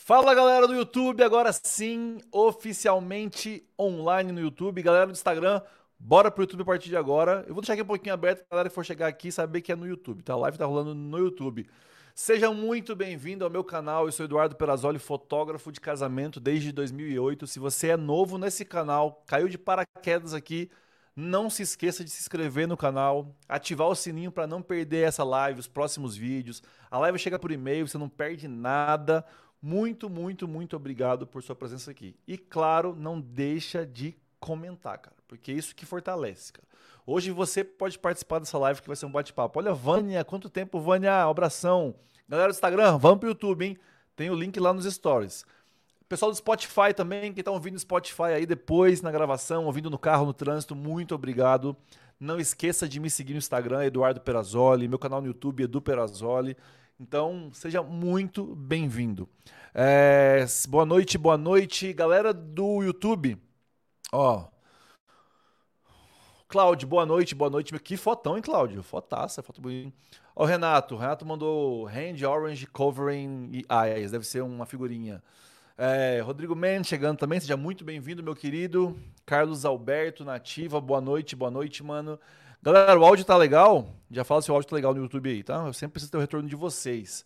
Fala galera do YouTube, agora sim, oficialmente online no YouTube. Galera do Instagram, bora pro YouTube a partir de agora. Eu vou deixar aqui um pouquinho aberto pra galera que for chegar aqui saber que é no YouTube, tá? A live tá rolando no YouTube. Seja muito bem-vindo ao meu canal. Eu sou Eduardo Perazoli, fotógrafo de casamento desde 2008. Se você é novo nesse canal, caiu de paraquedas aqui, não se esqueça de se inscrever no canal, ativar o sininho para não perder essa live, os próximos vídeos. A live chega por e-mail, você não perde nada. Muito, muito, muito obrigado por sua presença aqui. E claro, não deixa de comentar, cara, porque é isso que fortalece, cara. Hoje você pode participar dessa live que vai ser um bate-papo. Olha, Vânia, quanto tempo, Vânia? Abração. Galera do Instagram, vamos pro YouTube, hein? Tem o link lá nos stories. Pessoal do Spotify também, que estão ouvindo no Spotify aí depois na gravação, ouvindo no carro, no trânsito, muito obrigado. Não esqueça de me seguir no Instagram, Eduardo Perazoli, meu canal no YouTube, Edu Perazoli. Então, seja muito bem-vindo. É, boa noite, boa noite, galera do YouTube. Ó. Cláudio, boa noite, boa noite. Que fotão, hein, Cláudio? Fotaça, foto bonita. Ó, o Renato. O Renato mandou Hand Orange Covering Eyes. Deve ser uma figurinha. É, Rodrigo Men chegando também. Seja muito bem-vindo, meu querido. Carlos Alberto, nativa. Boa noite, boa noite, mano. Galera, o áudio tá legal? Já fala se o áudio tá legal no YouTube aí, tá? Eu sempre preciso ter o retorno de vocês.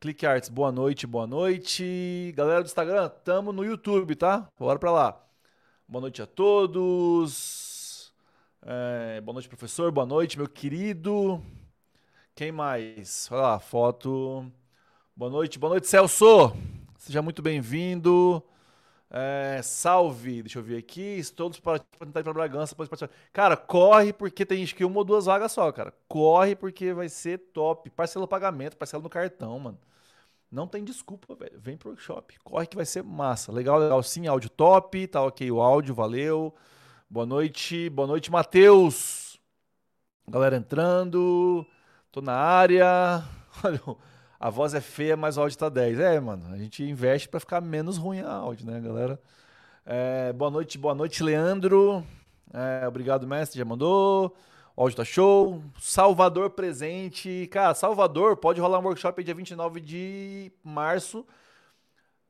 Clique Arts, boa noite, boa noite. Galera do Instagram, tamo no YouTube, tá? Bora pra lá. Boa noite a todos. É, boa noite, professor. Boa noite, meu querido. Quem mais? Olha lá, foto. Boa noite, boa noite, Celso. Seja muito bem-vindo. É, salve, deixa eu ver aqui. Todos para tentar ir para Bragança. Pode participar. Cara, corre porque tem acho que uma ou duas vagas só, cara. Corre porque vai ser top. Parcela pagamento, parcela no cartão, mano. Não tem desculpa, velho. Vem pro workshop. Corre que vai ser massa. Legal, legal. Sim, áudio top. Tá ok o áudio, valeu. Boa noite, boa noite, Matheus. Galera entrando. Tô na área. Olha, a voz é feia, mas o áudio tá 10. É, mano, a gente investe para ficar menos ruim a áudio, né, galera? É, boa noite, boa noite, Leandro. É, obrigado, mestre, já mandou. O áudio tá show. Salvador presente. Cara, Salvador, pode rolar um workshop dia 29 de março.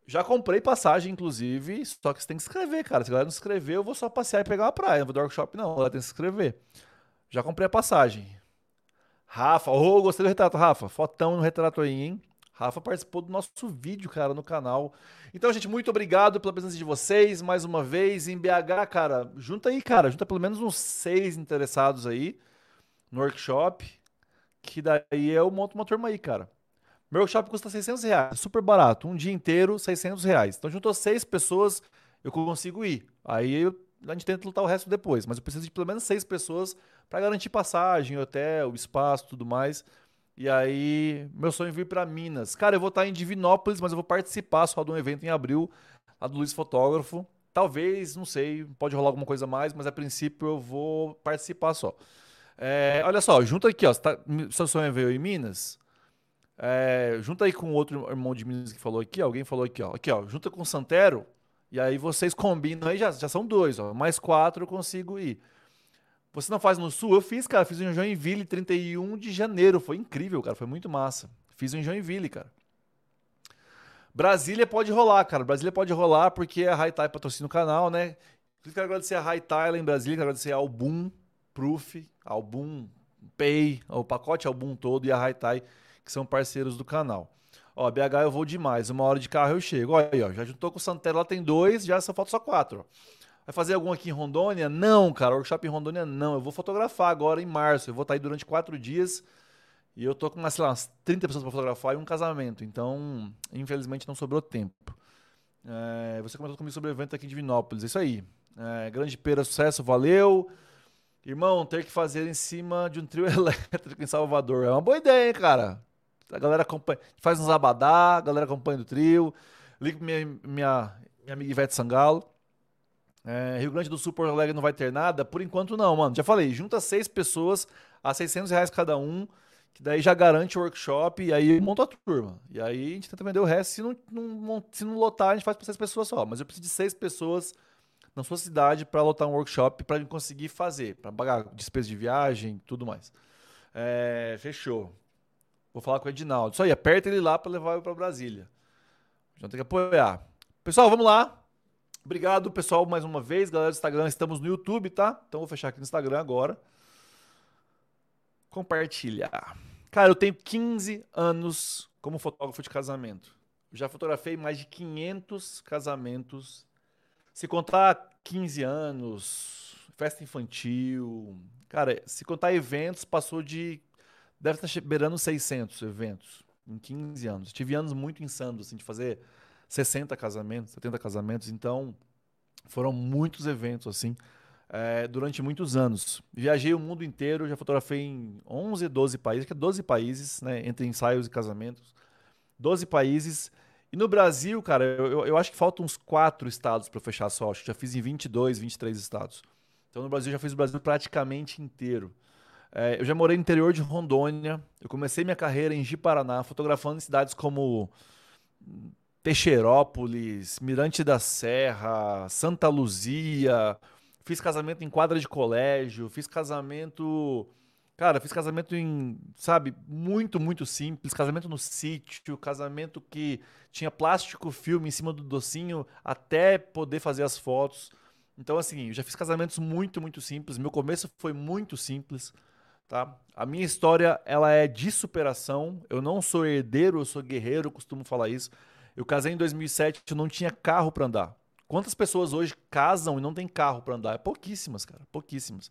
Já comprei passagem, inclusive, só que você tem que escrever, cara. Se a galera não escrever, eu vou só passear e pegar uma praia. Não vou dar workshop, não. Ela tem que se inscrever. Já comprei a passagem. Rafa, ô, oh, gostei do retrato, Rafa. Fotão no retrato aí, hein? Rafa participou do nosso vídeo, cara, no canal. Então, gente, muito obrigado pela presença de vocês mais uma vez em BH, cara. Junta aí, cara, junta pelo menos uns seis interessados aí no workshop, que daí eu monto uma turma aí, cara. Meu workshop custa 600 reais, super barato, um dia inteiro, 600 reais. Então, juntou seis pessoas, eu consigo ir. Aí a gente tenta lutar o resto depois, mas eu preciso de pelo menos seis pessoas para garantir passagem, hotel, espaço, tudo mais. E aí, meu sonho é vir para Minas. Cara, eu vou estar em Divinópolis, mas eu vou participar só de um evento em abril, lá do Luiz Fotógrafo. Talvez, não sei, pode rolar alguma coisa mais, mas a princípio eu vou participar só. É, olha só, junta aqui, ó. Tá, seu sonho é veio em Minas. É, junta aí com outro irmão de Minas que falou aqui, alguém falou aqui, ó. Aqui, ó, junta com o Santero. E aí vocês combinam aí, já, já são dois, ó. Mais quatro eu consigo ir. Você não faz no Sul? Eu fiz, cara. Fiz em Joinville 31 de janeiro. Foi incrível, cara. Foi muito massa. Fiz em Joinville, cara. Brasília pode rolar, cara. Brasília pode rolar porque a High patrocina o canal, né? Quero agradecer a High lá em Brasília, quero agradecer ao Boom Proof, ao Boom Pay, ao pacote Album todo e a High que são parceiros do canal. Ó, BH eu vou demais, uma hora de carro eu chego. Olha aí, ó, já juntou com o Santero, lá tem dois, já só falta só quatro. Ó. Vai fazer algum aqui em Rondônia? Não, cara. Workshop em Rondônia não. Eu vou fotografar agora em março. Eu vou estar aí durante quatro dias. E eu tô com, sei lá, umas 30 pessoas para fotografar e um casamento. Então, infelizmente, não sobrou tempo. É, você comentou comigo sobre o evento aqui de Vinópolis. É isso aí. É, grande pera, sucesso, valeu. Irmão, ter que fazer em cima de um trio elétrico em Salvador. É uma boa ideia, hein, cara? A galera acompanha, faz uns abadá, a galera acompanha do trio. Liga pra minha, minha, minha amiga Ivete Sangalo. É, Rio Grande do Sul, Porto Alegre não vai ter nada? Por enquanto não, mano. Já falei, junta seis pessoas a 600 reais cada um, que daí já garante o workshop e aí monta a turma. E aí a gente tenta vender o resto. Se não, não se não lotar, a gente faz para seis pessoas só. Mas eu preciso de seis pessoas na sua cidade para lotar um workshop para conseguir fazer, para pagar despesa de viagem tudo mais. É, fechou. Vou falar com o Edinaldo. Isso aí, aperta ele lá para levar eu para Brasília. Então tem que apoiar. Pessoal, vamos lá. Obrigado, pessoal, mais uma vez. Galera do Instagram, estamos no YouTube, tá? Então vou fechar aqui no Instagram agora. Compartilhar. Cara, eu tenho 15 anos como fotógrafo de casamento. Já fotografei mais de 500 casamentos. Se contar 15 anos, festa infantil. Cara, se contar eventos, passou de. Deve estar beirando 600 eventos em 15 anos. Tive anos muito insanos, assim, de fazer 60 casamentos, 70 casamentos. Então, foram muitos eventos, assim, é, durante muitos anos. Viajei o mundo inteiro, já fotografei em 11, 12 países, que é 12 países, né, entre ensaios e casamentos. 12 países. E no Brasil, cara, eu, eu acho que faltam uns quatro estados para fechar só. Acho que já fiz em 22, 23 estados. Então no Brasil, já fiz o Brasil praticamente inteiro. É, eu já morei no interior de Rondônia. Eu comecei minha carreira em Ji-Paraná, fotografando em cidades como Teixeirópolis, Mirante da Serra, Santa Luzia. Fiz casamento em quadra de colégio, fiz casamento Cara, fiz casamento em, sabe, muito, muito simples. Casamento no sítio, casamento que tinha plástico filme em cima do docinho até poder fazer as fotos. Então, assim, eu já fiz casamentos muito, muito simples. Meu começo foi muito simples, tá? A minha história, ela é de superação. Eu não sou herdeiro, eu sou guerreiro, eu costumo falar isso. Eu casei em 2007, eu não tinha carro para andar. Quantas pessoas hoje casam e não tem carro para andar? É pouquíssimas, cara, pouquíssimas.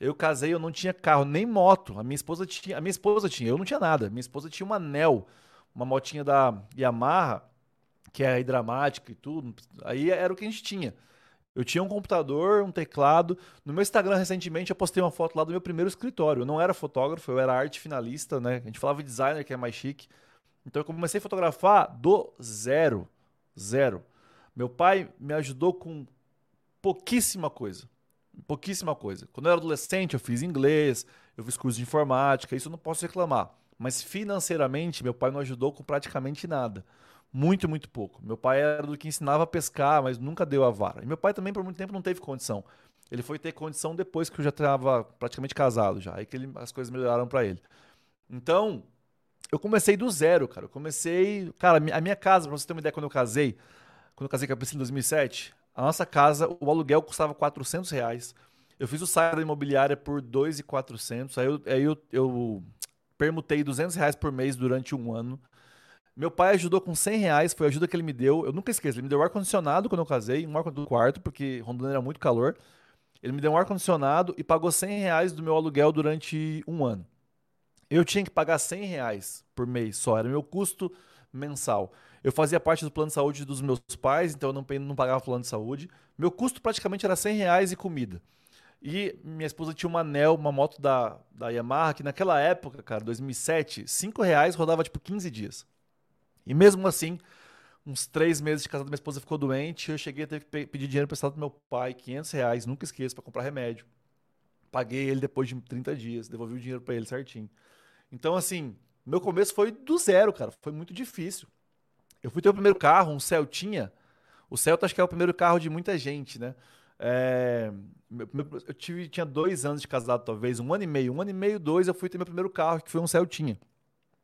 Eu casei, eu não tinha carro, nem moto. A minha esposa tinha, a minha esposa tinha, eu não tinha nada. Minha esposa tinha uma Nel, uma motinha da Yamaha, que é hidramática e tudo. Aí era o que a gente tinha. Eu tinha um computador, um teclado. No meu Instagram, recentemente, eu postei uma foto lá do meu primeiro escritório. Eu não era fotógrafo, eu era arte finalista, né? A gente falava designer, que é mais chique. Então eu comecei a fotografar do zero. Zero. Meu pai me ajudou com pouquíssima coisa pouquíssima coisa. Quando eu era adolescente, eu fiz inglês, eu fiz curso de informática, isso eu não posso reclamar. Mas financeiramente, meu pai não ajudou com praticamente nada. Muito, muito pouco. Meu pai era do que ensinava a pescar, mas nunca deu a vara. E meu pai também, por muito tempo, não teve condição. Ele foi ter condição depois que eu já estava praticamente casado já. Aí que ele, as coisas melhoraram para ele. Então, eu comecei do zero, cara. Eu comecei. Cara, a minha casa, pra você ter uma ideia, quando eu casei, quando eu casei com a Priscila em 2007, a nossa casa, o aluguel custava 400 reais. Eu fiz o site da imobiliária por 2,400. Aí, eu, aí eu, eu permutei 200 reais por mês durante um ano. Meu pai ajudou com 100 reais, foi a ajuda que ele me deu. Eu nunca esqueço, ele me deu ar-condicionado quando eu casei, um ar-condicionado do quarto, porque Rondônia era muito calor. Ele me deu um ar-condicionado e pagou 100 reais do meu aluguel durante um ano. Eu tinha que pagar 100 reais por mês só, era meu custo mensal. Eu fazia parte do plano de saúde dos meus pais, então eu não, não pagava plano de saúde. Meu custo praticamente era 100 reais e comida. E minha esposa tinha uma Nel, uma moto da, da Yamaha, que naquela época, cara, 2007, 5 reais rodava tipo 15 dias. E mesmo assim, uns três meses de casado, minha esposa ficou doente. Eu cheguei a ter que pedir dinheiro emprestado do meu pai, 500 reais, nunca esqueço, para comprar remédio. Paguei ele depois de 30 dias, devolvi o dinheiro para ele certinho. Então, assim, meu começo foi do zero, cara. Foi muito difícil. Eu fui ter o primeiro carro, um Celtinha. O Celta acho que é o primeiro carro de muita gente, né? É, eu tive, tinha dois anos de casado, talvez, um ano e meio. Um ano e meio, dois, eu fui ter meu primeiro carro, que foi um Celtinha.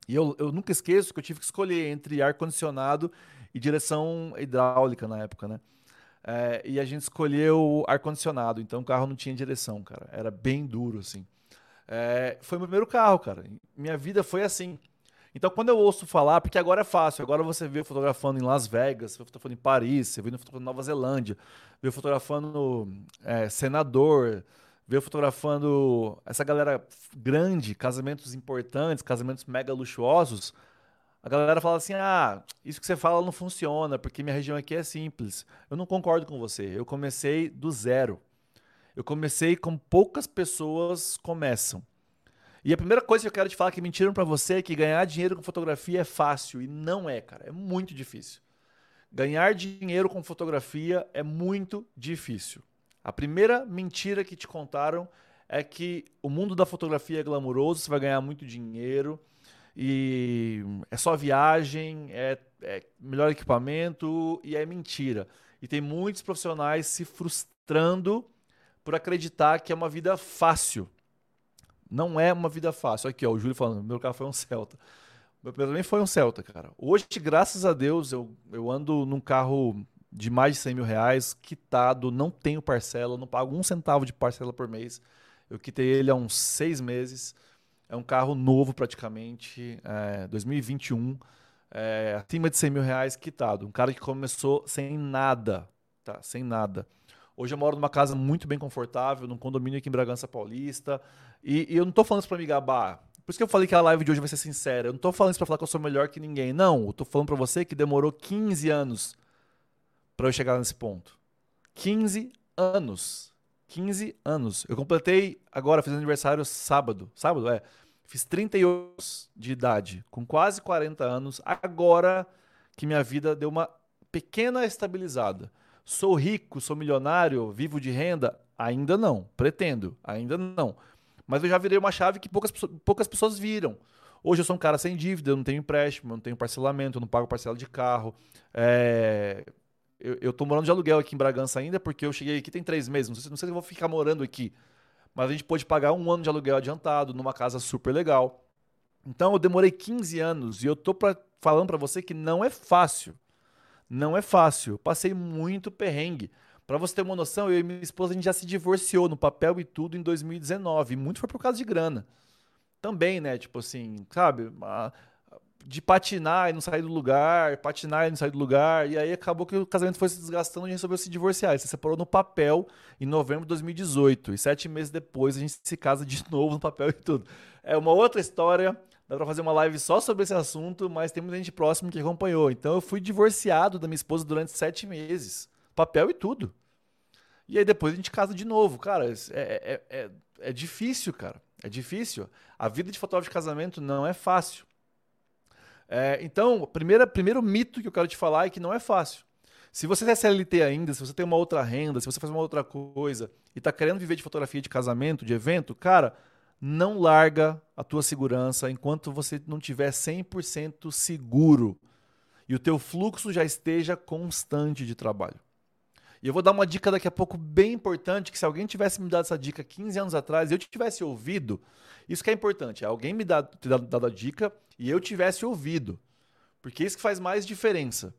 E eu, eu nunca esqueço que eu tive que escolher entre ar-condicionado e direção hidráulica na época, né? É, e a gente escolheu ar-condicionado, então o carro não tinha direção, cara. Era bem duro, assim. É, foi meu primeiro carro, cara. Minha vida foi assim. Então, quando eu ouço falar, porque agora é fácil, agora você vê fotografando em Las Vegas, você vê fotografando em Paris, você vê fotografando em Nova Zelândia, vê fotografando é, senador, vê fotografando essa galera grande, casamentos importantes, casamentos mega luxuosos. A galera fala assim: ah, isso que você fala não funciona, porque minha região aqui é simples. Eu não concordo com você. Eu comecei do zero. Eu comecei com poucas pessoas começam. E a primeira coisa que eu quero te falar que mentiram para você é que ganhar dinheiro com fotografia é fácil. E não é, cara. É muito difícil. Ganhar dinheiro com fotografia é muito difícil. A primeira mentira que te contaram é que o mundo da fotografia é glamuroso, você vai ganhar muito dinheiro e é só viagem, é, é melhor equipamento e é mentira. E tem muitos profissionais se frustrando por acreditar que é uma vida fácil. Não é uma vida fácil. Aqui, ó, o Júlio falando, meu carro foi um Celta. Meu também foi um Celta, cara. Hoje, graças a Deus, eu, eu ando num carro de mais de 100 mil reais, quitado, não tenho parcela, não pago um centavo de parcela por mês. Eu quitei ele há uns seis meses. É um carro novo praticamente, é, 2021, é, acima de 100 mil reais quitado. Um cara que começou sem nada, tá? Sem nada. Hoje eu moro numa casa muito bem confortável, num condomínio aqui em Bragança Paulista. E, e eu não tô falando isso pra me gabar. Por isso que eu falei que a live de hoje vai ser sincera. Eu não tô falando isso pra falar que eu sou melhor que ninguém. Não, eu tô falando pra você que demorou 15 anos para eu chegar nesse ponto. 15 anos. 15 anos. Eu completei agora, fiz aniversário sábado. Sábado, é. Fiz 38 anos de idade, com quase 40 anos. Agora que minha vida deu uma pequena estabilizada. Sou rico, sou milionário, vivo de renda? Ainda não. Pretendo, ainda não. Mas eu já virei uma chave que poucas, poucas pessoas viram. Hoje eu sou um cara sem dívida, eu não tenho empréstimo, eu não tenho parcelamento, eu não pago parcela de carro. É... Eu, eu tô morando de aluguel aqui em Bragança ainda, porque eu cheguei aqui tem três meses. Não sei, não sei se eu vou ficar morando aqui. Mas a gente pôde pagar um ano de aluguel adiantado, numa casa super legal. Então eu demorei 15 anos e eu tô pra, falando para você que não é fácil. Não é fácil. Passei muito perrengue. Para você ter uma noção, eu e minha esposa a gente já se divorciou no papel e tudo em 2019. E muito foi por causa de grana. Também, né? Tipo assim, sabe? de patinar e não sair do lugar, patinar e não sair do lugar. E aí acabou que o casamento foi se desgastando e a gente resolveu se divorciar. Ele se separou no papel em novembro de 2018. E sete meses depois a gente se casa de novo no papel e tudo. É uma outra história. Dá pra fazer uma live só sobre esse assunto, mas tem muita gente próxima que acompanhou. Então eu fui divorciado da minha esposa durante sete meses. Papel e tudo. E aí depois a gente casa de novo. Cara, é, é, é, é difícil, cara. É difícil. A vida de fotógrafo de casamento não é fácil. É, então, primeiro, primeiro mito que eu quero te falar é que não é fácil. Se você é CLT ainda, se você tem uma outra renda, se você faz uma outra coisa e está querendo viver de fotografia de casamento, de evento, cara, não larga a tua segurança enquanto você não tiver 100% seguro e o teu fluxo já esteja constante de trabalho. E eu vou dar uma dica daqui a pouco bem importante, que se alguém tivesse me dado essa dica 15 anos atrás e eu tivesse ouvido, isso que é importante, é alguém me ter dado a dica e eu tivesse ouvido. Porque isso que faz mais diferença.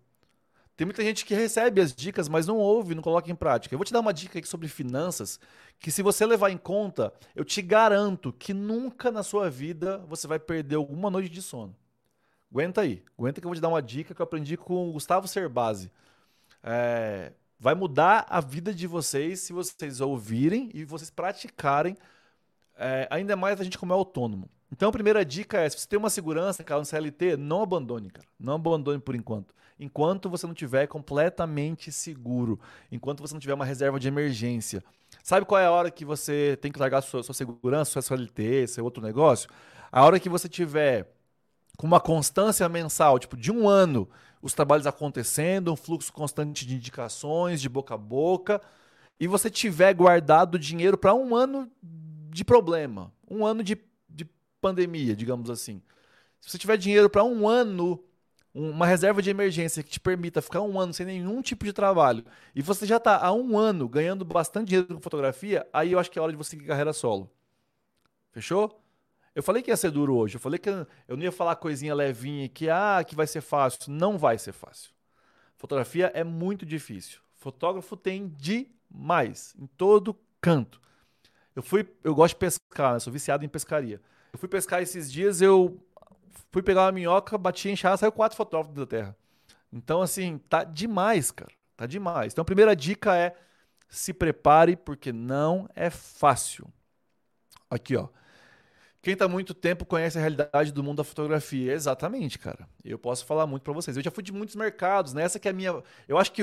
Tem muita gente que recebe as dicas, mas não ouve, não coloca em prática. Eu vou te dar uma dica aqui sobre finanças, que se você levar em conta, eu te garanto que nunca na sua vida você vai perder alguma noite de sono. Aguenta aí, aguenta que eu vou te dar uma dica que eu aprendi com o Gustavo Cerbasi. É, vai mudar a vida de vocês se vocês ouvirem e vocês praticarem, é, ainda mais a gente como é autônomo. Então a primeira dica é, se você tem uma segurança, cara, no CLT, não abandone, cara. Não abandone por enquanto. Enquanto você não tiver completamente seguro, enquanto você não tiver uma reserva de emergência. Sabe qual é a hora que você tem que largar sua, sua segurança, sua CLT, seu outro negócio? A hora que você tiver com uma constância mensal, tipo de um ano, os trabalhos acontecendo, um fluxo constante de indicações, de boca a boca, e você tiver guardado dinheiro para um ano de problema, um ano de pandemia, digamos assim. Se você tiver dinheiro para um ano, uma reserva de emergência que te permita ficar um ano sem nenhum tipo de trabalho, e você já está há um ano ganhando bastante dinheiro com fotografia, aí eu acho que é hora de você seguir carreira solo. Fechou? Eu falei que ia ser duro hoje. Eu falei que eu não ia falar coisinha levinha que ah, que vai ser fácil. Não vai ser fácil. Fotografia é muito difícil. Fotógrafo tem demais em todo canto. Eu fui, eu gosto de pescar, né? sou viciado em pescaria. Eu fui pescar esses dias, eu fui pegar uma minhoca, bati em enxada, saiu quatro fotógrafos da terra. Então, assim, tá demais, cara. Tá demais. Então, a primeira dica é se prepare, porque não é fácil. Aqui, ó. Quem está muito tempo conhece a realidade do mundo da fotografia. Exatamente, cara. Eu posso falar muito para vocês. Eu já fui de muitos mercados, né? Essa que é a minha. Eu acho que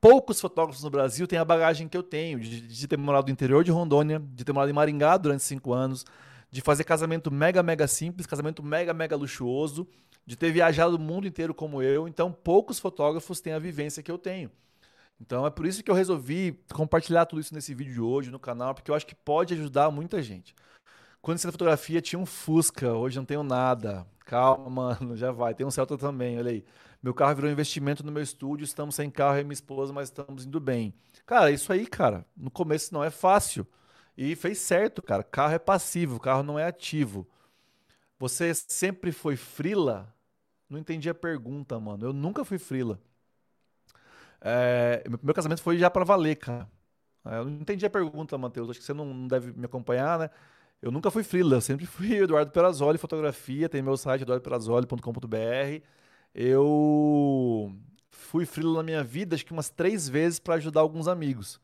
poucos fotógrafos no Brasil têm a bagagem que eu tenho, de, de ter morado no interior de Rondônia, de ter morado em Maringá durante cinco anos, de fazer casamento mega, mega simples, casamento mega, mega luxuoso, de ter viajado o mundo inteiro como eu. Então, poucos fotógrafos têm a vivência que eu tenho. Então, é por isso que eu resolvi compartilhar tudo isso nesse vídeo de hoje no canal, porque eu acho que pode ajudar muita gente. Quando eu na fotografia, tinha um Fusca, hoje não tenho nada. Calma, mano, já vai. Tem um Celta também, olha aí. Meu carro virou investimento no meu estúdio, estamos sem carro e minha esposa, mas estamos indo bem. Cara, isso aí, cara, no começo não é fácil. E fez certo, cara. Carro é passivo, carro não é ativo. Você sempre foi frila? Não entendi a pergunta, mano. Eu nunca fui frila. É, meu casamento foi já para valer, cara. É, eu não entendi a pergunta, Matheus. Acho que você não deve me acompanhar, né? Eu nunca fui frila, eu sempre fui Eduardo Perazoli Fotografia, tem meu site eduardoperazoli.com.br. Eu fui frila na minha vida, acho que umas três vezes para ajudar alguns amigos.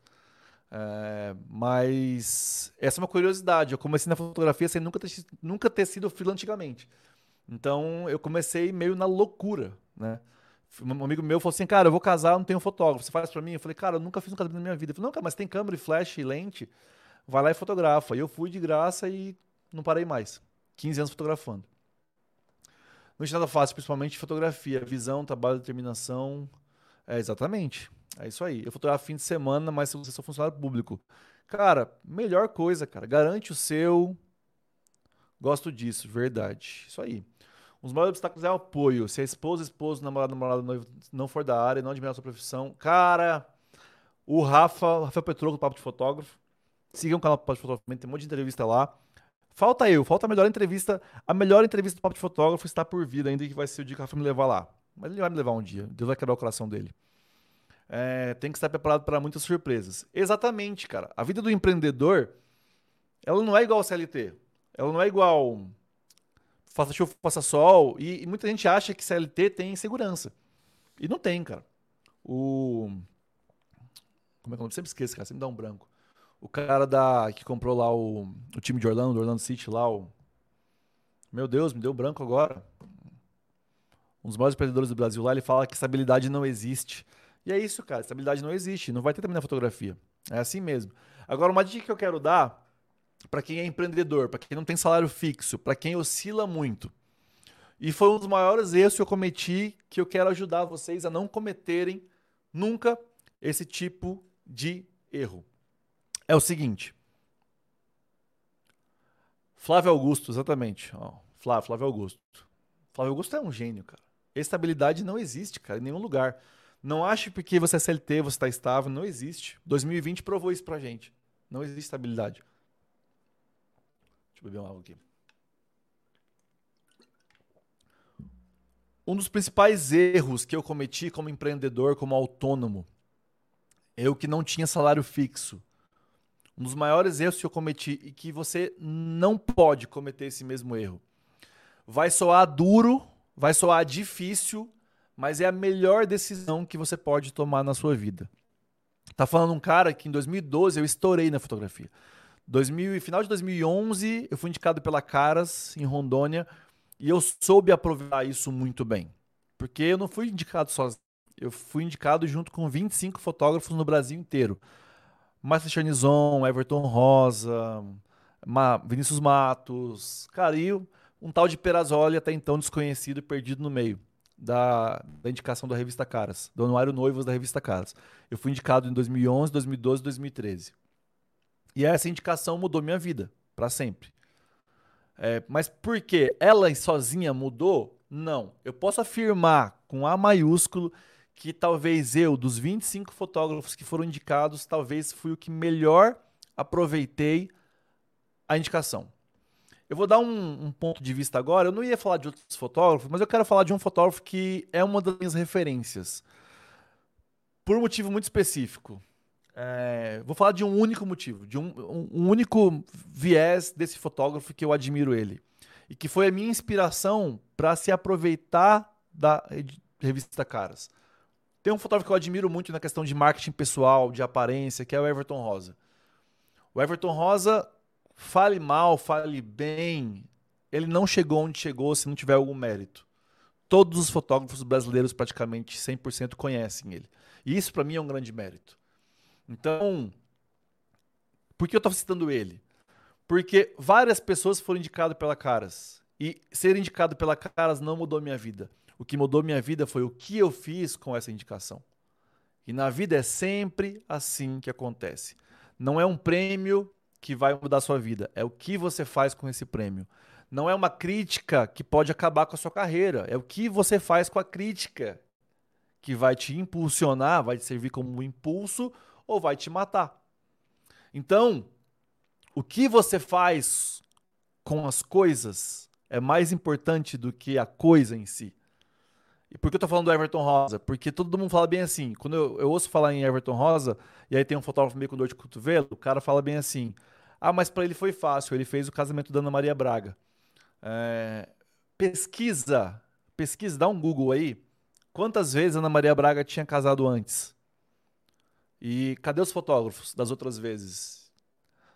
É, mas essa é uma curiosidade. Eu comecei na fotografia sem nunca ter, nunca ter sido frila antigamente. Então eu comecei meio na loucura, né? Um amigo meu falou assim, cara, eu vou casar, não tenho fotógrafo, você faz para mim? Eu falei, cara, eu nunca fiz um casamento na minha vida. Ele falou, não, cara, mas tem câmera flash e lente, vai lá e fotografa. E eu fui de graça e não parei mais. 15 anos fotografando. Não tinha nada fácil, principalmente fotografia, visão, trabalho, determinação. É, exatamente. É isso aí. Eu fotografo fim de semana, mas se você for funcionário público. Cara, melhor coisa, cara. Garante o seu. Gosto disso, verdade. Isso aí. Um dos maiores obstáculos é o apoio. Se a esposa, esposo, namorado, namorado, noivo não for da área, não admirar a sua profissão. Cara, o Rafa, Rafael Petroco Papo de Fotógrafo. Sigam o canal Papo de Fotógrafo, tem um monte de entrevista lá. Falta eu, falta a melhor entrevista. A melhor entrevista do Papo de Fotógrafo está por vir ainda, que vai ser o dia que o Rafa me levar lá. Mas ele vai me levar um dia. Deus vai quebrar o coração dele. É, tem que estar preparado para muitas surpresas. Exatamente, cara. A vida do empreendedor, ela não é igual ao CLT. Ela não é igual faça chuva, faça sol. E, e, muita gente acha que CLT tem segurança. E não tem, cara. O. Como é que eu sempre esqueço, cara? Sempre dá um branco. O cara da que comprou lá o, o time de Orlando, Orlando City lá, o. Meu Deus, me deu branco agora. Um dos maiores empreendedores do Brasil lá, ele fala que estabilidade não existe. E é isso, cara. Estabilidade não existe. Não vai ter também na fotografia. É assim mesmo. Agora, uma dica que eu quero dar para quem é empreendedor, para quem não tem salário fixo, para quem oscila muito. E foi um dos maiores erros que eu cometi que eu quero ajudar vocês a não cometerem nunca esse tipo de erro. É o seguinte. Flávio Augusto, exatamente. Ó, Flávio, Flávio Augusto. Flávio Augusto é um gênio, cara. Estabilidade não existe, cara, em nenhum lugar. Não ache porque você é CLT, você está estável, não existe. 2020 provou isso pra gente. Não existe estabilidade. Deixa eu beber uma água aqui. Um dos principais erros que eu cometi como empreendedor, como autônomo, eu que não tinha salário fixo. Um dos maiores erros que eu cometi e que você não pode cometer esse mesmo erro. Vai soar duro, vai soar difícil, mas é a melhor decisão que você pode tomar na sua vida. Tá falando um cara que em 2012 eu estourei na fotografia. 2000, final de 2011, eu fui indicado pela Caras, em Rondônia, e eu soube aproveitar isso muito bem. Porque eu não fui indicado sozinho. Eu fui indicado junto com 25 fotógrafos no Brasil inteiro. Márcio Charnizon, Everton Rosa, Ma Vinícius Matos, cara, e um tal de Perazoli até então desconhecido e perdido no meio da, da indicação da revista Caras, do Anuário Noivos da revista Caras. Eu fui indicado em 2011, 2012 2013. E essa indicação mudou minha vida para sempre. É, mas por que ela sozinha mudou? Não. Eu posso afirmar com A maiúsculo que talvez eu, dos 25 fotógrafos que foram indicados, talvez fui o que melhor aproveitei a indicação. Eu vou dar um, um, ponto de vista agora. Eu não ia falar de outros fotógrafos, mas eu quero falar de um fotógrafo que é uma das minhas referências. Por um motivo muito específico. É, vou falar de um único motivo, de um, um, um, único viés desse fotógrafo que eu admiro ele. E que foi a minha inspiração para se aproveitar da revista Caras. Tem um fotógrafo que eu admiro muito na questão de marketing pessoal, de aparência, que é o Everton Rosa. O Everton Rosa, fale mal, fale bem, ele não chegou onde chegou se não tiver algum mérito. Todos os fotógrafos brasileiros, praticamente 100%, conhecem ele. E isso, para mim, é um grande mérito. Então, por que eu estou citando ele? Porque várias pessoas foram indicadas pela Caras. E ser indicado pela Caras não mudou minha vida. O que mudou minha vida foi o que eu fiz com essa indicação. E na vida é sempre assim que acontece. Não é um prêmio que vai mudar a sua vida, é o que você faz com esse prêmio. Não é uma crítica que pode acabar com a sua carreira, é o que você faz com a crítica que vai te impulsionar, vai te servir como um impulso ou vai te matar. Então, o que você faz com as coisas é mais importante do que a coisa em si. E por que eu tô falando do Everton Rosa? Porque todo mundo fala bem assim. Quando eu, eu ouço falar em Everton Rosa, e aí tem um fotógrafo meio com dor de cotovelo, o cara fala bem assim: ah, mas para ele foi fácil, ele fez o casamento da Ana Maria Braga. É, pesquisa, pesquisa, dá um Google aí. Quantas vezes Ana Maria Braga tinha casado antes? E cadê os fotógrafos das outras vezes?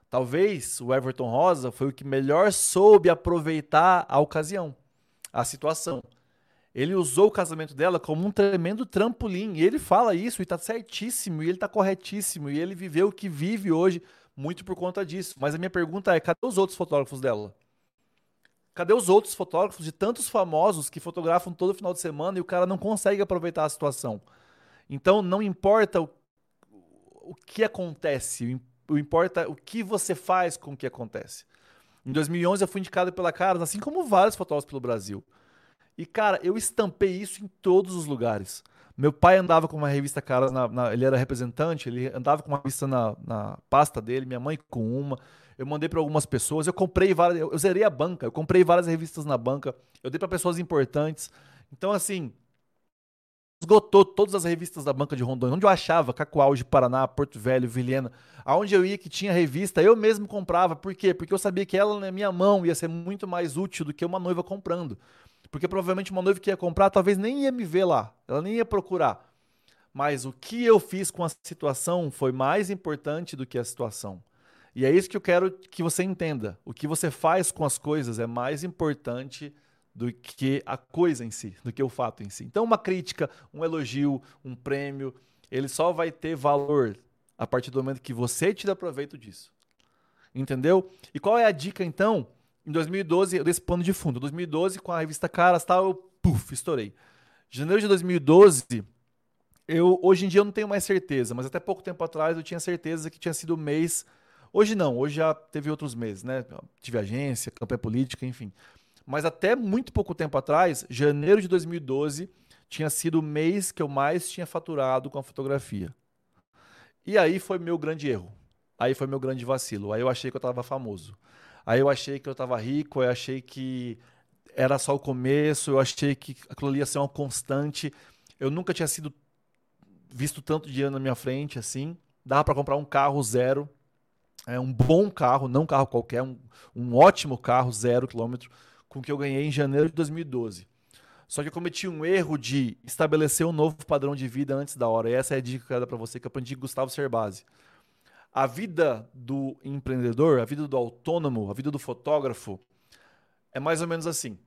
Talvez o Everton Rosa foi o que melhor soube aproveitar a ocasião, a situação. Ele usou o casamento dela como um tremendo trampolim. E ele fala isso e tá certíssimo, e ele tá corretíssimo, e ele viveu o que vive hoje muito por conta disso. Mas a minha pergunta é: cadê os outros fotógrafos dela? Cadê os outros fotógrafos de tantos famosos que fotografam todo final de semana e o cara não consegue aproveitar a situação? Então não importa o, o que acontece, o importa o que você faz com o que acontece. Em 2011 eu fui indicado pela Caras, assim como vários fotógrafos pelo Brasil. E, cara, eu estampei isso em todos os lugares. Meu pai andava com uma revista Caras, na, na, ele era representante, ele andava com uma revista na, na pasta dele, minha mãe com uma. Eu mandei para algumas pessoas, eu comprei várias, eu, eu zerei a banca, eu comprei várias revistas na banca, eu dei para pessoas importantes. Então, assim, esgotou todas as revistas da banca de Rondônia, onde eu achava, Cacoal de Paraná, Porto Velho, Vilhena, aonde eu ia que tinha revista, eu mesmo comprava. Por quê? Porque eu sabia que ela na minha mão ia ser muito mais útil do que uma noiva comprando. Porque provavelmente uma noiva que ia comprar talvez nem ia me ver lá, ela nem ia procurar. Mas o que eu fiz com a situação foi mais importante do que a situação. E é isso que eu quero que você entenda. O que você faz com as coisas é mais importante do que a coisa em si, do que o fato em si. Então, uma crítica, um elogio, um prêmio, ele só vai ter valor a partir do momento que você tira proveito disso. Entendeu? E qual é a dica então? Em 2012, eu dei esse pano de fundo. Em 2012, com a revista Caras, tal, eu puf, estourei. Janeiro de 2012, eu hoje em dia eu não tenho mais certeza, mas até pouco tempo atrás eu tinha certeza que tinha sido o mês. Hoje não, hoje já teve outros meses, né? Tive agência, campanha política, enfim. Mas até muito pouco tempo atrás, janeiro de 2012, tinha sido o mês que eu mais tinha faturado com a fotografia. E aí foi meu grande erro. Aí foi meu grande vacilo. Aí eu achei que eu estava famoso. Aí eu achei que eu estava rico, eu achei que era só o começo, eu achei que aquilo ia ser uma constante. Eu nunca tinha sido visto tanto dinheiro na minha frente assim. Dava para comprar um carro zero, é um bom carro, não um carro qualquer, um, um ótimo carro zero quilômetro, com que eu ganhei em janeiro de 2012. Só que eu cometi um erro de estabelecer um novo padrão de vida antes da hora. E essa é a dica que eu quero dar para você, que eu aprendi com Gustavo Cerbasi. A vida do empreendedor, a vida do autônomo, a vida do fotógrafo é mais ou menos assim.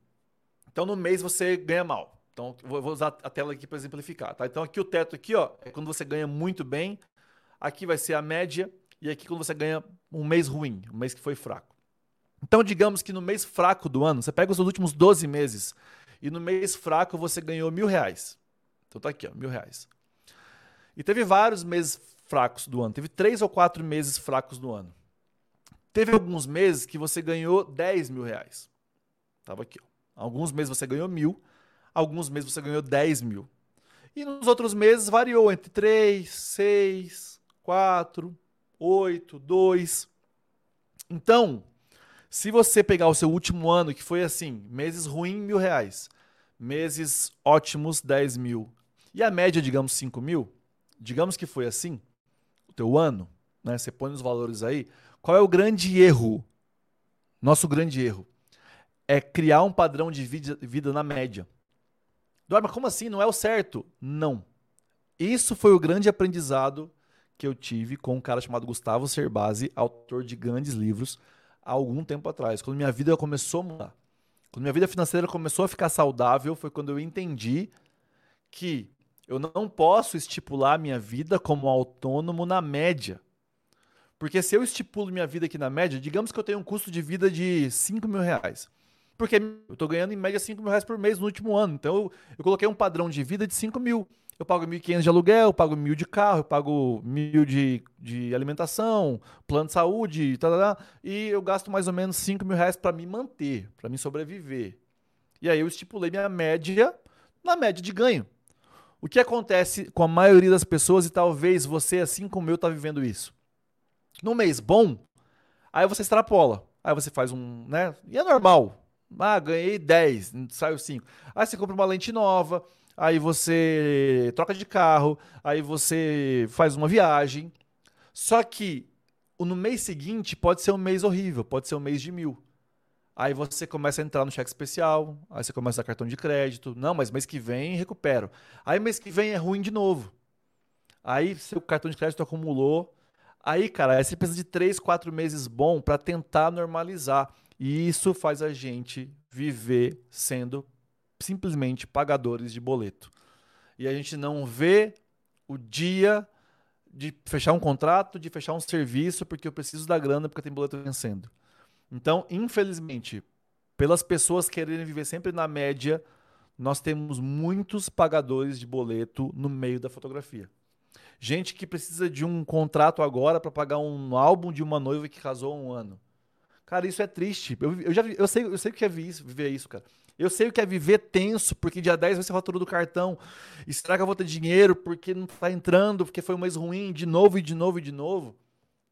Então, no mês você ganha mal. Então, vou usar a tela aqui para exemplificar. Tá? Então, aqui o teto aqui, ó, é quando você ganha muito bem. Aqui vai ser a média e aqui quando você ganha um mês ruim, um mês que foi fraco. Então, digamos que no mês fraco do ano, você pega os últimos 12 meses e no mês fraco você ganhou mil reais. Então tá aqui, ó, mil reais. E teve vários meses fracos do ano. Teve três ou quatro meses fracos do ano. Teve alguns meses que você ganhou 10 mil reais. Tava aqui. Ó. Alguns meses você ganhou mil, alguns meses você ganhou 10 mil. E nos outros meses variou entre 3, 6, 4, 8, 2. Então, se você pegar o seu último ano, que foi assim, meses ruins, mil reais, meses ótimos, 10 mil, e a média, digamos, 5 mil, digamos que foi assim, teu ano, né? Você põe os valores aí. Qual é o grande erro? Nosso grande erro é criar um padrão de vida, vida na média. Dorma, como assim? Não é o certo? Não. Isso foi o grande aprendizado que eu tive com um cara chamado Gustavo Cerbasi, autor de grandes livros, há algum tempo atrás. Quando minha vida começou a mudar. Quando minha vida financeira começou a ficar saudável, foi quando eu entendi que eu não posso estipular minha vida como autônomo na média. Porque se eu estipulo minha vida aqui na média, digamos que eu tenho um custo de vida de 5 mil reais. Porque eu estou ganhando em média 5 mil reais por mês no último ano. Então eu, eu coloquei um padrão de vida de 5 mil. Eu pago 1.500 de aluguel, eu pago mil de carro, eu pago mil de, de alimentação, plano de saúde, tá, tá, tá, e eu gasto mais ou menos 5 mil reais para me manter, para me sobreviver. E aí eu estipulei minha média na média de ganho. O que acontece com a maioria das pessoas, e talvez você, assim como eu, está vivendo isso? No mês bom, aí você extrapola. Aí você faz um, né? E é normal. Ah, ganhei 10, saiu 5. Aí você compra uma lente nova, aí você troca de carro, aí você faz uma viagem. Só que no mês seguinte pode ser um mês horrível, pode ser um mês de mil. Aí você começa a entrar no cheque especial, aí você começa a dar cartão de crédito. Não, mas mês que vem recupero. Aí mês que vem é ruim de novo. Aí seu cartão de crédito acumulou. Aí, cara, aí você precisa de três, quatro meses bom para tentar normalizar. E isso faz a gente viver sendo simplesmente pagadores de boleto. E a gente não vê o dia de fechar um contrato, de fechar um serviço, porque eu preciso da grana, porque tem boleto vencendo. Então, infelizmente, pelas pessoas quererem viver sempre na média, nós temos muitos pagadores de boleto no meio da fotografia. Gente que precisa de um contrato agora para pagar um álbum de uma noiva que casou há um ano. Cara, isso é triste. Eu, eu já eu sei, eu sei o que é viver isso, cara. Eu sei o que é viver tenso, porque dia 10 vai ser fatura do cartão. E será que vou ter dinheiro porque não tá entrando, porque foi um mês ruim, de novo e de novo e de novo?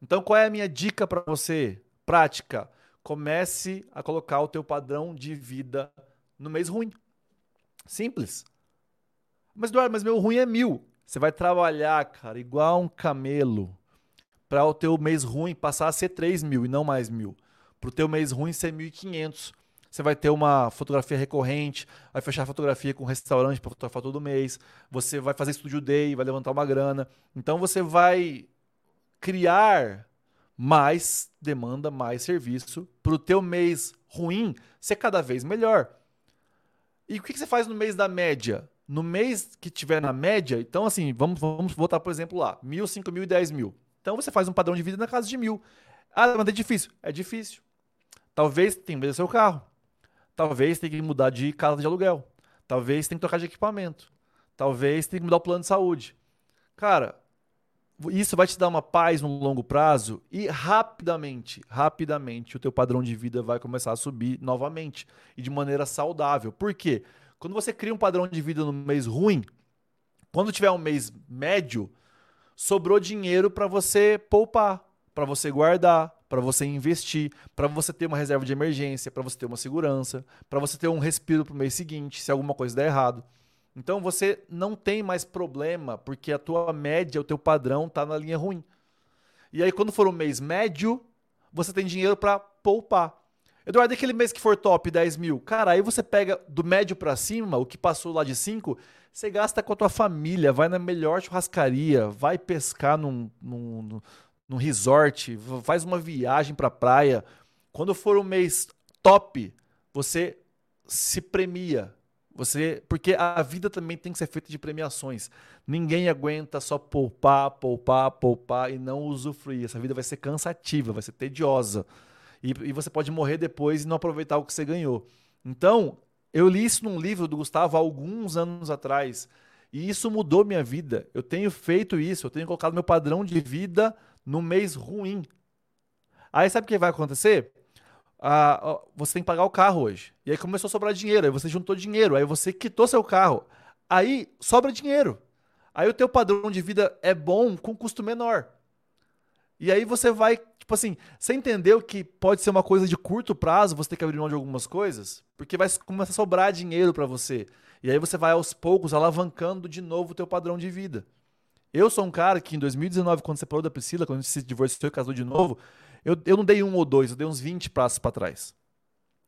Então, qual é a minha dica para você? Prática. Comece a colocar o teu padrão de vida no mês ruim. Simples. Mas, Eduardo, mas meu ruim é mil. Você vai trabalhar, cara, igual um camelo para o teu mês ruim passar a ser 3 mil e não mais mil. Para o teu mês ruim ser 1.500 você vai ter uma fotografia recorrente, vai fechar fotografia com um restaurante para fotografar todo mês, você vai fazer estúdio day, vai levantar uma grana. Então você vai criar mais demanda, mais serviço para o teu mês ruim ser cada vez melhor. E o que você faz no mês da média? No mês que tiver na média, então assim, vamos, vamos voltar, por exemplo, lá, mil, cinco mil e dez mil. Então você faz um padrão de vida na casa de mil. Ah, mas é difícil. É difícil. Talvez tenha que vender seu carro. Talvez tenha que mudar de casa de aluguel. Talvez tenha que trocar de equipamento. Talvez tenha que mudar o plano de saúde. Cara, isso vai te dar uma paz no longo prazo e rapidamente, rapidamente o teu padrão de vida vai começar a subir novamente e de maneira saudável. Por quê? Quando você cria um padrão de vida no mês ruim, quando tiver um mês médio, sobrou dinheiro para você poupar, para você guardar, para você investir, para você ter uma reserva de emergência, para você ter uma segurança, para você ter um respiro para o mês seguinte, se alguma coisa der errado. Então você não tem mais problema porque a tua média, o teu padrão está na linha ruim. E aí quando for um mês médio, você tem dinheiro para poupar. Eduardo, aquele mês que for top 10 mil, cara, aí você pega do médio para cima, o que passou lá de 5, você gasta com a tua família, vai na melhor churrascaria, vai pescar num, num, num resort, faz uma viagem para praia. Quando for um mês top, você se premia. Você, porque a vida também tem que ser feita de premiações. Ninguém aguenta só poupar, poupar, poupar e não usufruir. Essa vida vai ser cansativa, vai ser tediosa. E, e você pode morrer depois e não aproveitar o que você ganhou. Então, eu li isso num livro do Gustavo há alguns anos atrás. E isso mudou minha vida. Eu tenho feito isso, eu tenho colocado meu padrão de vida no mês ruim. Aí sabe o que vai acontecer? Ah, você tem que pagar o carro hoje. E aí começou a sobrar dinheiro, aí você juntou dinheiro, aí você quitou seu carro. Aí sobra dinheiro. Aí o teu padrão de vida é bom com custo menor. E aí você vai, tipo assim, você entendeu que pode ser uma coisa de curto prazo, você tem que abrir mão de algumas coisas, porque vai começar a sobrar dinheiro para você. E aí você vai aos poucos alavancando de novo o teu padrão de vida. Eu sou um cara que em 2019, quando falou da Priscila, quando a gente se divorciou e casou de novo, eu, eu não dei um ou dois, eu dei uns 20 passos para trás.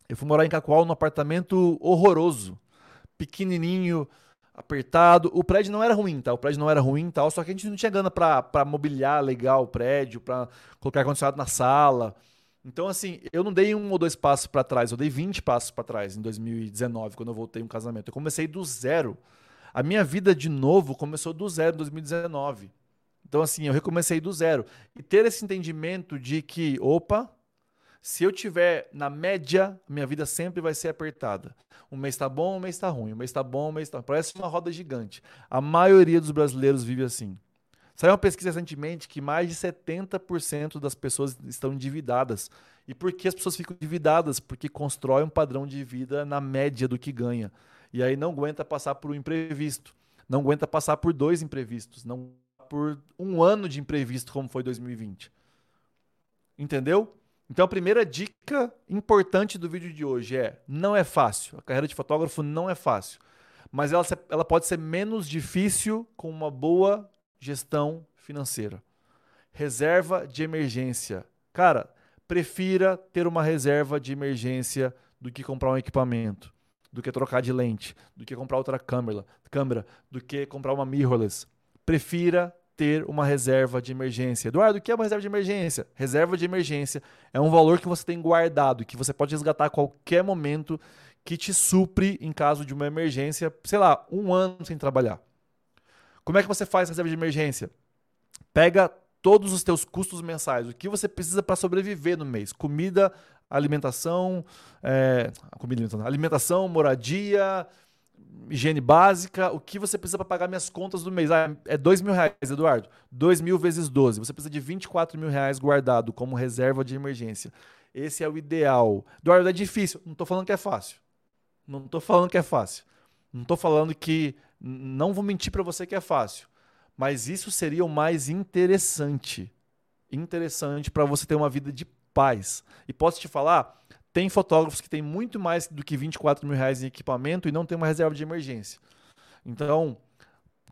Eu fui morar em Cacoal num apartamento horroroso, pequenininho, apertado. O prédio não era ruim, tá? O prédio não era ruim, tal, só que a gente não tinha grana para mobiliar legal o prédio, para colocar ar-condicionado na sala. Então, assim, eu não dei um ou dois passos para trás, eu dei 20 passos para trás em 2019, quando eu voltei um casamento. Eu comecei do zero. A minha vida de novo começou do zero em 2019. Então, assim, eu recomecei do zero. E ter esse entendimento de que, opa, se eu tiver na média, minha vida sempre vai ser apertada. Um mês está bom, um mês está ruim. Um mês está bom, um mês está. Parece uma roda gigante. A maioria dos brasileiros vive assim. Saiu uma pesquisa recentemente que mais de 70% das pessoas estão endividadas. E por que as pessoas ficam endividadas? Porque constroem um padrão de vida na média do que ganha e aí não aguenta passar por um imprevisto, não aguenta passar por dois imprevistos, não por um ano de imprevisto como foi 2020. Entendeu? Então a primeira dica importante do vídeo de hoje é: não é fácil. A carreira de fotógrafo não é fácil. mas ela, ela pode ser menos difícil com uma boa gestão financeira. Reserva de emergência. Cara, prefira ter uma reserva de emergência do que comprar um equipamento, do que trocar de lente, do que comprar outra câmera, câmera do que comprar uma mirrorless. Prefira ter uma reserva de emergência. Eduardo, o que é uma reserva de emergência? Reserva de emergência é um valor que você tem guardado, que você pode resgatar a qualquer momento, que te supre em caso de uma emergência, sei lá, um ano sem trabalhar. Como é que você faz reserva de emergência? Pega todos os teus custos mensais, o que você precisa para sobreviver no mês, comida, alimentação, é, comida, alimentação, moradia, higiene básica, o que você precisa para pagar minhas contas do mês? Ah, é dois mil reais, Eduardo. Dois mil vezes 12. Você precisa de 24 mil reais guardado como reserva de emergência. Esse é o ideal. Eduardo, é difícil. Não estou falando que é fácil. Não estou falando que é fácil. Não estou falando que. Não vou mentir para você que é fácil. Mas isso seria o mais interessante. Interessante para você ter uma vida de paz. E posso te falar, tem fotógrafos que têm muito mais do que 24 mil reais em equipamento e não tem uma reserva de emergência. Então,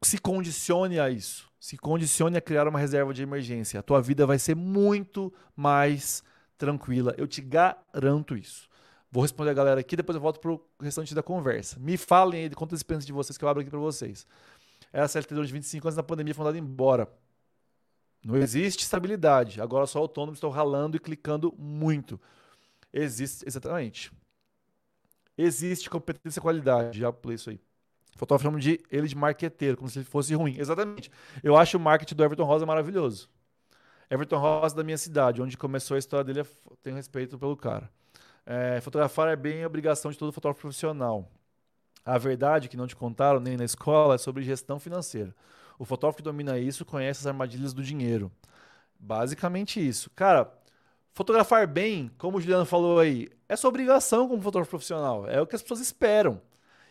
se condicione a isso. Se condicione a criar uma reserva de emergência. A tua vida vai ser muito mais tranquila. Eu te garanto isso. Vou responder a galera aqui, depois eu volto para o restante da conversa. Me falem aí de quantas experiências de vocês que eu abro aqui para vocês. Era CLT durante 25 anos na pandemia, foi mandado embora. Não existe estabilidade. Agora só autônomo, estou ralando e clicando muito. Existe, exatamente. Existe competência e qualidade. Já falei isso aí. Fotógrafo chama de ele de marqueteiro, como se ele fosse ruim. Exatamente. Eu acho o marketing do Everton Rosa maravilhoso. Everton Rosa da minha cidade, onde começou a história dele, eu tenho respeito pelo cara. É, fotografar é bem obrigação de todo fotógrafo profissional. A verdade que não te contaram nem na escola é sobre gestão financeira. O fotógrafo que domina isso conhece as armadilhas do dinheiro. Basicamente isso. Cara, Fotografar bem, como o Juliano falou aí, é sua obrigação como fotógrafo profissional. É o que as pessoas esperam.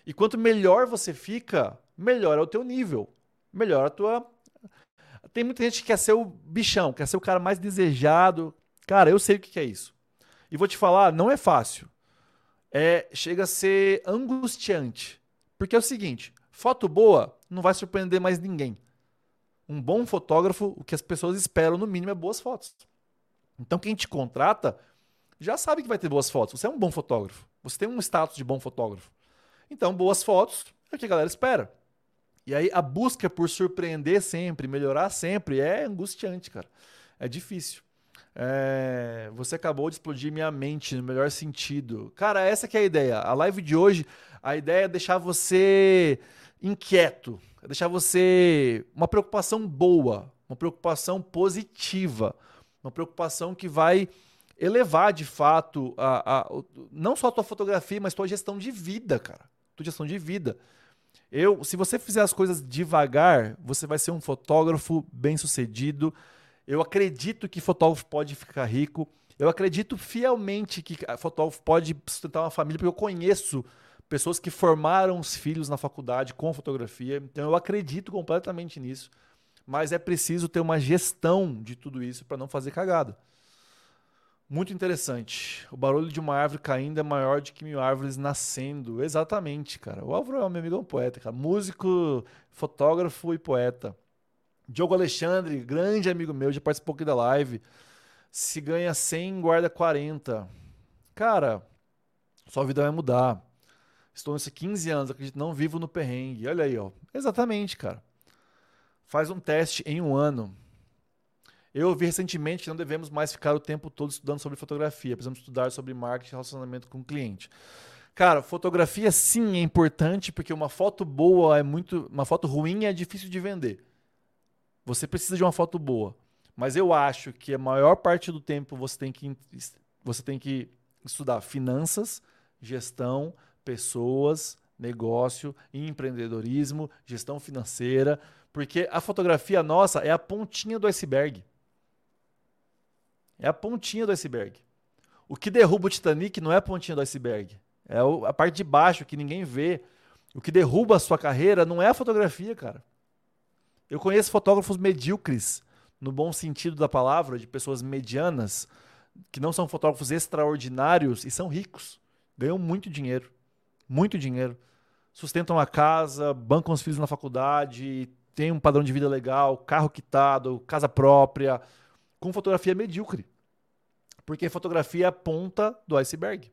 E quanto melhor você fica, melhor é o teu nível. Melhor a tua. Tem muita gente que quer ser o bichão, quer ser o cara mais desejado. Cara, eu sei o que é isso. E vou te falar, não é fácil. É, chega a ser angustiante. Porque é o seguinte: foto boa não vai surpreender mais ninguém. Um bom fotógrafo, o que as pessoas esperam no mínimo é boas fotos. Então quem te contrata já sabe que vai ter boas fotos. Você é um bom fotógrafo. Você tem um status de bom fotógrafo. Então, boas fotos é o que a galera espera. E aí a busca por surpreender sempre, melhorar sempre, é angustiante, cara. É difícil. É... Você acabou de explodir minha mente no melhor sentido. Cara, essa que é a ideia. A live de hoje, a ideia é deixar você inquieto, é deixar você uma preocupação boa, uma preocupação positiva uma preocupação que vai elevar de fato a, a, não só a tua fotografia, mas tua gestão de vida, cara. Tua gestão de vida. Eu, se você fizer as coisas devagar, você vai ser um fotógrafo bem sucedido. Eu acredito que fotógrafo pode ficar rico. Eu acredito fielmente que fotógrafo pode sustentar uma família, porque eu conheço pessoas que formaram os filhos na faculdade com fotografia. Então eu acredito completamente nisso mas é preciso ter uma gestão de tudo isso para não fazer cagada. Muito interessante. O barulho de uma árvore caindo é maior do que mil árvores nascendo. Exatamente, cara. O Álvaro é meu amigo é um poeta, cara. Músico, fotógrafo e poeta. Diogo Alexandre, grande amigo meu, já participou aqui da live. Se ganha 100, guarda 40. Cara, sua vida vai mudar. Estou nesses 15 anos, acredito, não vivo no perrengue. Olha aí, ó. Exatamente, cara. Faz um teste em um ano. Eu ouvi recentemente que não devemos mais ficar o tempo todo estudando sobre fotografia. Precisamos estudar sobre marketing e relacionamento com o cliente. Cara, fotografia sim é importante porque uma foto boa é muito, uma foto ruim é difícil de vender. Você precisa de uma foto boa, mas eu acho que a maior parte do tempo você tem que você tem que estudar finanças, gestão, pessoas, negócio, empreendedorismo, gestão financeira, porque a fotografia nossa é a pontinha do iceberg. É a pontinha do iceberg. O que derruba o Titanic não é a pontinha do iceberg. É a parte de baixo que ninguém vê. O que derruba a sua carreira não é a fotografia, cara. Eu conheço fotógrafos medíocres, no bom sentido da palavra, de pessoas medianas, que não são fotógrafos extraordinários e são ricos. Ganham muito dinheiro. Muito dinheiro. sustentam a casa, bancam os filhos na faculdade, têm um padrão de vida legal, carro quitado, casa própria, com fotografia medíocre. Porque fotografia é a ponta do iceberg.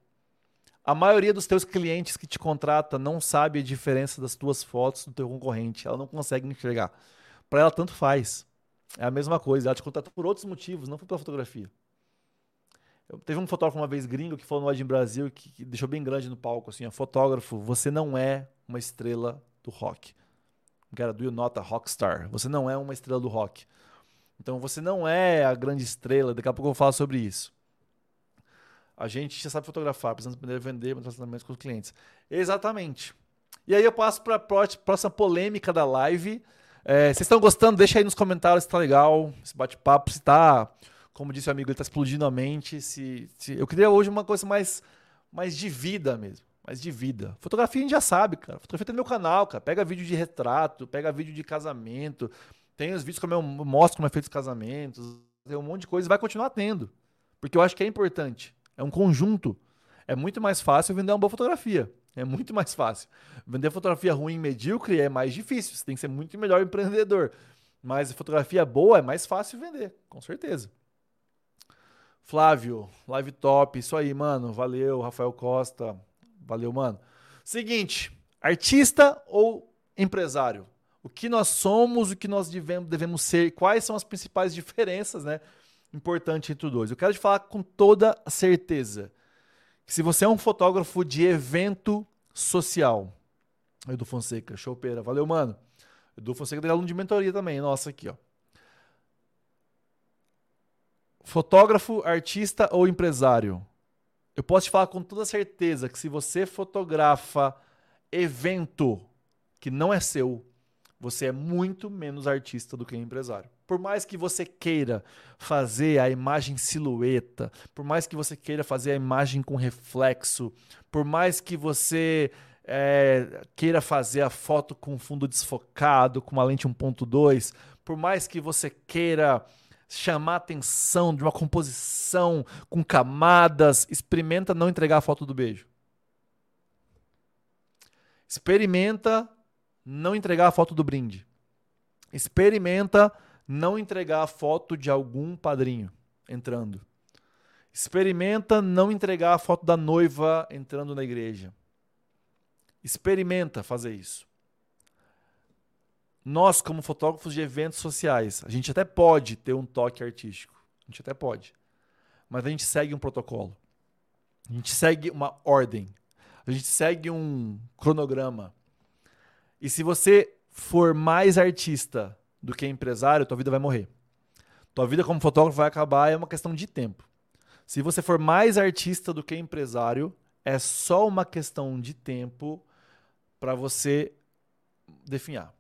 A maioria dos teus clientes que te contrata não sabe a diferença das tuas fotos do teu concorrente. Ela não consegue enxergar. Para ela, tanto faz. É a mesma coisa. Ela te contrata por outros motivos, não pela fotografia. Eu, teve um fotógrafo uma vez gringo que falou no Ad Brasil que, que, deixou bem grande no palco assim, fotógrafo, você não é uma estrela do rock. Cara, do you not a rockstar? Você não é uma estrela do rock. Então você não é a grande estrela. Daqui a pouco eu vou falar sobre isso. A gente já sabe fotografar, precisamos aprender a vender relacionamentos com os clientes. Exatamente. E aí eu passo para a próxima polêmica da live. É, vocês estão gostando? Deixa aí nos comentários se tá legal, esse bate-papo, se tá, como disse o amigo, ele tá explodindo a mente. Se, se, Eu queria hoje uma coisa mais, mais de vida mesmo. Mais de vida. Fotografia a gente já sabe, cara. Fotografia tem no meu canal, cara. Pega vídeo de retrato, pega vídeo de casamento. Tem os vídeos como eu mostro como é feito os casamentos. Tem um monte de coisa e vai continuar tendo. Porque eu acho que é importante. É um conjunto. É muito mais fácil vender uma boa fotografia. É muito mais fácil. Vender fotografia ruim, medíocre é mais difícil. Você tem que ser muito melhor empreendedor. Mas fotografia boa é mais fácil vender, com certeza. Flávio, live top. Isso aí, mano. Valeu, Rafael Costa. Valeu, mano. Seguinte, artista ou empresário? O que nós somos, o que nós devemos, devemos ser, quais são as principais diferenças, né? importante entre os dois. Eu quero te falar com toda certeza que se você é um fotógrafo de evento social, Edu Fonseca, chopeira, valeu, mano. Edu Fonseca tem aluno de mentoria também, nossa, aqui, ó. Fotógrafo, artista ou empresário? Eu posso te falar com toda certeza que se você fotografa evento que não é seu, você é muito menos artista do que empresário. Por mais que você queira fazer a imagem silhueta, por mais que você queira fazer a imagem com reflexo, por mais que você é, queira fazer a foto com fundo desfocado, com uma lente 1.2, por mais que você queira chamar atenção de uma composição com camadas, experimenta não entregar a foto do beijo. Experimenta não entregar a foto do brinde. Experimenta não entregar a foto de algum padrinho entrando. Experimenta não entregar a foto da noiva entrando na igreja. Experimenta fazer isso. Nós, como fotógrafos de eventos sociais, a gente até pode ter um toque artístico. A gente até pode. Mas a gente segue um protocolo. A gente segue uma ordem. A gente segue um cronograma. E se você for mais artista do que empresário, tua vida vai morrer. Tua vida como fotógrafo vai acabar, é uma questão de tempo. Se você for mais artista do que empresário, é só uma questão de tempo para você definhar.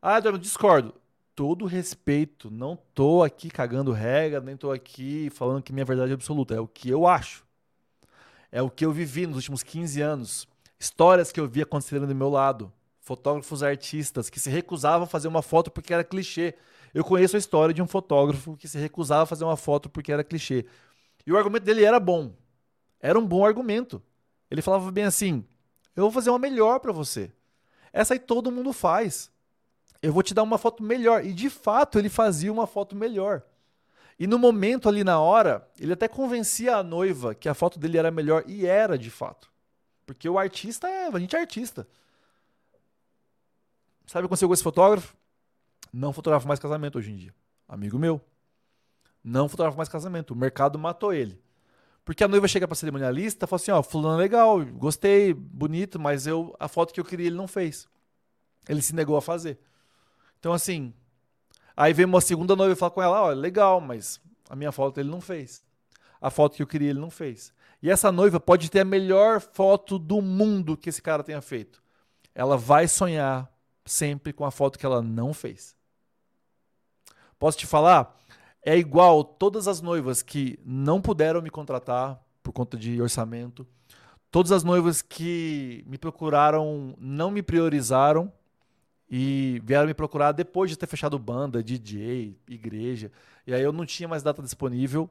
Ah, eu discordo. Todo respeito, não tô aqui cagando regra, nem tô aqui falando que minha verdade é absoluta, é o que eu acho. É o que eu vivi nos últimos 15 anos, histórias que eu vi acontecendo do meu lado, fotógrafos artistas que se recusavam a fazer uma foto porque era clichê. Eu conheço a história de um fotógrafo que se recusava a fazer uma foto porque era clichê. E o argumento dele era bom. Era um bom argumento. Ele falava bem assim: eu vou fazer uma melhor para você. Essa aí todo mundo faz. Eu vou te dar uma foto melhor. E de fato ele fazia uma foto melhor. E no momento ali na hora, ele até convencia a noiva que a foto dele era melhor. E era de fato. Porque o artista é. A gente é artista. Sabe o que aconteceu com esse fotógrafo? Não fotografa mais casamento hoje em dia. Amigo meu. Não fotografa mais casamento. O mercado matou ele. Porque a noiva chega para cerimonialista e fala assim: ó, fulano é legal, gostei, bonito, mas eu a foto que eu queria ele não fez. Ele se negou a fazer. Então, assim. Aí vem uma segunda noiva e fala com ela: ó, legal, mas a minha foto ele não fez. A foto que eu queria ele não fez. E essa noiva pode ter a melhor foto do mundo que esse cara tenha feito. Ela vai sonhar sempre com a foto que ela não fez. Posso te falar? É igual todas as noivas que não puderam me contratar por conta de orçamento, todas as noivas que me procuraram, não me priorizaram e vieram me procurar depois de ter fechado banda, DJ, igreja, e aí eu não tinha mais data disponível.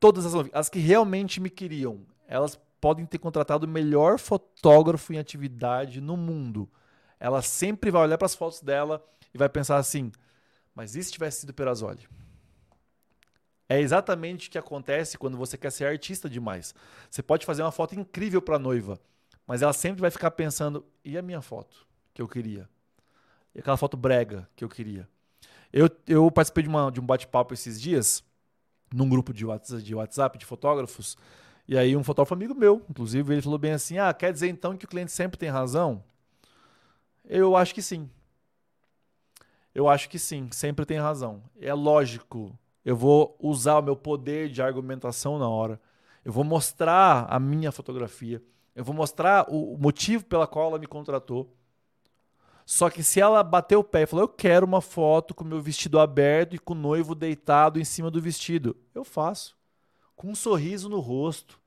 Todas as as que realmente me queriam, elas podem ter contratado o melhor fotógrafo em atividade no mundo. Ela sempre vai olhar para as fotos dela e vai pensar assim: mas e se tivesse sido Perazoli? É exatamente o que acontece quando você quer ser artista demais. Você pode fazer uma foto incrível para a noiva, mas ela sempre vai ficar pensando: e a minha foto que eu queria? E aquela foto brega que eu queria? Eu, eu participei de, uma, de um bate-papo esses dias, num grupo de WhatsApp, de WhatsApp de fotógrafos, e aí um fotógrafo amigo meu, inclusive, ele falou bem assim: ah, quer dizer então que o cliente sempre tem razão? Eu acho que sim. Eu acho que sim, sempre tem razão. É lógico eu vou usar o meu poder de argumentação na hora. Eu vou mostrar a minha fotografia. Eu vou mostrar o motivo pela qual ela me contratou. Só que se ela bater o pé e falar, eu quero uma foto com meu vestido aberto e com o noivo deitado em cima do vestido, eu faço. Com um sorriso no rosto.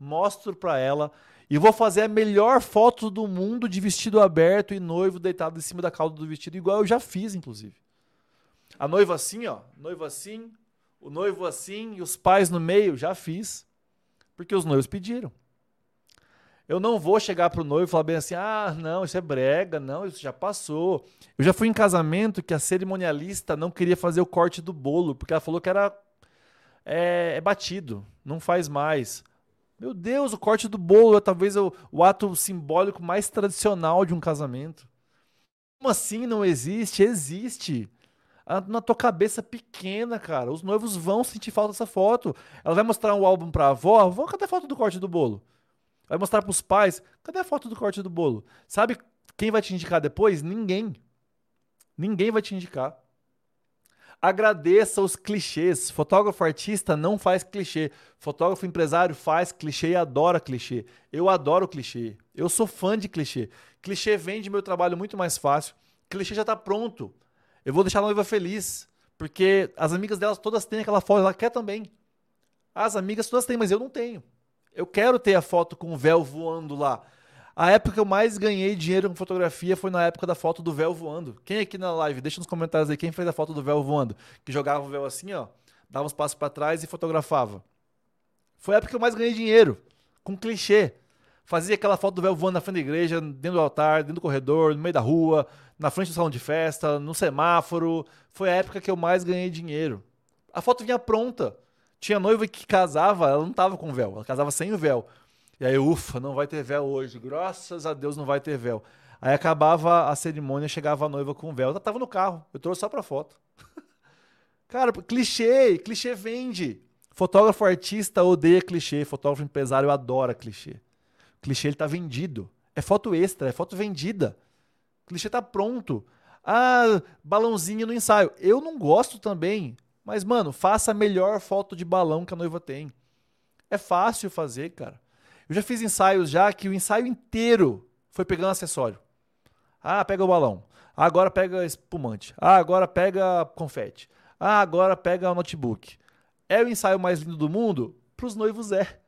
Mostro para ela e vou fazer a melhor foto do mundo de vestido aberto e noivo deitado em cima da cauda do vestido, igual eu já fiz, inclusive. A noiva assim, ó, noiva assim, o noivo assim e os pais no meio, já fiz. Porque os noivos pediram. Eu não vou chegar pro noivo e falar bem assim: ah, não, isso é brega, não, isso já passou. Eu já fui em casamento que a cerimonialista não queria fazer o corte do bolo, porque ela falou que era é, é batido, não faz mais. Meu Deus, o corte do bolo é talvez o, o ato simbólico mais tradicional de um casamento. Como assim não existe? Existe na tua cabeça pequena, cara. Os noivos vão sentir falta dessa foto. Ela vai mostrar um álbum pra avó. Avó, cadê a foto do corte do bolo? Vai mostrar pros pais. Cadê a foto do corte do bolo? Sabe quem vai te indicar depois? Ninguém. Ninguém vai te indicar. Agradeça os clichês. Fotógrafo artista não faz clichê. Fotógrafo empresário faz clichê e adora clichê. Eu adoro clichê. Eu sou fã de clichê. Clichê vende meu trabalho muito mais fácil. Clichê já está pronto. Eu vou deixar a noiva feliz. Porque as amigas delas todas têm aquela foto, ela quer também. As amigas todas têm, mas eu não tenho. Eu quero ter a foto com o véu voando lá. A época que eu mais ganhei dinheiro com fotografia foi na época da foto do véu voando. Quem aqui na live? Deixa nos comentários aí quem fez a foto do véu voando. Que jogava o véu assim, ó, dava uns passos para trás e fotografava. Foi a época que eu mais ganhei dinheiro. Com clichê. Fazia aquela foto do véu voando na frente da igreja, dentro do altar, dentro do corredor, no meio da rua, na frente do salão de festa, no semáforo. Foi a época que eu mais ganhei dinheiro. A foto vinha pronta. Tinha noiva que casava, ela não tava com véu, ela casava sem o véu. E aí, ufa, não vai ter véu hoje. Graças a Deus não vai ter véu. Aí acabava a cerimônia, chegava a noiva com véu. Ela tava no carro, eu trouxe só pra foto. Cara, clichê, clichê vende. Fotógrafo artista odeia clichê, fotógrafo empresário adora clichê. Clichê ele tá vendido. É foto extra, é foto vendida. Clichê tá pronto. Ah, balãozinho no ensaio. Eu não gosto também. Mas, mano, faça a melhor foto de balão que a noiva tem. É fácil fazer, cara. Eu já fiz ensaios já que o ensaio inteiro foi pegando acessório. Ah, pega o balão. Ah, agora pega espumante. Ah, agora pega confete. Ah, agora pega o notebook. É o ensaio mais lindo do mundo? Para os noivos é.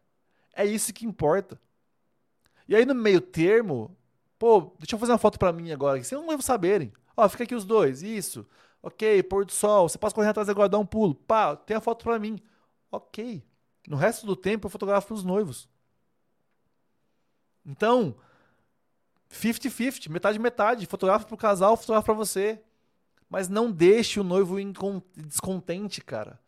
É isso que importa. E aí no meio termo, pô, deixa eu fazer uma foto para mim agora, sem não saberem. Ó, fica aqui os dois, isso. Ok, pôr do sol, você passa correndo atrás agora, dá um pulo. Pá, tem a foto para mim. Ok. No resto do tempo eu fotografo os noivos. Então, 50-50, metade metade. Fotografa pro casal, fotografa para você. Mas não deixe o noivo descontente, cara.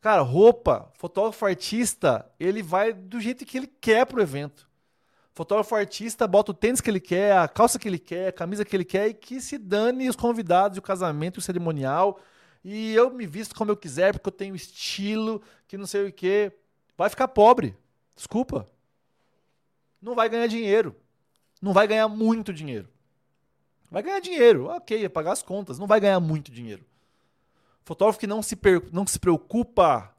Cara, roupa, fotógrafo artista, ele vai do jeito que ele quer pro evento. Fotógrafo artista bota o tênis que ele quer, a calça que ele quer, a camisa que ele quer e que se dane os convidados, o casamento, o cerimonial. E eu me visto como eu quiser, porque eu tenho estilo, que não sei o que. Vai ficar pobre. Desculpa. Não vai ganhar dinheiro. Não vai ganhar muito dinheiro. Vai ganhar dinheiro, ok, é pagar as contas. Não vai ganhar muito dinheiro. Fotógrafo que não se, não se preocupa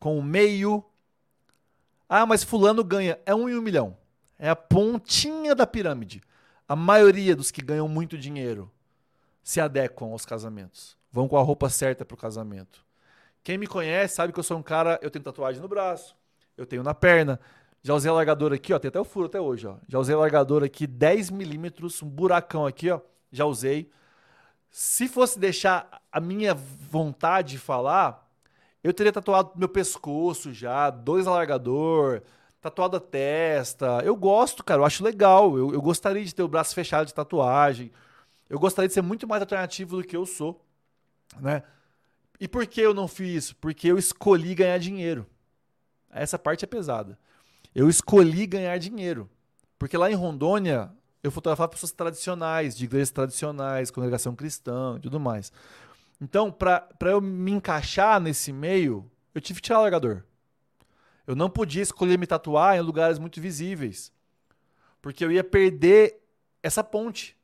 com o meio. Ah, mas fulano ganha. É um em um milhão. É a pontinha da pirâmide. A maioria dos que ganham muito dinheiro se adequam aos casamentos. Vão com a roupa certa para o casamento. Quem me conhece sabe que eu sou um cara. Eu tenho tatuagem no braço, eu tenho na perna. Já usei alargador aqui, ó. Tem até o furo até hoje, ó. Já usei alargador aqui 10 milímetros, um buracão aqui, ó. Já usei. Se fosse deixar a minha vontade de falar, eu teria tatuado meu pescoço já, dois alargador, tatuado a testa. Eu gosto, cara, eu acho legal. Eu, eu gostaria de ter o braço fechado de tatuagem. Eu gostaria de ser muito mais alternativo do que eu sou, né? E por que eu não fiz isso? Porque eu escolhi ganhar dinheiro. Essa parte é pesada. Eu escolhi ganhar dinheiro. Porque lá em Rondônia, eu fotografava pessoas tradicionais, de igrejas tradicionais, congregação cristã e tudo mais. Então, para eu me encaixar nesse meio, eu tive que tirar o largador. Eu não podia escolher me tatuar em lugares muito visíveis. Porque eu ia perder essa ponte.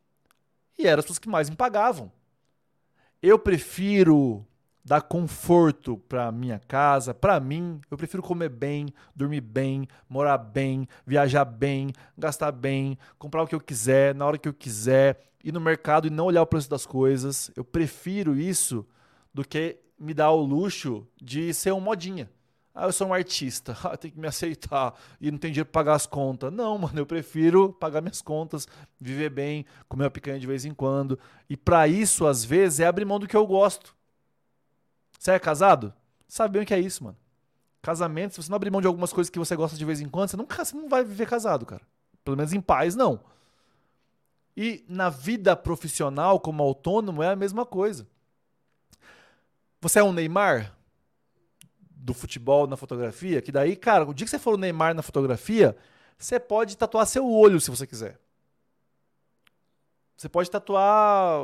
E eram as pessoas que mais me pagavam. Eu prefiro dar conforto para minha casa, para mim. Eu prefiro comer bem, dormir bem, morar bem, viajar bem, gastar bem, comprar o que eu quiser, na hora que eu quiser, ir no mercado e não olhar o preço das coisas. Eu prefiro isso do que me dar o luxo de ser um modinha. Ah, eu sou um artista, ah, tem que me aceitar e não tem dinheiro para pagar as contas. Não, mano, eu prefiro pagar minhas contas, viver bem, comer uma picanha de vez em quando. E para isso, às vezes, é abrir mão do que eu gosto. Você é casado? Sabe bem o que é isso, mano. Casamento, se você não abrir mão de algumas coisas que você gosta de vez em quando, você nunca você não vai viver casado, cara. Pelo menos em paz, não. E na vida profissional, como autônomo, é a mesma coisa. Você é um Neymar? Do futebol na fotografia, que daí, cara, o dia que você for o Neymar na fotografia, você pode tatuar seu olho se você quiser. Você pode tatuar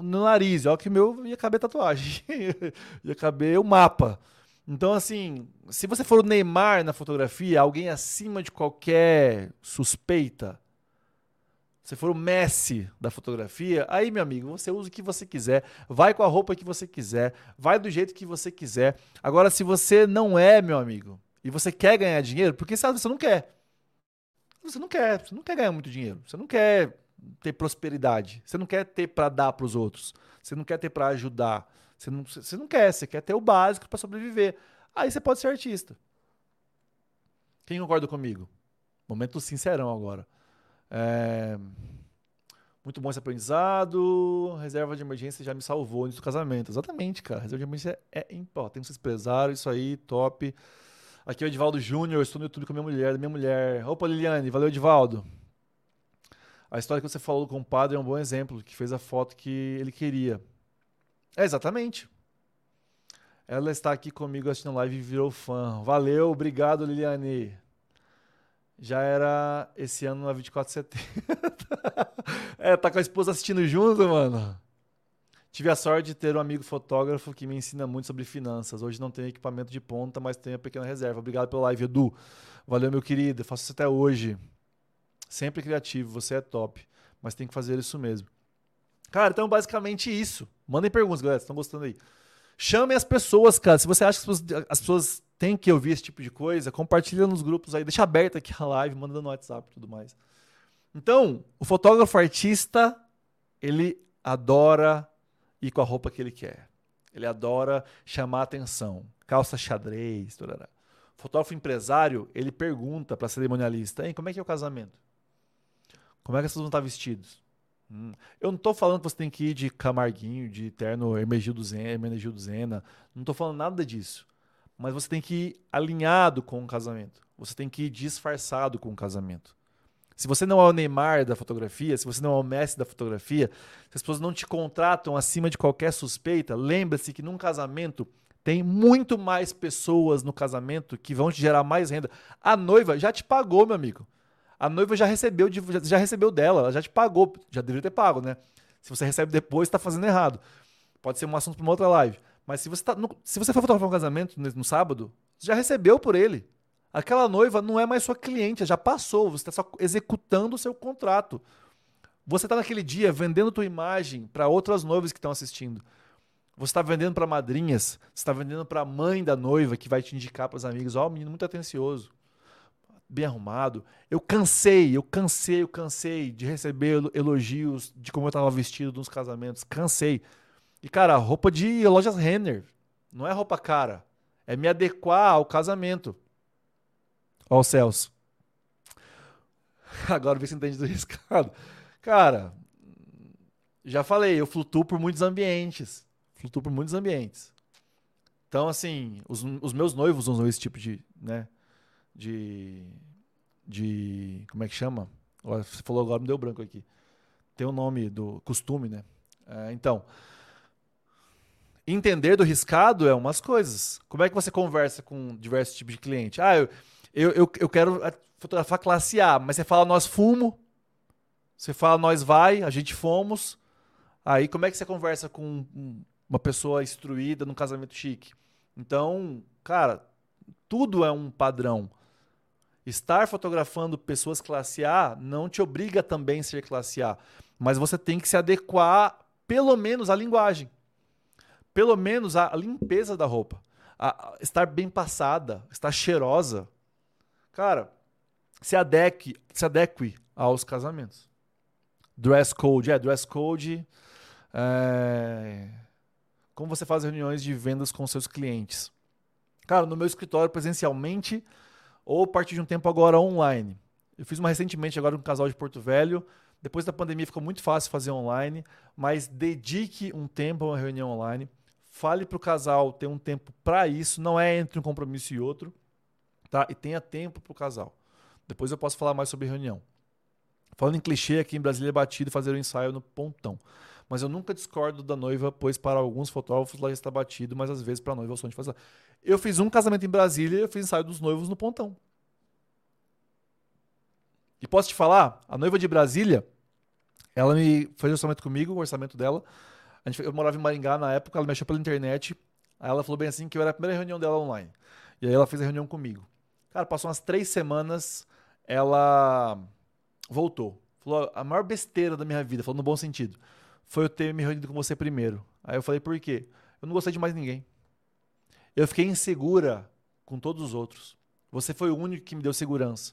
no nariz, olha que meu ia caber tatuagem. ia caber o mapa. Então, assim, se você for o Neymar na fotografia, alguém acima de qualquer suspeita, se for o Messi da fotografia, aí, meu amigo, você usa o que você quiser, vai com a roupa que você quiser, vai do jeito que você quiser. Agora, se você não é, meu amigo, e você quer ganhar dinheiro, porque sabe, você não quer. Você não quer, você não quer ganhar muito dinheiro, você não quer ter prosperidade, você não quer ter para dar para os outros, você não quer ter para ajudar, você não, você não quer, você quer ter o básico para sobreviver. Aí você pode ser artista. Quem concorda comigo? Momento sincerão agora. É... Muito bom esse aprendizado. Reserva de emergência já me salvou antes do casamento. Exatamente, cara. Reserva de emergência é importante. Tem que vocês prezaram, isso aí, top. Aqui é o Edivaldo Júnior, estou no YouTube com a minha mulher, minha mulher. Opa, Liliane, valeu, Edivaldo. A história que você falou com o padre é um bom exemplo, que fez a foto que ele queria. É, exatamente. Ela está aqui comigo assistindo live e virou fã. Valeu, obrigado, Liliane já era esse ano na 24 de setembro. é, tá com a esposa assistindo junto, mano. Tive a sorte de ter um amigo fotógrafo que me ensina muito sobre finanças. Hoje não tenho equipamento de ponta, mas tenho a pequena reserva. Obrigado pela live, Edu. Valeu, meu querido. faço isso até hoje. Sempre criativo, você é top. Mas tem que fazer isso mesmo. Cara, então basicamente isso. Mandem perguntas, galera. Estão gostando aí? Chamem as pessoas, cara. Se você acha que as pessoas tem que ouvir esse tipo de coisa, compartilha nos grupos aí, deixa aberta aqui a live, manda no WhatsApp e tudo mais. Então, o fotógrafo artista, ele adora ir com a roupa que ele quer. Ele adora chamar atenção. Calça xadrez, tarará. Fotógrafo empresário, ele pergunta para cerimonialista, hein, como é que é o casamento? Como é que vocês vão estar vestidos? Hum. Eu não estou falando que você tem que ir de Camarguinho, de terno Hermenegildo Zena, Hermenegildo Zena. Não estou falando nada disso mas você tem que ir alinhado com o casamento. Você tem que ir disfarçado com o casamento. Se você não é o Neymar da fotografia, se você não é o Messi da fotografia, se as pessoas não te contratam acima de qualquer suspeita, lembre-se que num casamento tem muito mais pessoas no casamento que vão te gerar mais renda. A noiva já te pagou, meu amigo. A noiva já recebeu, já recebeu dela, ela já te pagou. Já deveria ter pago, né? Se você recebe depois, está fazendo errado. Pode ser um assunto para uma outra live. Mas se você, tá no, se você for fotografar um casamento no, no sábado, você já recebeu por ele. Aquela noiva não é mais sua cliente, já passou, você está só executando o seu contrato. Você está naquele dia vendendo tua imagem para outras noivas que estão assistindo. Você está vendendo para madrinhas, você está vendendo para a mãe da noiva que vai te indicar para os amigos. Ó, oh, um menino muito atencioso, bem arrumado. Eu cansei, eu cansei, eu cansei de receber elogios de como eu estava vestido nos casamentos. Cansei. E, cara, roupa de lojas Renner. Não é roupa cara. É me adequar ao casamento. Ó o Celso. Agora vê se entende do riscado. Cara, já falei, eu flutuo por muitos ambientes. Flutuo por muitos ambientes. Então, assim, os, os meus noivos usam esse tipo de, né, de. de. Como é que chama? Você falou agora, me deu branco aqui. Tem o um nome do costume, né? É, então. Entender do riscado é umas coisas. Como é que você conversa com diversos tipos de cliente? Ah, eu, eu, eu, eu quero fotografar classe A, mas você fala nós fumo, você fala nós vai, a gente fomos. Aí como é que você conversa com uma pessoa instruída num casamento chique? Então, cara, tudo é um padrão. Estar fotografando pessoas classe A não te obriga também a ser classe A, mas você tem que se adequar pelo menos à linguagem, pelo menos à limpeza da roupa, a estar bem passada, estar cheirosa. Cara, se adeque, se adeque aos casamentos. Dress code, é, dress code. É... Como você faz reuniões de vendas com seus clientes? Cara, no meu escritório presencialmente ou a partir de um tempo agora online. Eu fiz uma recentemente agora com um casal de Porto Velho. Depois da pandemia ficou muito fácil fazer online, mas dedique um tempo a uma reunião online. Fale para o casal ter um tempo para isso, não é entre um compromisso e outro, tá? E tenha tempo para o casal. Depois eu posso falar mais sobre reunião. Falando em clichê, aqui em Brasília é batido fazer o um ensaio no pontão. Mas eu nunca discordo da noiva, pois para alguns fotógrafos lá está batido, mas às vezes para a noiva é o sonho de fazer. Eu fiz um casamento em Brasília e eu fiz ensaio dos noivos no pontão. E posso te falar, a noiva de Brasília, ela me fez orçamento comigo, o orçamento dela. A gente, eu morava em Maringá na época, ela me achou pela internet. Aí ela falou bem assim que eu era a primeira reunião dela online. E aí ela fez a reunião comigo. Cara, passou umas três semanas, ela voltou. Falou, a maior besteira da minha vida, falou no bom sentido, foi eu ter me reunido com você primeiro. Aí eu falei, por quê? Eu não gostei de mais ninguém. Eu fiquei insegura com todos os outros. Você foi o único que me deu segurança.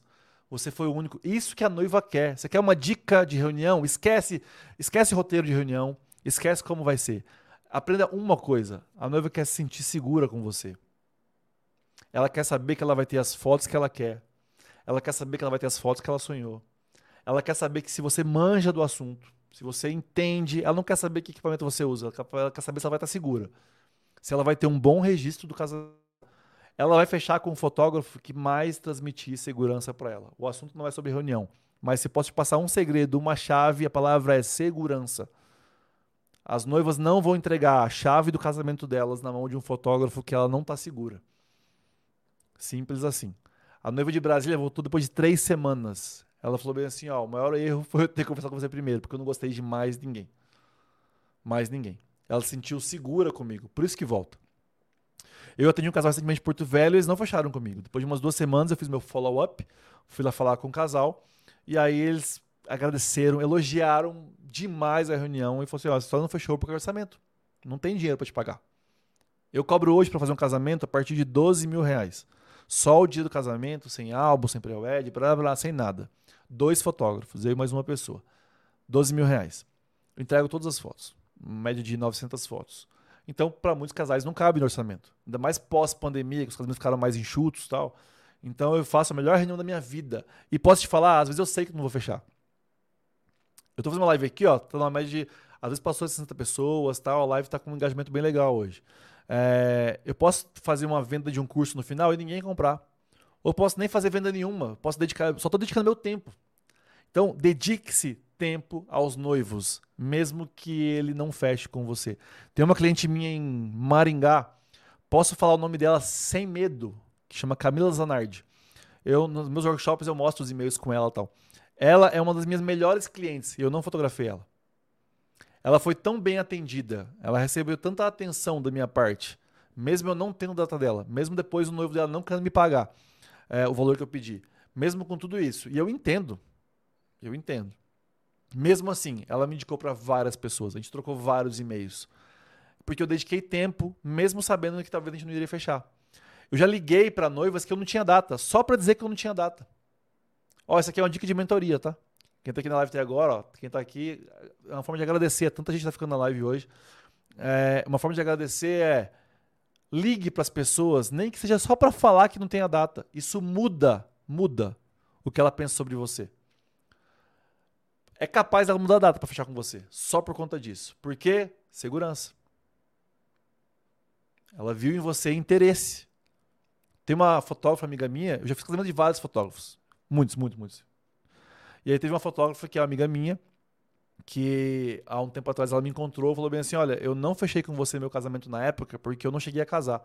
Você foi o único. Isso que a noiva quer. Você quer uma dica de reunião? Esquece, esquece roteiro de reunião. Esquece como vai ser. Aprenda uma coisa. A noiva quer se sentir segura com você. Ela quer saber que ela vai ter as fotos que ela quer. Ela quer saber que ela vai ter as fotos que ela sonhou. Ela quer saber que se você manja do assunto, se você entende, ela não quer saber que equipamento você usa, ela quer saber se ela vai estar segura. Se ela vai ter um bom registro do casamento. Ela vai fechar com o fotógrafo que mais transmitir segurança para ela. O assunto não é sobre reunião, mas se posso te passar um segredo, uma chave, a palavra é segurança. As noivas não vão entregar a chave do casamento delas na mão de um fotógrafo que ela não está segura. Simples assim. A noiva de Brasília voltou depois de três semanas. Ela falou bem assim: ó, o maior erro foi eu ter conversado com você primeiro, porque eu não gostei de mais ninguém. Mais ninguém. Ela se sentiu segura comigo, por isso que volta. Eu atendi um casal recentemente em Porto Velho e eles não fecharam comigo. Depois de umas duas semanas eu fiz meu follow-up, fui lá falar com o casal, e aí eles agradeceram, elogiaram demais a reunião e falaram assim: ó, só não fechou porque é orçamento. Não tem dinheiro para te pagar. Eu cobro hoje para fazer um casamento a partir de 12 mil reais. Só o dia do casamento, sem álbum, sem pré-wed, blá, blá, sem nada. Dois fotógrafos, eu e mais uma pessoa. 12 mil reais. Eu entrego todas as fotos. Média de 900 fotos. Então, para muitos casais não cabe no orçamento. Ainda mais pós-pandemia, que os casamentos ficaram mais enxutos tal. Então, eu faço a melhor reunião da minha vida. E posso te falar, às vezes eu sei que não vou fechar. Eu tô fazendo uma live aqui, ó, tá numa média de. Às vezes passou de 60 pessoas, tal. A live tá com um engajamento bem legal hoje. É, eu posso fazer uma venda de um curso no final e ninguém comprar. Ou posso nem fazer venda nenhuma. Posso dedicar, só estou dedicando meu tempo. Então, dedique-se tempo aos noivos, mesmo que ele não feche com você. Tem uma cliente minha em Maringá, posso falar o nome dela sem medo, que chama Camila Zanardi. Eu nos meus workshops eu mostro os e-mails com ela e tal. Ela é uma das minhas melhores clientes e eu não fotografei ela. Ela foi tão bem atendida, ela recebeu tanta atenção da minha parte, mesmo eu não tendo data dela, mesmo depois o noivo dela não querendo me pagar é, o valor que eu pedi, mesmo com tudo isso. E eu entendo, eu entendo. Mesmo assim, ela me indicou para várias pessoas, a gente trocou vários e-mails, porque eu dediquei tempo, mesmo sabendo que talvez a gente não iria fechar. Eu já liguei para noivas que eu não tinha data, só para dizer que eu não tinha data. Ó, essa aqui é uma dica de mentoria, tá? Quem tá aqui na live até agora, ó, quem tá aqui, é uma forma de agradecer. Tanta gente tá ficando na live hoje. É, uma forma de agradecer é ligue para as pessoas, nem que seja só para falar que não tem a data. Isso muda, muda o que ela pensa sobre você. É capaz dela mudar a data para fechar com você, só por conta disso. Por quê? Segurança. Ela viu em você interesse. Tem uma fotógrafa amiga minha, eu já fiz casamento de vários fotógrafos. Muitos, muitos, muitos. E aí teve uma fotógrafa que é uma amiga minha, que há um tempo atrás ela me encontrou e falou bem assim: Olha, eu não fechei com você meu casamento na época porque eu não cheguei a casar.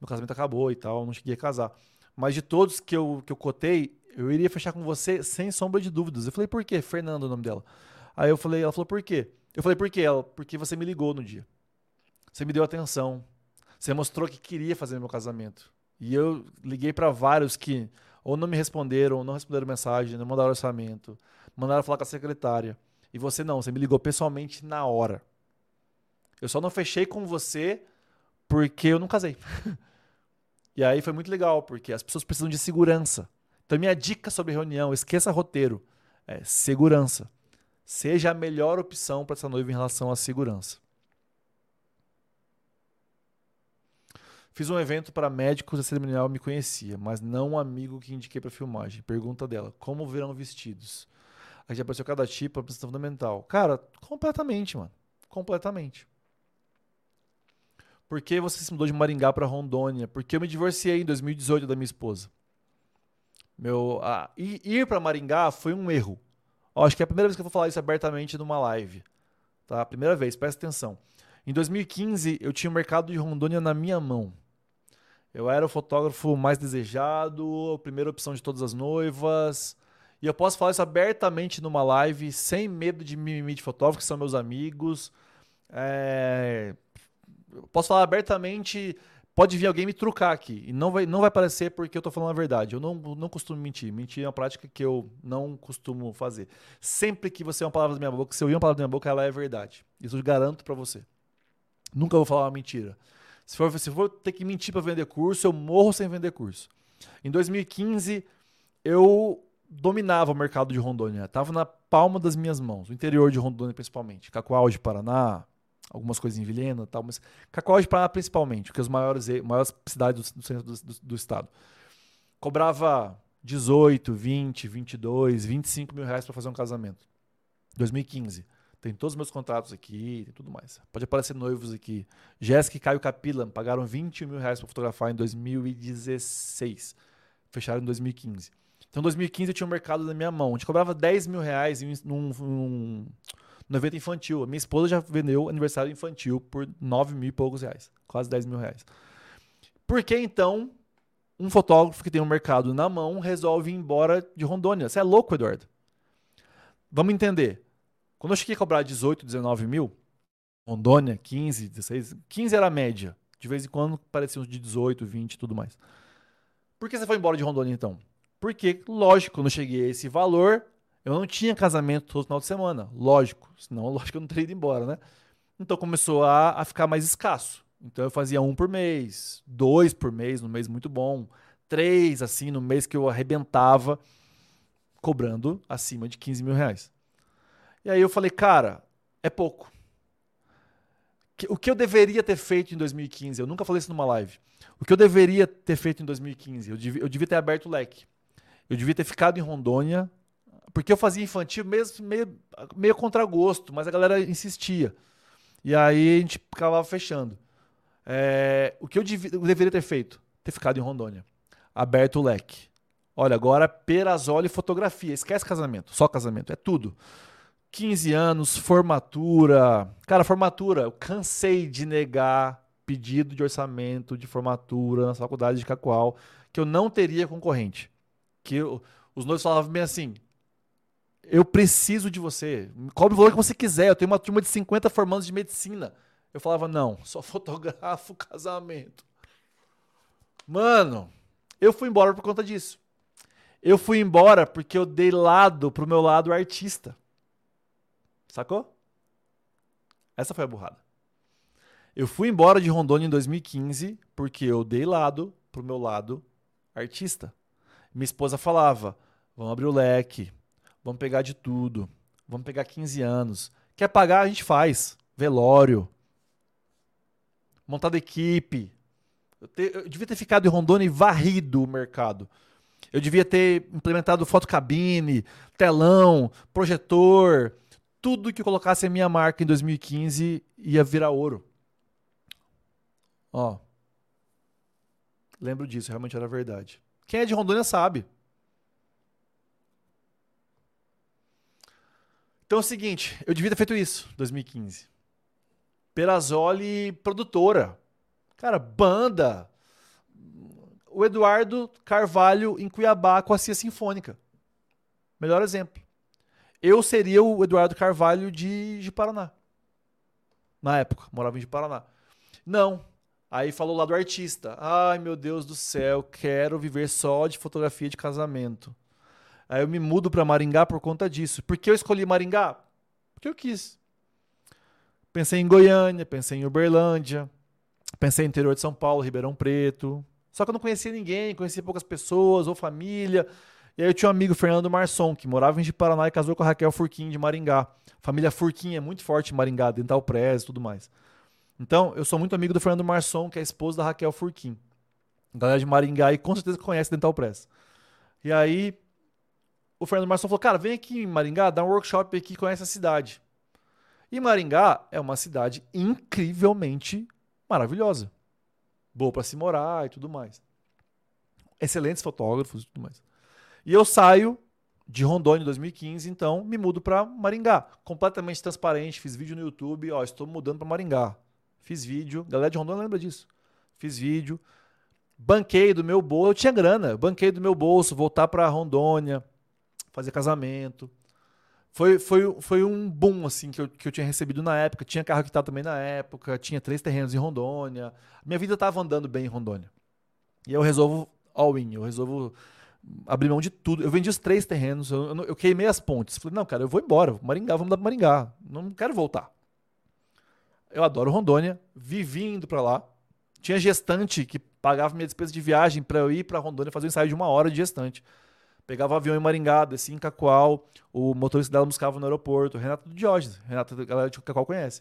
Meu casamento acabou e tal, eu não cheguei a casar. Mas de todos que eu, que eu cotei, eu iria fechar com você sem sombra de dúvidas. Eu falei, por quê? Fernando, é o nome dela. Aí eu falei, ela falou, por quê? Eu falei, por quê? Ela, porque você me ligou no dia. Você me deu atenção. Você mostrou que queria fazer meu casamento. E eu liguei para vários que ou não me responderam, ou não responderam mensagem, não mandaram orçamento, mandaram falar com a secretária. E você não, você me ligou pessoalmente na hora. Eu só não fechei com você porque eu não casei. e aí foi muito legal, porque as pessoas precisam de segurança. Então, minha dica sobre reunião, esqueça roteiro, é segurança. Seja a melhor opção para essa noiva em relação à segurança. Fiz um evento para médicos a cerimonial me conhecia, mas não um amigo que indiquei para filmagem. Pergunta dela: como virão vestidos? Aí já apareceu cada tipo, a apresentação fundamental. Cara, completamente, mano. Completamente. Por que você se mudou de Maringá para Rondônia? Porque eu me divorciei em 2018 da minha esposa. Meu, ah, ir para Maringá foi um erro. Ó, acho que é a primeira vez que eu vou falar isso abertamente numa live. Tá? Primeira vez, presta atenção. Em 2015, eu tinha o mercado de Rondônia na minha mão. Eu era o fotógrafo mais desejado, a primeira opção de todas as noivas. E eu posso falar isso abertamente numa live, sem medo de mimimi de fotógrafo, que são meus amigos. É... Posso falar abertamente pode vir alguém me trucar aqui. E não vai, não vai parecer porque eu estou falando a verdade. Eu não, não costumo mentir. Mentir é uma prática que eu não costumo fazer. Sempre que você é uma palavra da minha boca, se eu ir uma palavra da minha boca, ela é verdade. Isso eu garanto para você. Nunca vou falar uma mentira. Se for, se for ter que mentir para vender curso, eu morro sem vender curso. Em 2015, eu dominava o mercado de Rondônia. Estava na palma das minhas mãos. O interior de Rondônia, principalmente. Cacoal de Paraná, algumas coisas em Vilhena tal, mas Cacoal de Paraná principalmente, porque as maiores, maiores cidades do, do centro do, do, do, estado. Cobrava 18, 20, 22, 25 mil reais para fazer um casamento. 2015. Tem todos os meus contratos aqui e tudo mais. Pode aparecer noivos aqui. Jéssica e Caio Capila pagaram 21 mil reais para fotografar em 2016. Fecharam em 2015. Então, em 2015 eu tinha um mercado na minha mão. A gente cobrava 10 mil reais em um, evento infantil. A minha esposa já vendeu aniversário infantil por 9 mil e poucos reais, quase 10 mil reais. Por que então um fotógrafo que tem um mercado na mão resolve ir embora de Rondônia? Você é louco, Eduardo? Vamos entender. Quando eu cheguei a cobrar 18, 19 mil, Rondônia, 15, 16, 15 era a média. De vez em quando parecia uns de 18, 20 e tudo mais. Por que você foi embora de Rondônia então? Porque, lógico, quando eu cheguei a esse valor, eu não tinha casamento todo final de semana, lógico. Senão, lógico, eu não teria ido embora, né? Então começou a, a ficar mais escasso. Então eu fazia um por mês, dois por mês, no mês muito bom, três, assim, no mês que eu arrebentava, cobrando acima de 15 mil reais. E aí eu falei, cara, é pouco. O que eu deveria ter feito em 2015? Eu nunca falei isso numa live. O que eu deveria ter feito em 2015? Eu devia, eu devia ter aberto o leque. Eu devia ter ficado em Rondônia porque eu fazia infantil mesmo meio, meio contra gosto, mas a galera insistia. E aí a gente acabava fechando. É, o que eu, eu, deveria ter feito? Ter ficado em Rondônia. Aberto o leque. Olha, agora Perazoli fotografia. Esquece casamento, só casamento, é tudo. 15 anos, formatura. Cara, formatura, eu cansei de negar pedido de orçamento de formatura na faculdade de Cacoal, que eu não teria concorrente. Que eu, os noivos falavam bem assim: eu preciso de você. Cobre o valor que você quiser. Eu tenho uma turma de 50 formandos de medicina. Eu falava, não, só fotografo casamento. Mano, eu fui embora por conta disso. Eu fui embora porque eu dei lado pro meu lado artista. Sacou? Essa foi a burrada. Eu fui embora de Rondônia em 2015 porque eu dei lado pro meu lado artista. Minha esposa falava: vamos abrir o leque, Vamos pegar de tudo. Vamos pegar 15 anos. Quer pagar, a gente faz. Velório. Montada equipe. Eu, te, eu devia ter ficado em Rondônia e varrido o mercado. Eu devia ter implementado fotocabine, telão, projetor. Tudo que colocasse a minha marca em 2015 ia virar ouro. Ó. Lembro disso, realmente era verdade. Quem é de Rondônia sabe. Então é o seguinte, eu devia ter feito isso 2015. Perazoli produtora. Cara, banda. O Eduardo Carvalho em Cuiabá com a Cia Sinfônica. Melhor exemplo. Eu seria o Eduardo Carvalho de, de Paraná. Na época, morava em Paraná. Não. Aí falou lá do artista. Ai, meu Deus do céu, quero viver só de fotografia de casamento. Aí eu me mudo para Maringá por conta disso. Por que eu escolhi Maringá? Porque eu quis. Pensei em Goiânia, pensei em Uberlândia, pensei no interior de São Paulo, Ribeirão Preto. Só que eu não conhecia ninguém, conhecia poucas pessoas ou família. E aí eu tinha um amigo, Fernando Marçom, que morava em Paraná e casou com a Raquel Furquim de Maringá. Família Furquim é muito forte em Maringá, Dental Press e tudo mais. Então, eu sou muito amigo do Fernando Marçom, que é esposo da Raquel Furquim. Galera de Maringá e com certeza conhece Dental Press. E aí, o Fernando Marçom falou: Cara, vem aqui em Maringá, dá um workshop aqui, conhece a cidade. E Maringá é uma cidade incrivelmente maravilhosa. Boa para se morar e tudo mais. Excelentes fotógrafos e tudo mais. E eu saio de Rondônia em 2015, então me mudo para Maringá. Completamente transparente, fiz vídeo no YouTube, ó, estou mudando para Maringá. Fiz vídeo, galera de Rondônia lembra disso. Fiz vídeo, banquei do meu bolso, eu tinha grana, banquei do meu bolso, voltar para Rondônia, fazer casamento. Foi, foi, foi um boom, assim, que eu, que eu tinha recebido na época. Tinha carro que também na época, tinha três terrenos em Rondônia. Minha vida estava andando bem em Rondônia. E eu resolvo all-in, eu resolvo abrir mão de tudo. Eu vendi os três terrenos, eu, eu, eu queimei as pontes. Falei, não, cara, eu vou embora, Maringá, vamos mudar para Maringá. Não quero voltar. Eu adoro Rondônia, vivi indo para lá. Tinha gestante que pagava minha despesa de viagem para eu ir para Rondônia fazer um ensaio de uma hora de gestante. Pegava avião em Maringá, descia em Cacoal, o motorista dela buscava no aeroporto. Renato do Diógenes, Renato, a galera de Cacoal conhece.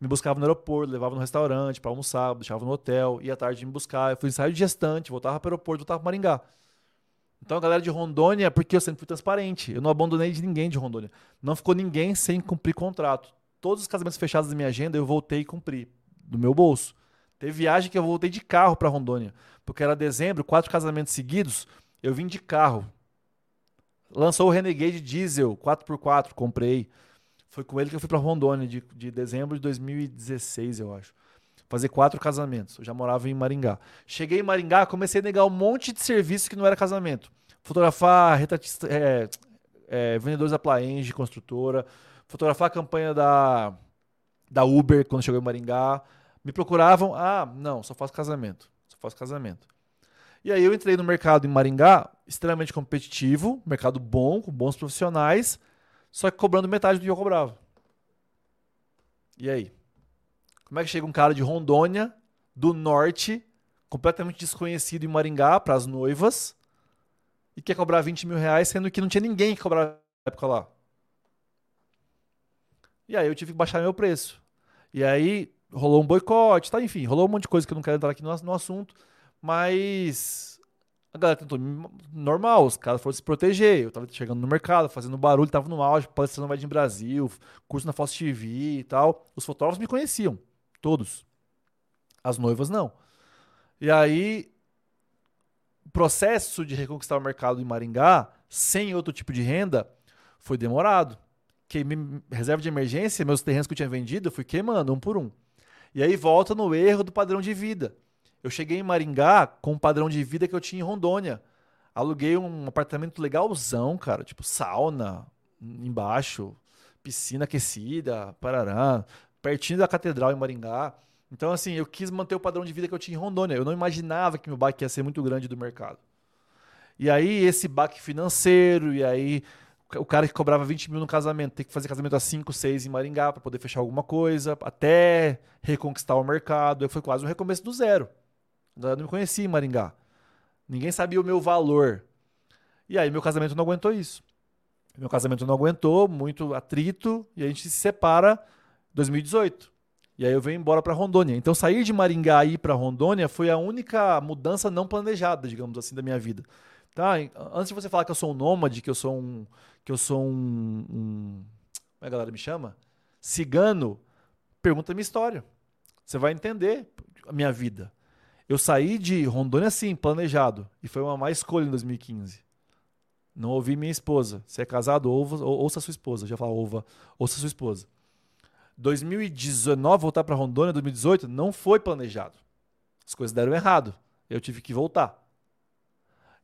Me buscava no aeroporto, levava no restaurante para almoçar, deixava no hotel, ia à tarde me buscar. Eu fui ensaio de gestante, voltava para o aeroporto, voltava para Maringá. Então a galera de Rondônia, porque eu sempre fui transparente, eu não abandonei de ninguém de Rondônia. Não ficou ninguém sem cumprir contrato. Todos os casamentos fechados da minha agenda eu voltei e cumpri, do meu bolso. Teve viagem que eu voltei de carro para Rondônia, porque era dezembro, quatro casamentos seguidos, eu vim de carro. Lançou o Renegade Diesel 4x4, comprei. Foi com ele que eu fui para Rondônia, de, de dezembro de 2016, eu acho. Fazer quatro casamentos. Eu já morava em Maringá. Cheguei em Maringá, comecei a negar um monte de serviço que não era casamento. Fotografar retratista, é, é, vendedores da Plaenge, construtora. Fotografar a campanha da, da Uber quando chegou em Maringá. Me procuravam, ah, não, só faço casamento. Só faço casamento. E aí eu entrei no mercado em Maringá, extremamente competitivo, mercado bom, com bons profissionais, só que cobrando metade do que eu cobrava. E aí? Como é que chega um cara de Rondônia, do norte, completamente desconhecido em Maringá, para as noivas, e quer cobrar 20 mil reais, sendo que não tinha ninguém que cobrava na época lá? E aí eu tive que baixar meu preço. E aí rolou um boicote, tá? Enfim, rolou um monte de coisa que eu não quero entrar aqui no, no assunto. Mas a galera tentou normal, os caras foram se proteger. Eu tava chegando no mercado, fazendo barulho, tava no auge, palestrando no em Brasil, curso na Fox TV e tal. Os fotógrafos me conheciam, todos. As noivas não. E aí, o processo de reconquistar o mercado em Maringá, sem outro tipo de renda, foi demorado. Queimei reserva de emergência, meus terrenos que eu tinha vendido, eu fui queimando um por um. E aí volta no erro do padrão de vida. Eu cheguei em Maringá com o padrão de vida que eu tinha em Rondônia. Aluguei um apartamento legalzão, cara, tipo sauna embaixo, piscina aquecida, parará, pertinho da catedral em Maringá. Então, assim, eu quis manter o padrão de vida que eu tinha em Rondônia. Eu não imaginava que meu baque ia ser muito grande do mercado. E aí, esse baque financeiro, e aí o cara que cobrava 20 mil no casamento tem que fazer casamento a 5, 6 em Maringá para poder fechar alguma coisa, até reconquistar o mercado. Foi quase um recomeço do zero. Eu não me conhecia em Maringá. Ninguém sabia o meu valor. E aí meu casamento não aguentou isso. Meu casamento não aguentou, muito atrito, e a gente se separa 2018. E aí eu venho embora para Rondônia. Então sair de Maringá e ir para Rondônia foi a única mudança não planejada, digamos assim, da minha vida. Tá? Antes de você falar que eu sou um nômade, que eu sou um que eu sou um, um como é a galera me chama? Cigano, pergunta minha história. Você vai entender a minha vida. Eu saí de Rondônia assim, planejado, e foi uma má escolha em 2015. Não ouvi minha esposa. Se é casado, ouça sua esposa. Já fala ouva, ouça sua esposa. 2019, voltar para Rondônia, 2018, não foi planejado. As coisas deram errado. Eu tive que voltar.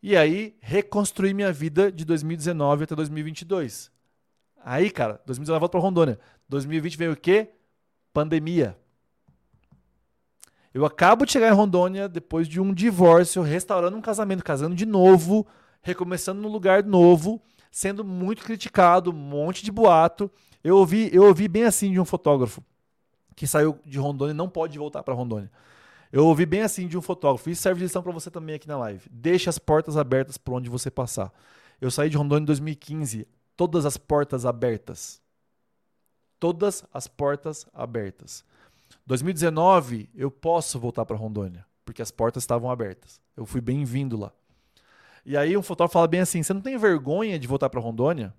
E aí, reconstruir minha vida de 2019 até 2022. Aí, cara, 2019 volto para Rondônia. 2020 veio o quê? Pandemia. Eu acabo de chegar em Rondônia depois de um divórcio, restaurando um casamento, casando de novo, recomeçando num lugar novo, sendo muito criticado, um monte de boato. Eu ouvi, eu ouvi bem assim de um fotógrafo que saiu de Rondônia e não pode voltar para Rondônia. Eu ouvi bem assim de um fotógrafo. Isso serve de lição para você também aqui na live. Deixe as portas abertas por onde você passar. Eu saí de Rondônia em 2015, todas as portas abertas. Todas as portas abertas. 2019, eu posso voltar para Rondônia, porque as portas estavam abertas. Eu fui bem-vindo lá. E aí um fotógrafo fala bem assim: "Você não tem vergonha de voltar para Rondônia?"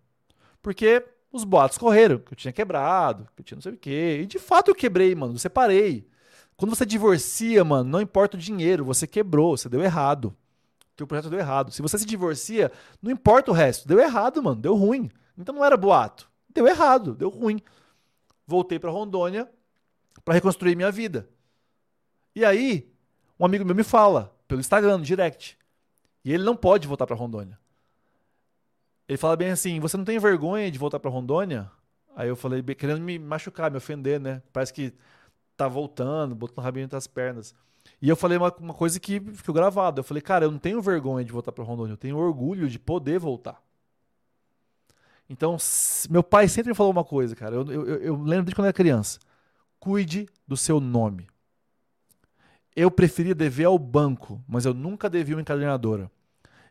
Porque os boatos correram, que eu tinha quebrado, que eu tinha não sei o quê. E de fato eu quebrei, mano, eu separei. Quando você divorcia, mano, não importa o dinheiro, você quebrou, você deu errado. O teu projeto deu errado. Se você se divorcia, não importa o resto, deu errado, mano, deu ruim. Então não era boato. Deu errado, deu ruim. Voltei para Rondônia para reconstruir minha vida. E aí, um amigo meu me fala pelo Instagram, no direct. E ele não pode voltar para Rondônia. Ele fala bem assim: "Você não tem vergonha de voltar para Rondônia?" Aí eu falei, querendo me machucar, me ofender, né? Parece que tá voltando, botando o rabinho entre as pernas. E eu falei uma, uma coisa que ficou gravada. Eu falei, cara, eu não tenho vergonha de voltar para Rondônia, eu tenho orgulho de poder voltar. Então, meu pai sempre me falou uma coisa, cara. Eu, eu, eu lembro desde quando eu era criança. Cuide do seu nome. Eu preferia dever ao banco, mas eu nunca devi uma encadernadora.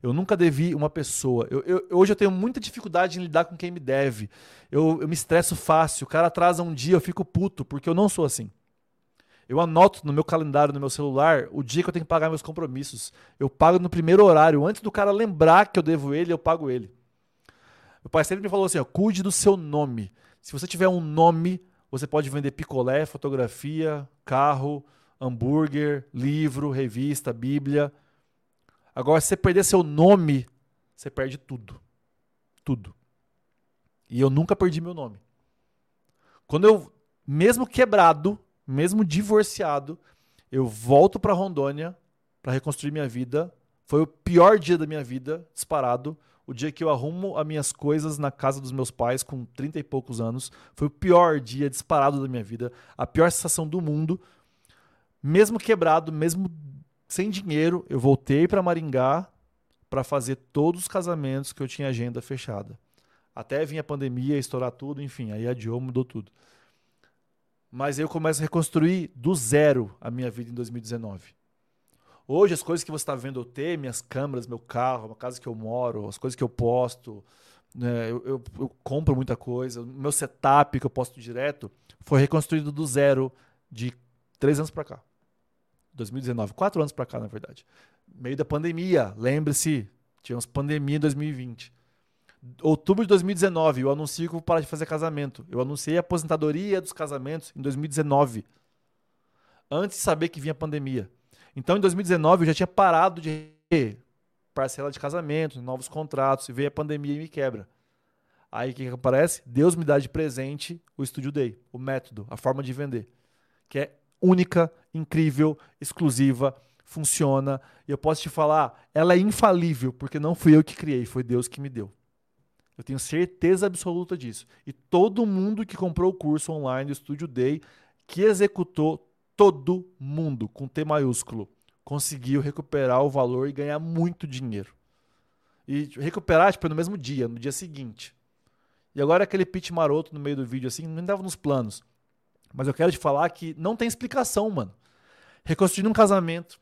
Eu nunca devi uma pessoa. Eu, eu, hoje eu tenho muita dificuldade em lidar com quem me deve. Eu, eu me estresso fácil. O cara atrasa um dia, eu fico puto, porque eu não sou assim. Eu anoto no meu calendário, no meu celular, o dia que eu tenho que pagar meus compromissos. Eu pago no primeiro horário. Antes do cara lembrar que eu devo ele, eu pago ele. Meu pai sempre me falou assim: ó, cuide do seu nome. Se você tiver um nome, você pode vender picolé, fotografia, carro, hambúrguer, livro, revista, Bíblia. Agora, se você perder seu nome, você perde tudo. Tudo. E eu nunca perdi meu nome. Quando eu, mesmo quebrado, mesmo divorciado, eu volto para Rondônia para reconstruir minha vida. Foi o pior dia da minha vida, disparado. O dia que eu arrumo as minhas coisas na casa dos meus pais com 30 e poucos anos. Foi o pior dia disparado da minha vida. A pior sensação do mundo. Mesmo quebrado, mesmo sem dinheiro, eu voltei para Maringá para fazer todos os casamentos que eu tinha agenda fechada. Até vir a pandemia, estourar tudo, enfim, aí adiou, mudou tudo. Mas eu começo a reconstruir do zero a minha vida em 2019. Hoje, as coisas que você está vendo eu ter, minhas câmeras, meu carro, a casa que eu moro, as coisas que eu posto, né, eu, eu, eu, compro muita coisa, meu setup que eu posto direto, foi reconstruído do zero de três anos para cá. 2019, quatro anos para cá, na verdade. Meio da pandemia, lembre-se, tivemos pandemia em 2020 outubro de 2019, eu anuncio que vou parar de fazer casamento. Eu anunciei a aposentadoria dos casamentos em 2019. Antes de saber que vinha a pandemia. Então, em 2019, eu já tinha parado de parcela de casamento, novos contratos, e veio a pandemia e me quebra. Aí o que, que aparece? Deus me dá de presente o Studio Day, o método, a forma de vender, que é única, incrível, exclusiva, funciona. E eu posso te falar, ela é infalível, porque não fui eu que criei, foi Deus que me deu. Eu tenho certeza absoluta disso. E todo mundo que comprou o curso online do Studio Day, que executou, todo mundo, com T maiúsculo, conseguiu recuperar o valor e ganhar muito dinheiro. E recuperar, tipo, no mesmo dia, no dia seguinte. E agora aquele pitch maroto no meio do vídeo, assim, não dava nos planos. Mas eu quero te falar que não tem explicação, mano. Reconstruindo um casamento,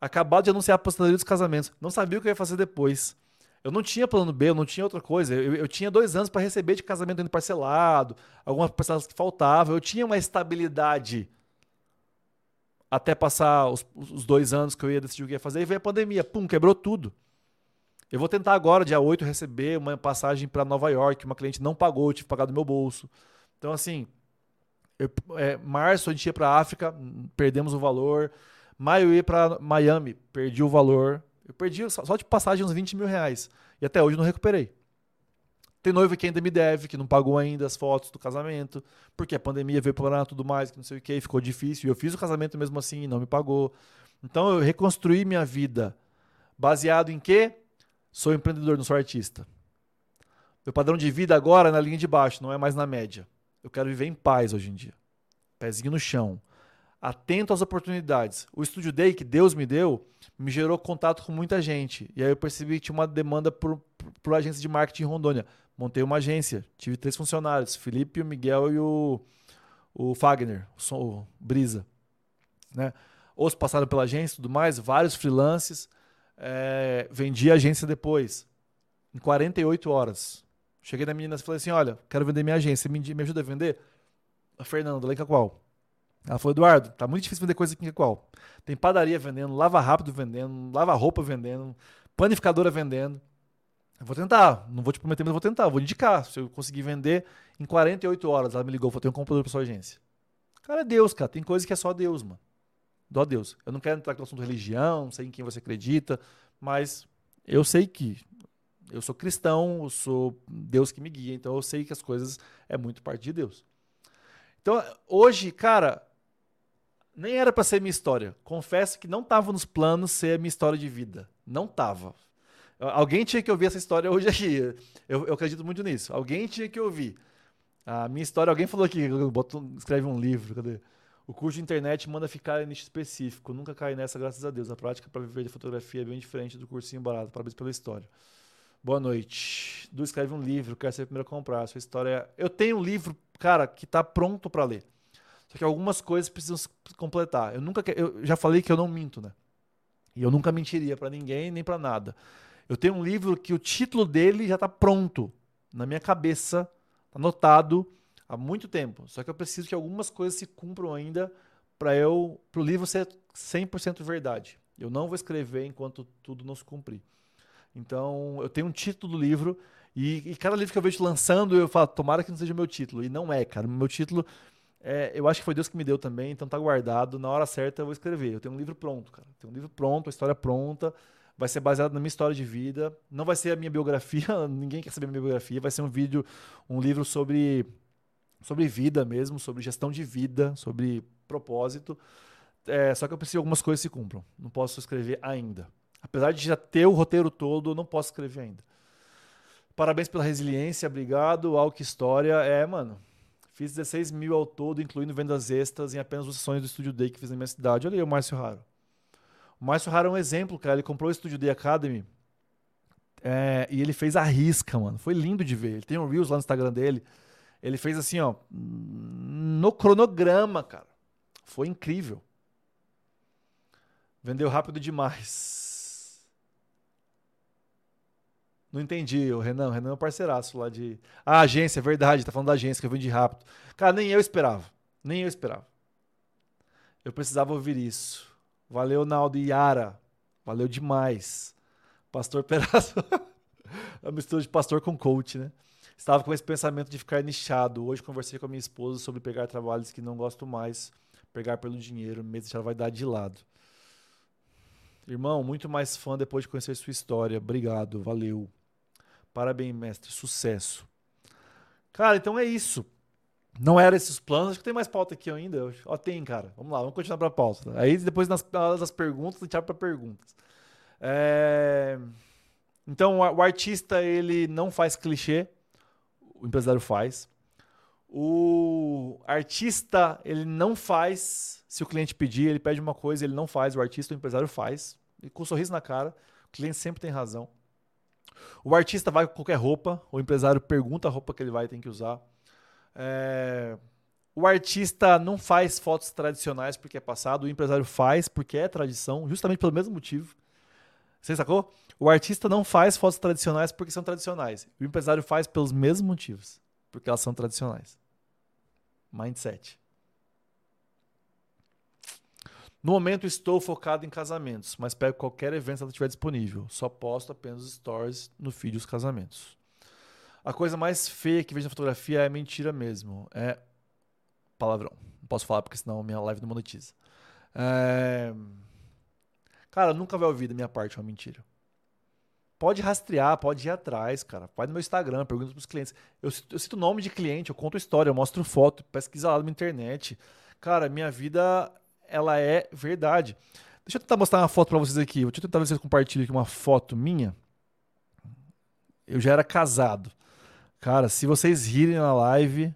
acabado de anunciar a aposentadoria dos casamentos, não sabia o que eu ia fazer depois. Eu não tinha plano B, eu não tinha outra coisa. Eu, eu tinha dois anos para receber de casamento ainda parcelado, algumas parcelas que faltavam. Eu tinha uma estabilidade até passar os, os, dois anos que eu ia decidir o que ia fazer. E veio a pandemia, pum, quebrou tudo. Eu vou tentar agora, dia 8, receber uma passagem para Nova York. Uma cliente não pagou, eu tive que pagar do meu bolso. Então, assim, é, março a gente ia para África, perdemos o valor. Maio eu ia pra Miami, perdi o valor. Eu perdi só de passagem uns 20 mil reais. E até hoje não recuperei. Tem noivo que ainda me deve, que não pagou ainda as fotos do casamento, porque a pandemia veio para tudo mais, que não sei o que, ficou difícil. E eu fiz o casamento mesmo assim e não me pagou. Então eu reconstruí minha vida baseado em quê? Sou empreendedor, não sou artista. Meu padrão de vida agora é na linha de baixo, não é mais na média. Eu quero viver em paz hoje em dia. Pezinho no chão. Atento às oportunidades. O Estúdio Day que Deus me deu me gerou contato com muita gente. E aí eu percebi que tinha uma demanda por, por, por agência de marketing em Rondônia. Montei uma agência. Tive três funcionários: Felipe, o Miguel e o, o Fagner, o, o Brisa. Né? Outros passaram pela agência e tudo mais, vários freelances. É, vendi a agência depois, em 48 horas. Cheguei na menina e falei assim: Olha, quero vender minha agência, me, me ajuda a vender? A Fernanda, lá em. Ela falou: Eduardo, tá muito difícil vender coisa aqui em Cacoal. Tem padaria vendendo, lava rápido vendendo, lava roupa vendendo, panificadora vendendo. Eu vou tentar, não vou te prometer, mas vou tentar, vou indicar. Se eu conseguir vender em 48 horas, ela me ligou, vou ter um computador para sua agência. Cara, é Deus, cara. Tem coisa que é só Deus, mano. Dó Deus. Eu não quero entrar com o assunto religião, não sei em quem você acredita, mas eu sei que eu sou cristão, eu sou Deus que me guia, então eu sei que as coisas é muito parte de Deus. Então, hoje, cara, nem era para ser minha história. Confesso que não estava nos planos ser minha história de vida. Não estava. Alguém tinha que ouvir essa história hoje aqui. Eu, eu, acredito muito nisso. Alguém tinha que ouvir. A minha história, alguém falou aqui, botou, escreve um livro, cadê? O curso de internet manda ficar em nicho específico. Nunca cai nessa, graças a Deus. A prática para viver de fotografia é bem diferente do cursinho barato. Parabéns pela história. Boa noite. Du escreve um livro, quero ser o primeiro a comprar. Sua história. É... Eu tenho um livro, cara, que está pronto para ler. Só que algumas coisas precisam se completar. Eu nunca, eu já falei que eu não minto, né? E eu nunca mentiria para ninguém nem para nada. Eu tenho um livro que o título dele já está pronto na minha cabeça, tá anotado há muito tempo. Só que eu preciso que algumas coisas se cumpram ainda para eu para o livro ser 100% verdade. Eu não vou escrever enquanto tudo não se cumprir. Então, eu tenho um título do livro e, e, cada livro que eu vejo lançando, eu falo, tomara que não seja meu título. E não é, cara. Meu título, é, eu acho que foi Deus que me deu também, então tá guardado. Na hora certa eu vou escrever. Eu tenho um livro pronto, cara. tenho um livro pronto, a história pronta. Vai ser baseado na minha história de vida. Não vai ser a minha biografia, ninguém quer saber a minha biografia. Vai ser um vídeo, um livro sobre sobre vida mesmo, sobre gestão de vida, sobre propósito. É, só que eu preciso que algumas coisas se cumpram. Não posso escrever ainda. Apesar de já ter o roteiro todo, eu não posso escrever ainda. Parabéns pela resiliência, obrigado. Alck História. É, mano. Fiz 16 mil ao todo, incluindo vendas extras em apenas duas sessões do Studio Day que fiz na minha cidade. Olha aí o Márcio Raro. O Márcio Raro é um exemplo, cara. Ele comprou o Studio Day Academy é, e ele fez a risca, mano. Foi lindo de ver. Ele tem um Reels lá no Instagram dele. Ele fez assim, ó, no cronograma, cara. Foi incrível. Vendeu rápido demais. Não entendi, o Renan. O Renan é um parceiraço lá de. Ah, agência, é verdade, tá falando da agência que eu vendi rápido. Cara, nem eu esperava. Nem eu esperava. Eu precisava ouvir isso. Valeu, Naldo e Yara. Valeu demais. Pastor Peraço. a mistura de pastor com coach, né? Estava com esse pensamento de ficar nichado. Hoje conversei com a minha esposa sobre pegar trabalhos que não gosto mais, pegar pelo dinheiro, mesmo deixar a vaidade de lado. Irmão, muito mais fã depois de conhecer sua história. Obrigado, valeu. Parabéns, mestre. Sucesso. Cara, então é isso. Não eram esses planos. Acho que tem mais pauta aqui ainda. Ó, tem, cara. Vamos lá, vamos continuar para a pauta. Aí depois nas, nas perguntas, a gente abre para perguntas. É... Então, o artista, ele não faz clichê o empresário faz. O artista, ele não faz, se o cliente pedir, ele pede uma coisa, ele não faz, o artista, o empresário faz. E com um sorriso na cara, o cliente sempre tem razão. O artista vai com qualquer roupa, o empresário pergunta a roupa que ele vai tem que usar. É... O artista não faz fotos tradicionais porque é passado, o empresário faz porque é tradição, justamente pelo mesmo motivo. Você sacou? O artista não faz fotos tradicionais porque são tradicionais. O empresário faz pelos mesmos motivos, porque elas são tradicionais. Mindset. No momento estou focado em casamentos, mas pego qualquer evento que ela tiver disponível. Só posto apenas stories no feed dos casamentos. A coisa mais feia que vejo na fotografia é mentira mesmo. É palavrão. Não posso falar porque senão minha live não monetiza. É... Cara, nunca vai ouvir da minha parte uma mentira. Pode rastrear, pode ir atrás, cara. Vai no meu Instagram, pergunta pros clientes. Eu, eu cito nome de cliente, eu conto história, eu mostro foto, pesquisa lá na internet. Cara, minha vida, ela é verdade. Deixa eu tentar mostrar uma foto para vocês aqui. Deixa eu tentar ver se vocês compartilham aqui uma foto minha. Eu já era casado. Cara, se vocês rirem na live,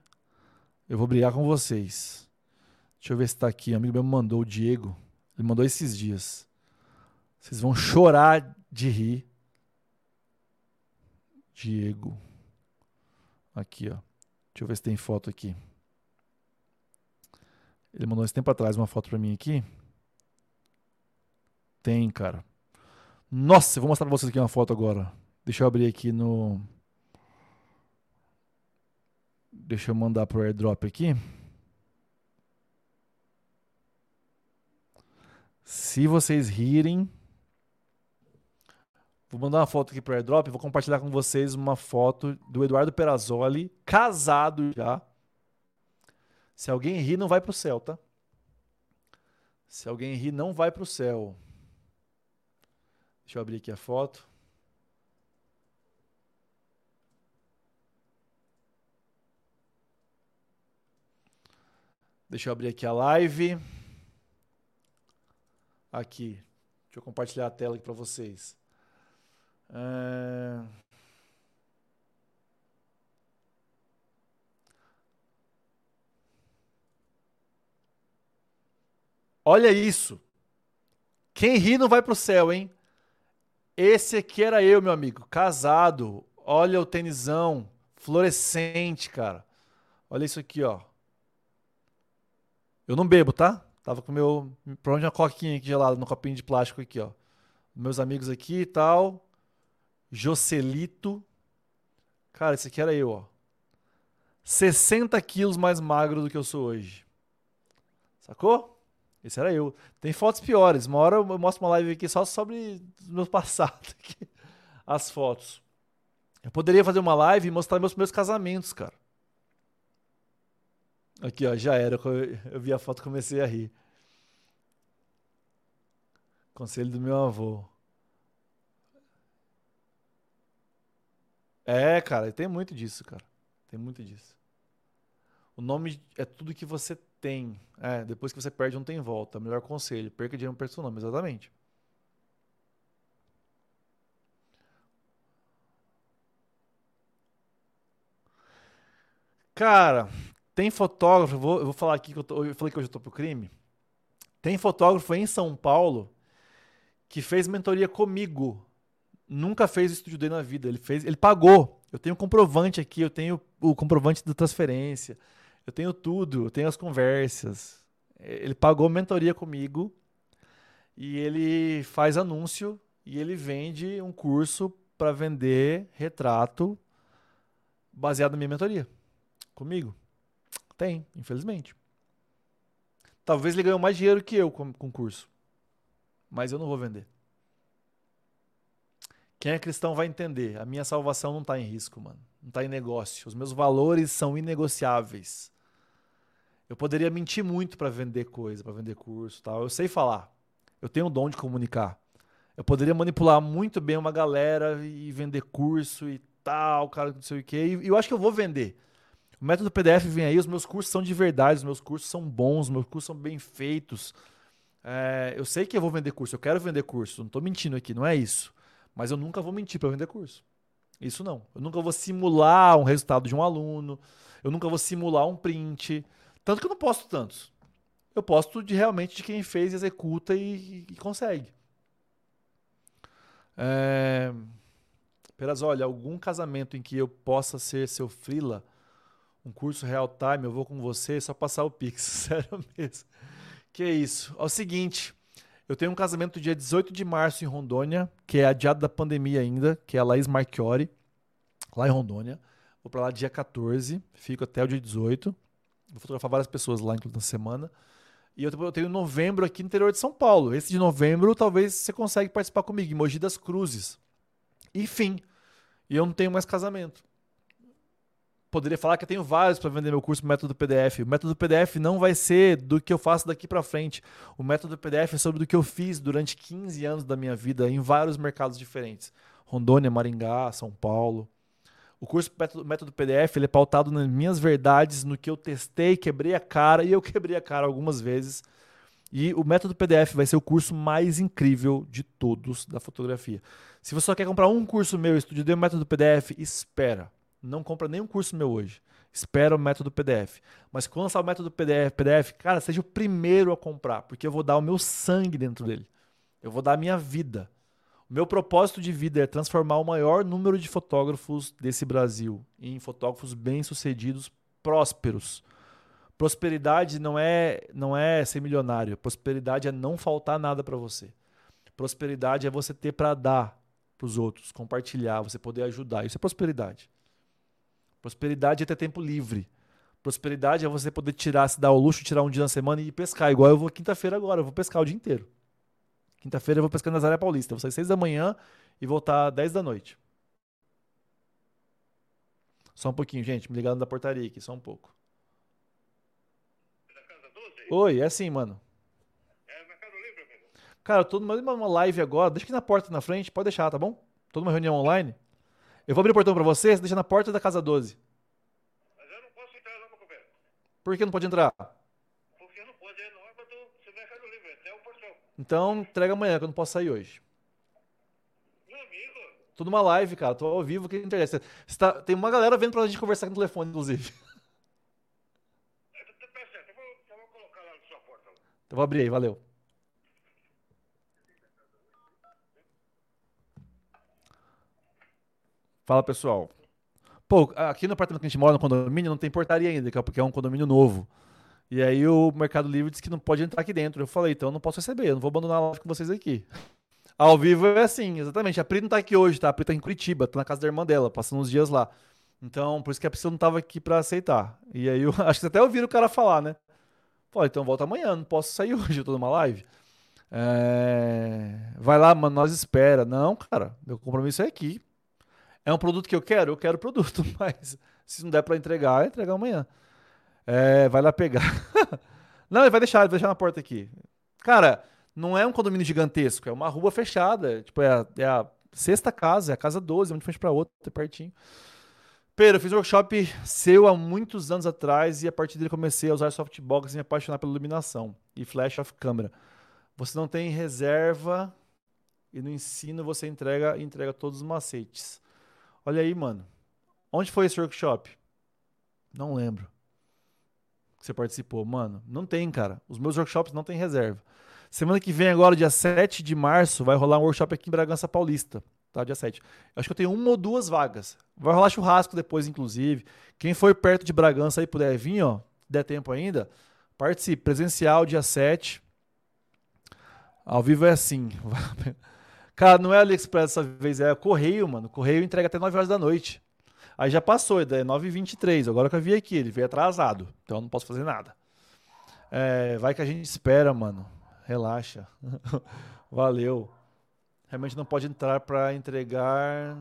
eu vou brigar com vocês. Deixa eu ver se tá aqui. Um amigo meu me mandou, o Diego. Ele mandou esses dias. Vocês vão chorar de rir. Diego. Aqui, ó. Deixa eu ver se tem foto aqui. Ele mandou esse tempo atrás uma foto pra mim aqui. Tem, cara. Nossa, eu vou mostrar pra vocês aqui uma foto agora. Deixa eu abrir aqui no. Deixa eu mandar pro airdrop aqui. Se vocês rirem. Vou mandar uma foto aqui pro airdrop. Vou compartilhar com vocês uma foto do Eduardo Perazzoli, casado já. Se alguém rir, não vai pro céu, tá? Se alguém rir, não vai pro céu. Deixa eu abrir aqui a foto. Deixa eu abrir aqui a live. Aqui. Deixa eu compartilhar a tela aqui para vocês. É... Olha isso. Quem ri não vai pro céu, hein? Esse aqui era eu, meu amigo, casado. Olha o tenisão, fluorescente, cara. Olha isso aqui, ó. Eu não bebo, tá? Tava com meu. Provavelmente uma coquinha aqui gelada no copinho de plástico aqui, ó. Meus amigos aqui e tal. Jocelito. Cara, esse aqui era eu, ó. 60 quilos mais magro do que eu sou hoje. Sacou? Esse era eu. Tem fotos piores. Uma hora eu mostro uma live aqui só sobre meu passado. Aqui. As fotos. Eu poderia fazer uma live e mostrar meus primeiros casamentos, cara. Aqui, ó, já era. Eu vi a foto e comecei a rir. Conselho do meu avô. É, cara, tem muito disso, cara. Tem muito disso. O nome é tudo que você tem. É, depois que você perde, não tem volta. Melhor conselho: perca dinheiro, seu nome. Exatamente. Cara, tem fotógrafo, vou, eu vou falar aqui que eu, tô, eu falei que hoje eu tô pro crime. Tem fotógrafo em São Paulo que fez mentoria comigo. Nunca fez o estúdio dele na vida. Ele fez, ele pagou. Eu tenho comprovante aqui, eu tenho o comprovante da transferência, eu tenho tudo, eu tenho as conversas. Ele pagou mentoria comigo e ele faz anúncio e ele vende um curso para vender retrato baseado na minha mentoria comigo. Tem, infelizmente. Talvez ele ganhou mais dinheiro que eu com o concurso. Mas eu não vou vender. Quem é cristão vai entender. A minha salvação não está em risco, mano. Não está em negócio. Os meus valores são inegociáveis. Eu poderia mentir muito para vender coisa, para vender curso, tal. Eu sei falar. Eu tenho o dom de comunicar. Eu poderia manipular muito bem uma galera e vender curso e tal, cara, não sei o quê. E eu acho que eu vou vender. O método PDF vem aí, os meus cursos são de verdade, os meus cursos são bons, os meus cursos são bem feitos. É, eu sei que eu vou vender curso, eu quero vender curso, não estou mentindo aqui, não é isso. Mas eu nunca vou mentir para vender curso. Isso não. Eu nunca vou simular um resultado de um aluno, eu nunca vou simular um print. Tanto que eu não posto tantos. Eu posto de realmente de quem fez, executa e, e consegue. É... Olha, algum casamento em que eu possa ser seu frila um curso real time, eu vou com você, só passar o Pix, sério mesmo. Que é isso. É o seguinte, eu tenho um casamento dia 18 de março em Rondônia, que é adiado da pandemia ainda, que é a Laís Marchiori, lá em Rondônia. Vou para lá dia 14, fico até o dia 18. Vou fotografar várias pessoas lá, inclusive, na semana. E eu tenho novembro aqui no interior de São Paulo. Esse de novembro, talvez você consiga participar comigo, em Mogi das Cruzes. Enfim, e eu não tenho mais casamento. poderia falar que eu tenho vários para vender meu curso método PDF. O método PDF não vai ser do que eu faço daqui para frente. O método PDF é sobre o que eu fiz durante 15 anos da minha vida em vários mercados diferentes. Rondônia, Maringá, São Paulo. O curso método, PDF ele é pautado nas minhas verdades, no que eu testei, quebrei a cara e eu quebrei a cara algumas vezes. E o método PDF vai ser o curso mais incrível de todos da fotografia. Se você só quer comprar um curso meu, Estúdio D Método PDF, espera não compra nenhum curso meu hoje. Espera o método PDF. Mas quando lançar o método PDF, PDF, cara, seja o primeiro a comprar, porque eu vou dar o meu sangue dentro dele. Eu vou dar a minha vida. Meu propósito de vida é transformar o maior número de fotógrafos desse Brasil em fotógrafos bem-sucedidos, prósperos. Prosperidade não é não é ser milionário. Prosperidade é não faltar nada para você. Prosperidade é você ter para dar para os outros, compartilhar, você poder ajudar. Isso é prosperidade. Prosperidade é ter tempo livre. Prosperidade é você poder tirar, se dar o luxo, tirar um dia na semana e ir pescar. Igual eu vou quinta-feira agora, eu vou pescar o dia inteiro. Quinta-feira eu vou pescar na Nazaré Paulista. Vou sair seis da manhã e voltar dez da noite. Só um pouquinho, gente. Me ligando da portaria aqui, só um pouco. Oi, é assim, mano. É. Cara, eu tô numa live agora. Deixa aqui na porta na frente, pode deixar, tá bom? Tô numa reunião online. Eu vou abrir o portão pra você, você deixa na porta da casa 12. Mas eu não posso entrar no governo. Por que não pode entrar? Porque não pode, não é do Mercado Livre, até o portão. Então, entrega amanhã, que eu não posso sair hoje. Meu amigo. Tô numa live, cara, tô ao vivo, que interessa. Tá, tem uma galera vendo pra gente conversar aqui no telefone, inclusive. É, tá, tá certo, eu vou, eu vou colocar lá na sua porta. Então vou abrir aí, valeu. Fala pessoal. Pô, aqui no apartamento que a gente mora, no condomínio, não tem portaria ainda, é porque é um condomínio novo. E aí o Mercado Livre disse que não pode entrar aqui dentro. Eu falei, então eu não posso receber, eu não vou abandonar a live com vocês aqui. Ao vivo é assim, exatamente. A Pri não tá aqui hoje, tá? A Pri tá em Curitiba, tá na casa da irmã dela, passando uns dias lá. Então, por isso que a pessoa não tava aqui para aceitar. E aí eu acho que até ouviram o cara falar, né? Falei, então volta amanhã, não posso sair hoje, eu tô numa live. É... Vai lá, mano, nós espera. Não, cara, meu compromisso é aqui. É um produto que eu quero? Eu quero o produto, mas se não der para entregar, entregar amanhã. É, vai lá pegar. não, ele vai deixar, ele vai deixar na porta aqui. Cara, não é um condomínio gigantesco, é uma rua fechada. Tipo, é a, é a sexta casa, é a casa 12, é de frente para outra, é pertinho. Pedro, eu fiz um workshop seu há muitos anos atrás e a partir dele comecei a usar softbox e me apaixonar pela iluminação e flash of câmera. Você não tem reserva e no ensino você entrega entrega todos os macetes. Olha aí, mano. Onde foi esse workshop? Não lembro. Você participou, mano. Não tem, cara. Os meus workshops não tem reserva. Semana que vem, agora, dia 7 de março, vai rolar um workshop aqui em Bragança Paulista. Tá? Dia 7. Eu acho que eu tenho uma ou duas vagas. Vai rolar churrasco depois, inclusive. Quem for perto de Bragança aí puder vir, ó, der tempo ainda, participe. Presencial, dia 7. Ao vivo é assim. Cara, não é AliExpress dessa vez, é Correio, mano. Correio entrega até 9 horas da noite. Aí já passou, é 9h23. Agora que eu vi aqui, ele veio atrasado. Então eu não posso fazer nada. É, vai que a gente espera, mano. Relaxa. Valeu. Realmente não pode entrar para entregar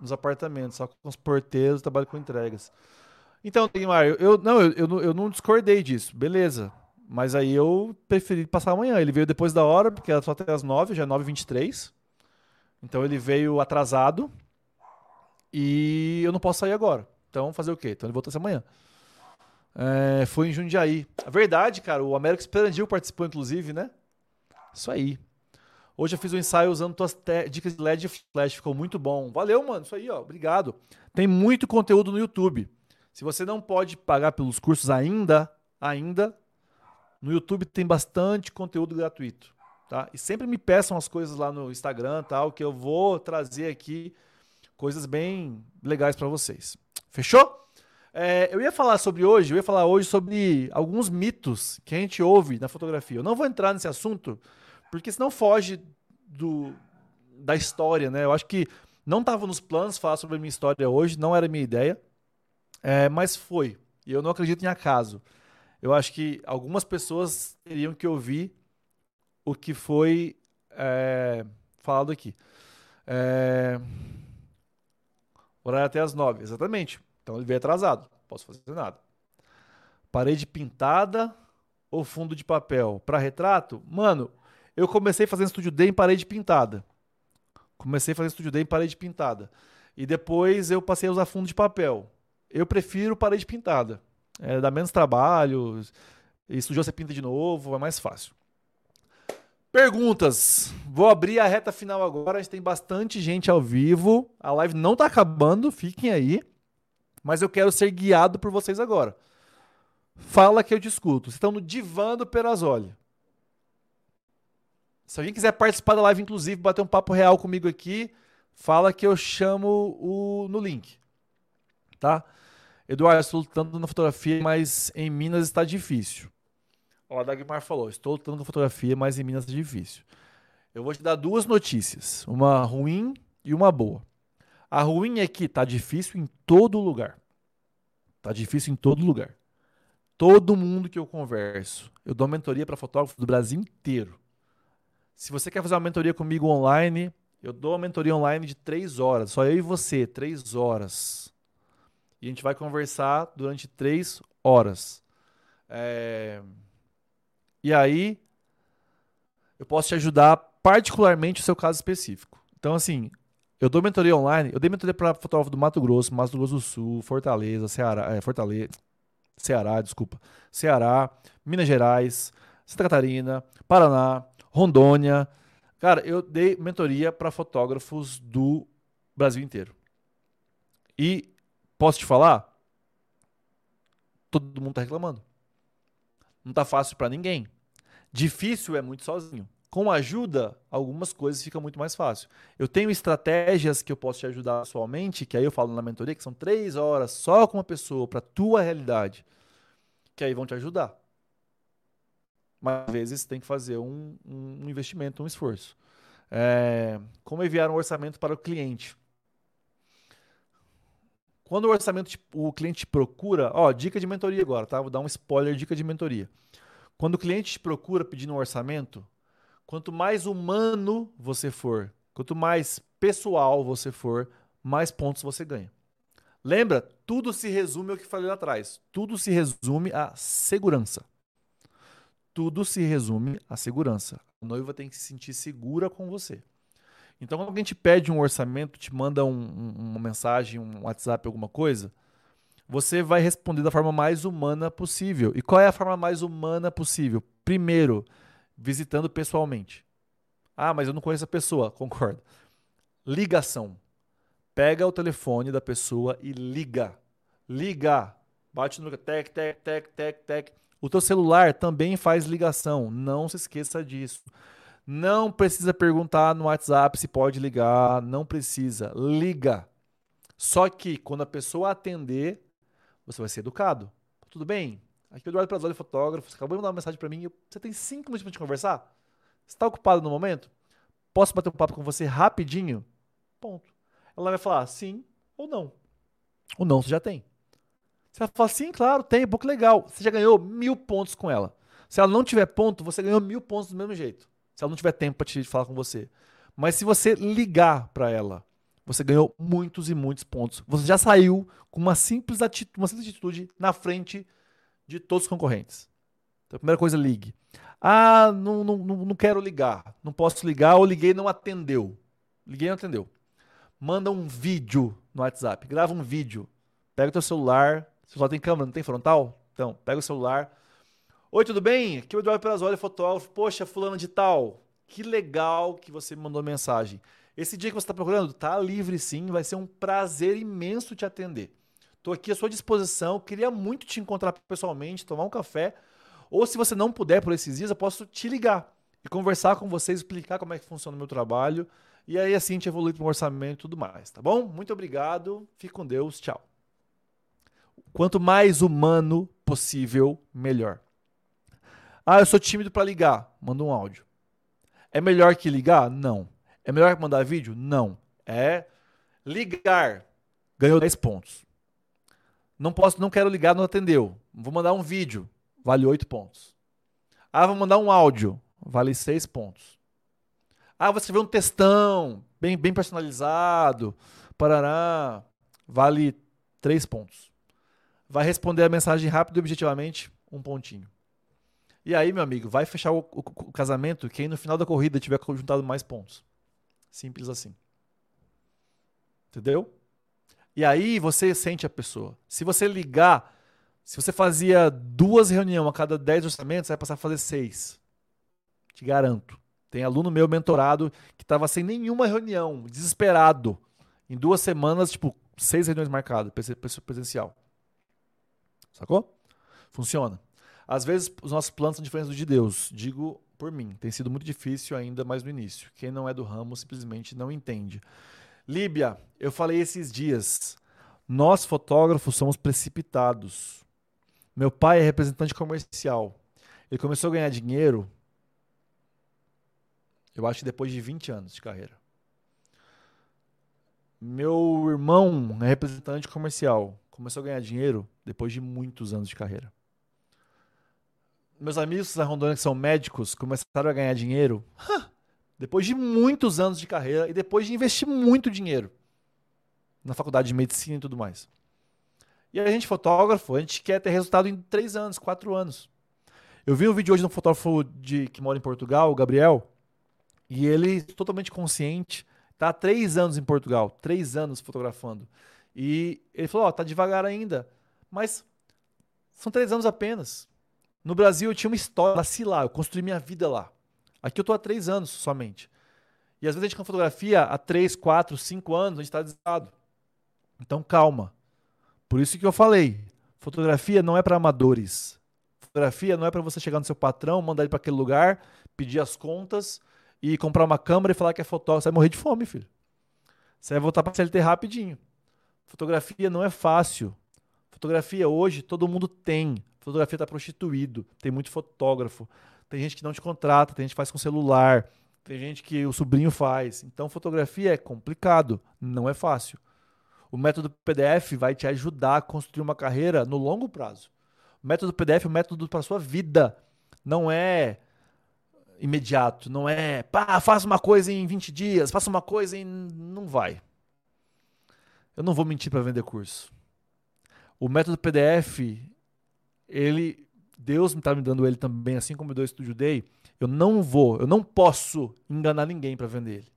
nos apartamentos, só com os porteiros trabalho com entregas. Então, Neymar, eu, eu, não, eu, eu, eu não discordei disso. Beleza. Mas aí eu preferi passar amanhã. Ele veio depois da hora, porque era só até as 9, já é 9h23. Então ele veio atrasado. E eu não posso sair agora. Então fazer o quê? Então ele voltou essa manhã. É, foi em Jundiaí. A verdade, cara, o Américo Esperandil participou, inclusive, né? Isso aí. Hoje eu fiz um ensaio usando tuas dicas de LED e flash, ficou muito bom. Valeu, mano. Isso aí, ó. Obrigado. Tem muito conteúdo no YouTube. Se você não pode pagar pelos cursos ainda, ainda no YouTube tem bastante conteúdo gratuito, tá? E sempre me peçam as coisas lá no Instagram, tal, que eu vou trazer aqui coisas bem legais para vocês. Fechou? É, eu ia falar sobre hoje, eu ia falar hoje sobre alguns mitos que a gente ouve na fotografia. Eu não vou entrar nesse assunto, porque senão foge do, da história, né? Eu acho que não estava nos planos falar sobre a minha história hoje, não era minha ideia, é, mas foi. E eu não acredito em acaso eu acho que algumas pessoas teriam que ouvir o que foi é, falado aqui. É, horário até as nove, exatamente. Então ele veio atrasado. Posso fazer nada. Parede pintada ou fundo de papel? Para retrato? Mano, eu comecei fazendo estúdio D em parede pintada. Comecei fazendo estúdio D em parede pintada. E depois eu passei a usar fundo de papel. Eu prefiro parede pintada. É, dá menos trabalho. E sujou, você pinta de novo, é mais fácil. Perguntas. Vou abrir a reta final agora. A gente tem bastante gente ao vivo. A live não tá acabando, fiquem aí. Mas eu quero ser guiado por vocês agora. Fala que eu discuto. Vocês estão no divã do Perazoli. Se alguém quiser participar da live, inclusive, bater um papo real comigo aqui, fala que eu chamo o, no link. Tá? Eduardo, estou lutando na fotografia, mas em Minas está difícil. Ó, a Dagmar falou: estou lutando com fotografia, mas em Minas está difícil. Eu vou te dar duas notícias: uma ruim e uma boa. A ruim é que tá difícil em todo lugar. Tá difícil em todo lugar. Todo mundo que eu converso, eu dou mentoria para fotógrafos do Brasil inteiro. Se você quer fazer uma mentoria comigo online, eu dou uma mentoria online de três horas, só eu e você, três horas. E a gente vai conversar durante três horas. É... E aí, eu posso te ajudar particularmente o seu caso específico. Então, assim, eu dou mentoria online, eu dei mentoria para fotógrafo do Mato Grosso, Mato Grosso do Sul, Fortaleza, Ceará, é, Fortaleza, Ceará, desculpa, Ceará, Minas Gerais, Santa Catarina, Paraná, Rondônia. Cara, eu dei mentoria para fotógrafos do Brasil inteiro. E posso te falar? Todo mundo tá reclamando. Não tá fácil para ninguém. Difícil é muito sozinho. Com ajuda, algumas coisas ficam muito mais fácil. Eu tenho estratégias que eu posso te ajudar pessoalmente, que aí eu falo na mentoria, que são três horas só com uma pessoa para tua realidade, que aí vão te ajudar. Mas às vezes tem que fazer um, um investimento, um esforço. É, como enviar um orçamento para o cliente? Quando o orçamento, o cliente te procura, ó, dica de mentoria agora, tá? Vou dar um spoiler, dica de mentoria. Quando o cliente te procura pedindo um orçamento, Quanto mais humano você for, quanto mais pessoal você for, mais pontos você ganha. Lembra? Tudo se resume ao que falei lá atrás. Tudo se resume à segurança. Tudo se resume à segurança. A noiva tem que se sentir segura com você. Então, quando alguém te pede um orçamento, te manda um, um, uma mensagem, um WhatsApp, alguma coisa, você vai responder da forma mais humana possível. E qual é a forma mais humana possível? Primeiro, visitando pessoalmente. Ah, mas eu não conheço a pessoa. Concordo. Ligação. Pega o telefone da pessoa e liga. Liga. Bate no tec, tec, tec, tec, tec. O teu celular também faz ligação. Não se esqueça disso. Não precisa perguntar no WhatsApp se pode ligar. Não precisa. Liga. Só que quando a pessoa atender, você vai ser educado. Tudo bem? Aqui é o Eduardo Prazoli, fotógrafo. Você acabou de mandar uma mensagem para mim. Você tem cinco minutos para gente conversar? Está ocupado no momento? Posso bater um papo com você rapidinho? Ponto. Ela vai falar sim ou não. O não você já tem. Você vai falar sim, claro, tem, pouco legal. Você já ganhou mil pontos com ela. Se ela não tiver ponto, você ganhou mil pontos do mesmo jeito. Se ela não tiver tempo para te falar com você. Mas se você ligar para ela, você ganhou muitos e muitos pontos. Você já saiu com uma simples atitude, uma simples atitude na frente de todos os concorrentes. Então, primeira coisa, ligue. Ah, não, não, não quero ligar. Não posso ligar ou liguei e não atendeu. Liguei e não atendeu. Manda um vídeo no WhatsApp. Grava um vídeo. Pega o teu celular. Você só tem câmera, não tem frontal? Então, pega o celular. Oi, tudo bem? Aqui é o Eduardo Perazoli, fotógrafo. Poxa, fulano de tal. Que legal que você me mandou mensagem. Esse dia que você está procurando, tá livre sim. Vai ser um prazer imenso te atender. Estou aqui à sua disposição. Queria muito te encontrar pessoalmente, tomar um café. Ou se você não puder por esses dias, eu posso te ligar e conversar com você, explicar como é que funciona o meu trabalho. E aí assim a gente evolui para um orçamento e tudo mais, tá bom? Muito obrigado. Fique com Deus. Tchau. Quanto mais humano possível, melhor. Ah, eu sou tímido para ligar. Manda um áudio. É melhor que ligar? Não. É melhor que mandar vídeo? Não. É ligar. Ganhou 10 pontos. Não posso, não quero ligar, não atendeu. Vou mandar um vídeo, vale 8 pontos. Ah, vou mandar um áudio, vale 6 pontos. Ah, vou escrever um textão, bem, bem personalizado, parará, vale três pontos. Vai responder a mensagem rápido e objetivamente, um pontinho. E aí, meu amigo, vai fechar o, o, o casamento quem no final da corrida tiver juntado mais pontos. Simples assim. Entendeu? E aí você sente a pessoa. Se você ligar, se você fazia duas reuniões a cada dez orçamentos, você vai passar a fazer seis. Te garanto. Tem aluno meu mentorado que estava sem nenhuma reunião, desesperado. Em duas semanas, tipo, seis reuniões marcadas, presencial. Sacou? Funciona. Às vezes os nossos planos são diferentes do de Deus. Digo por mim, tem sido muito difícil ainda mais no início. Quem não é do ramo simplesmente não entende. Líbia, eu falei esses dias. Nós fotógrafos somos precipitados. Meu pai é representante comercial. Ele começou a ganhar dinheiro, eu acho que depois de 20 anos de carreira. Meu irmão é representante comercial. Começou a ganhar dinheiro depois de muitos anos de carreira. Meus amigos da Rondônia que são médicos começaram a ganhar dinheiro depois de muitos anos de carreira e depois de investir muito dinheiro na faculdade de medicina e tudo mais. E a gente, fotógrafo, a gente quer ter resultado em três anos, quatro anos. Eu vi um vídeo hoje de um fotógrafo de, que mora em Portugal, o Gabriel, e ele, totalmente consciente, está há três anos em Portugal, três anos fotografando. E ele falou: Ó, oh, tá devagar ainda, mas são três anos apenas. No Brasil eu tinha uma história, nasci lá, eu construí minha vida lá. Aqui eu estou há três anos somente. E às vezes a gente com fotografia há três, quatro, cinco anos, a gente está desesperado. Então calma. Por isso que eu falei, fotografia não é para amadores. Fotografia não é para você chegar no seu patrão, mandar ele para aquele lugar, pedir as contas e comprar uma câmera e falar que é fotógrafo. Você vai morrer de fome, filho. Você vai voltar para CLT rapidinho. Fotografia não é fácil. Fotografia hoje todo mundo tem. Fotografia está prostituído. Tem muito fotógrafo. Tem gente que não te contrata, tem gente que faz com celular, tem gente que o sobrinho faz. Então, fotografia é complicado, não é fácil. O método PDF vai te ajudar a construir uma carreira no longo prazo. O método PDF é um método para sua vida. Não é imediato, não é, pá, faça uma coisa em 20 dias, faça uma coisa em. Não vai. Eu não vou mentir para vender curso. O método PDF, ele Deus está me dando ele também, assim como me deu o Studio Day, eu não vou, eu não posso enganar ninguém para vender ele.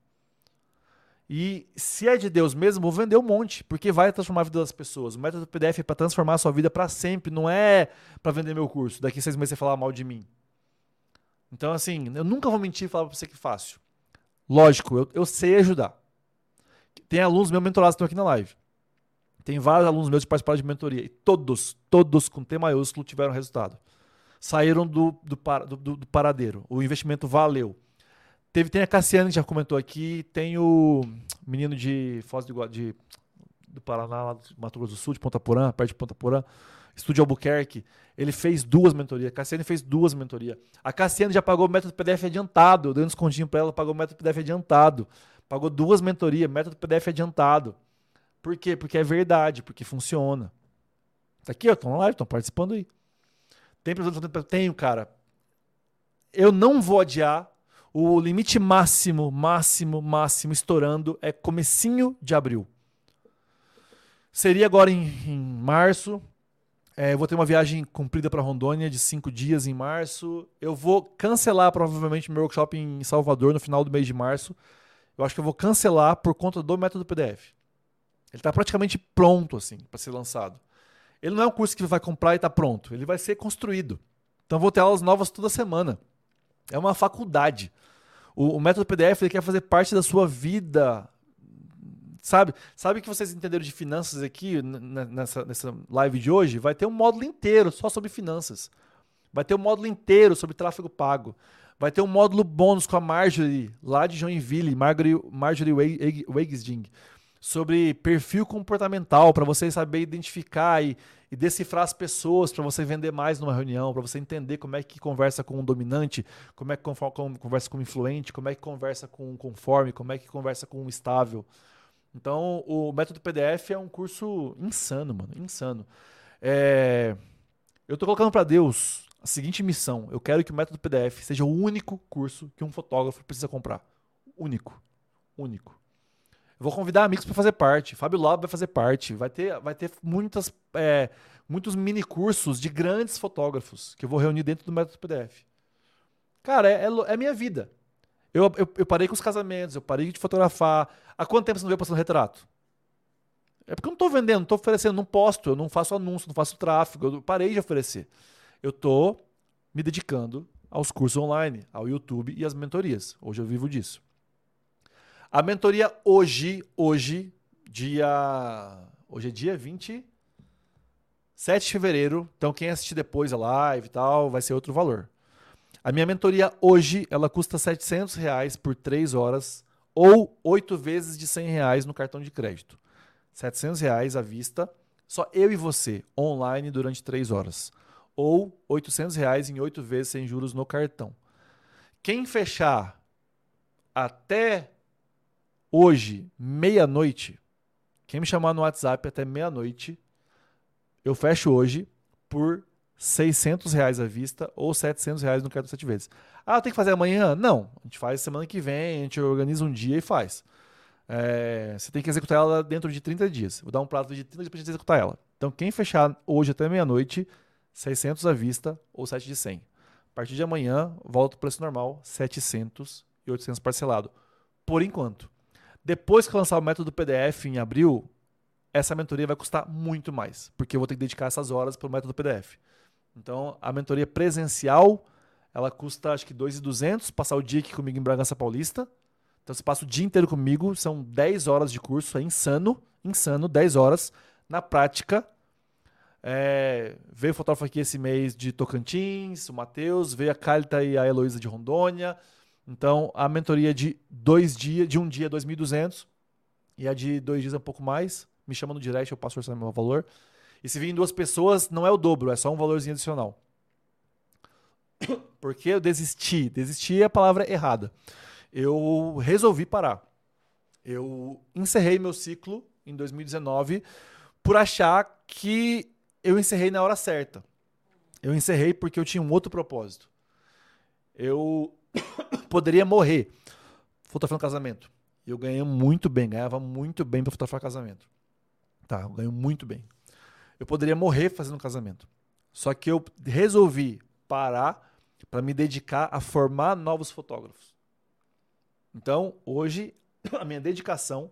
E se é de Deus mesmo, vou vender um monte, porque vai transformar a vida das pessoas. O método PDF é para transformar a sua vida para sempre, não é para vender meu curso. Daqui seis meses você falar mal de mim. Então, assim, eu nunca vou mentir e falar para você que é fácil. Lógico, eu, eu sei ajudar. Tem alunos meus mentorados que estão aqui na live. Tem vários alunos meus que participaram de mentoria. E todos, todos com T maiúsculo tiveram resultado saíram do, do, do, do paradeiro. O investimento valeu. Teve, tem a Cassiane que já comentou aqui, tem o menino de Foz do, de, do Paraná, lá do Mato Grosso do Sul, de Ponta Porã, perto de Ponta Porã, Estúdio Albuquerque. Ele fez duas mentorias. A Cassiane fez duas mentorias. A Cassiane já pagou o método PDF adiantado. Eu dei um descontinho para ela, pagou o método PDF adiantado. Pagou duas mentorias, método PDF adiantado. Por quê? Porque é verdade, porque funciona. Tá aqui, ó, estão na live, estão participando aí. Tem pessoas que tenho, cara. Eu não vou adiar. O limite máximo, máximo, máximo estourando é comecinho de abril. Seria agora em, em março. É, eu vou ter uma viagem cumprida para Rondônia de cinco dias em março. Eu vou cancelar provavelmente meu workshop em Salvador no final do mês de março. Eu acho que eu vou cancelar por conta do método PDF. Ele está praticamente pronto assim para ser lançado. Ele não é um curso que vai comprar e está pronto. Ele vai ser construído. Então vou ter aulas novas toda semana. É uma faculdade. O, o método PDF ele quer fazer parte da sua vida. Sabe? Sabe que vocês entenderam de finanças aqui nessa, nessa live de hoje? Vai ter um módulo inteiro só sobre finanças. Vai ter um módulo inteiro sobre tráfego pago. Vai ter um módulo bônus com a Marjorie, lá de Joinville, Marjorie, Marjorie sobre perfil comportamental, para você saber identificar e, e decifrar as pessoas, para você vender mais numa reunião, para você entender como é que conversa com um dominante, como é que conversa com um influente, como é que conversa com um conforme, como é que conversa com um estável. Então, o método PDF é um curso insano, mano, insano. É... Eu estou colocando para Deus a seguinte missão: eu quero que o método PDF seja o único curso que um fotógrafo precisa comprar. Único. Único. Vou convidar amigos para fazer parte. Fábio Lab vai fazer parte. Vai ter, vai ter muitas, é, muitos mini cursos de grandes fotógrafos que eu vou reunir dentro do método PDF. Cara, é, é, é minha vida. Eu, eu, eu, parei com os casamentos, eu parei de fotografar. Há quanto tempo você não veio postando retrato? É porque eu não estou vendendo, não estou oferecendo, não posto, eu não faço anúncio, não faço tráfego, eu parei de oferecer. Eu estou me dedicando aos cursos online, ao YouTube e às mentorias. Hoje eu vivo disso. A mentoria hoje, hoje, dia. Hoje é dia 27 de fevereiro. Então, quem assistir depois a live e tal, vai ser outro valor. A minha mentoria hoje, ela custa 700 reais por 3 horas ou 8 vezes de 100 reais no cartão de crédito. 700 reais à vista, só eu e você, online durante 3 horas. Ou 800 reais em 8 vezes sem juros no cartão. Quem fechar até hoje, meia-noite, quem me chamar no WhatsApp até meia-noite, eu fecho hoje por 600 reais à vista ou 700 reais no cartão sete vezes. Ah, tem que fazer amanhã? Não. A gente faz semana que vem, a gente organiza um dia e faz. É, você tem que executar ela dentro de 30 dias. Vou dar um prazo de 30 dias para gente executar ela. Então, quem fechar hoje até meia-noite, 600 à vista ou 7 de 100. A partir de amanhã, volta o preço normal, 700 e 800 parcelado. Por enquanto. Depois que lançar o método PDF em abril, essa mentoria vai custar muito mais, porque eu vou ter que dedicar essas horas para o método PDF. Então, a mentoria presencial, ela custa acho que 2.200, passar o dia aqui comigo em Bragança Paulista. Então, você passa o dia inteiro comigo, são 10 horas de curso, é insano, insano, 10 horas. Na prática, é, veio fotógrafo aqui esse mês de Tocantins, o Matheus, veio a Calita e a Heloísa de Rondônia, então, a mentoria de dois dias, de um dia, 2.200, e a de dois dias é um pouco mais. Me chama no direct, eu passo o meu valor. E se virem duas pessoas, não é o dobro, é só um valorzinho adicional. Porque eu desisti. Desisti é a palavra errada. Eu resolvi parar. Eu encerrei meu ciclo em 2019 por achar que eu encerrei na hora certa. Eu encerrei porque eu tinha um outro propósito. Eu poderia morrer fotografando casamento. Eu ganhei muito bem, ganhava muito bem para fotografar casamento. Tá, eu ganho muito bem. Eu poderia morrer fazendo casamento. Só que eu resolvi parar para me dedicar a formar novos fotógrafos. Então, hoje, a minha dedicação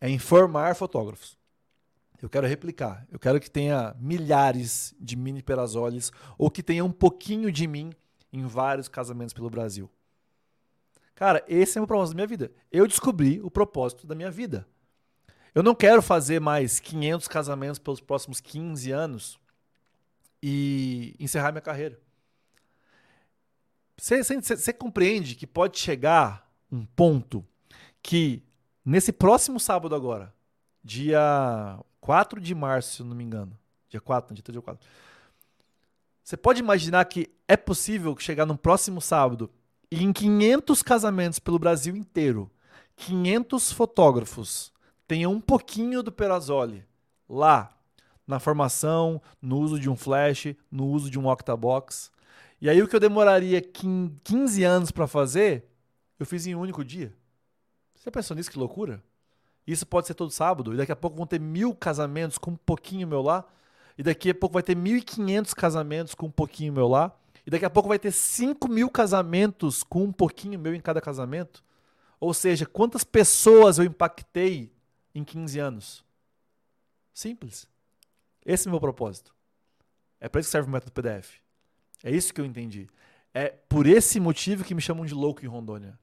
é em formar fotógrafos. Eu quero replicar. Eu quero que tenha milhares de mini perasoles ou que tenha um pouquinho de mim em vários casamentos pelo Brasil. Cara, esse é o propósito da minha vida. Eu descobri o propósito da minha vida. Eu não quero fazer mais 500 casamentos pelos próximos 15 anos e encerrar minha carreira. Você compreende que pode chegar um ponto que nesse próximo sábado agora, dia 4 de março, se não me engano, dia 4, dia 3 dia 4, você pode imaginar que é possível chegar no próximo sábado e em 500 casamentos pelo Brasil inteiro, 500 fotógrafos tenham um pouquinho do Perazoli lá na formação, no uso de um flash, no uso de um octabox. E aí o que eu demoraria 15 anos para fazer, eu fiz em um único dia. Você pensou nisso? Que loucura? Isso pode ser todo sábado, e daqui a pouco vão ter mil casamentos com um pouquinho meu lá. E daqui a pouco vai ter 1.500 casamentos com um pouquinho meu lá. E daqui a pouco vai ter 5 mil casamentos com um pouquinho meu em cada casamento. Ou seja, quantas pessoas eu impactei em 15 anos? Simples. Esse é o meu propósito. É para isso que serve o método PDF. É isso que eu entendi. É por esse motivo que me chamam de louco em Rondônia.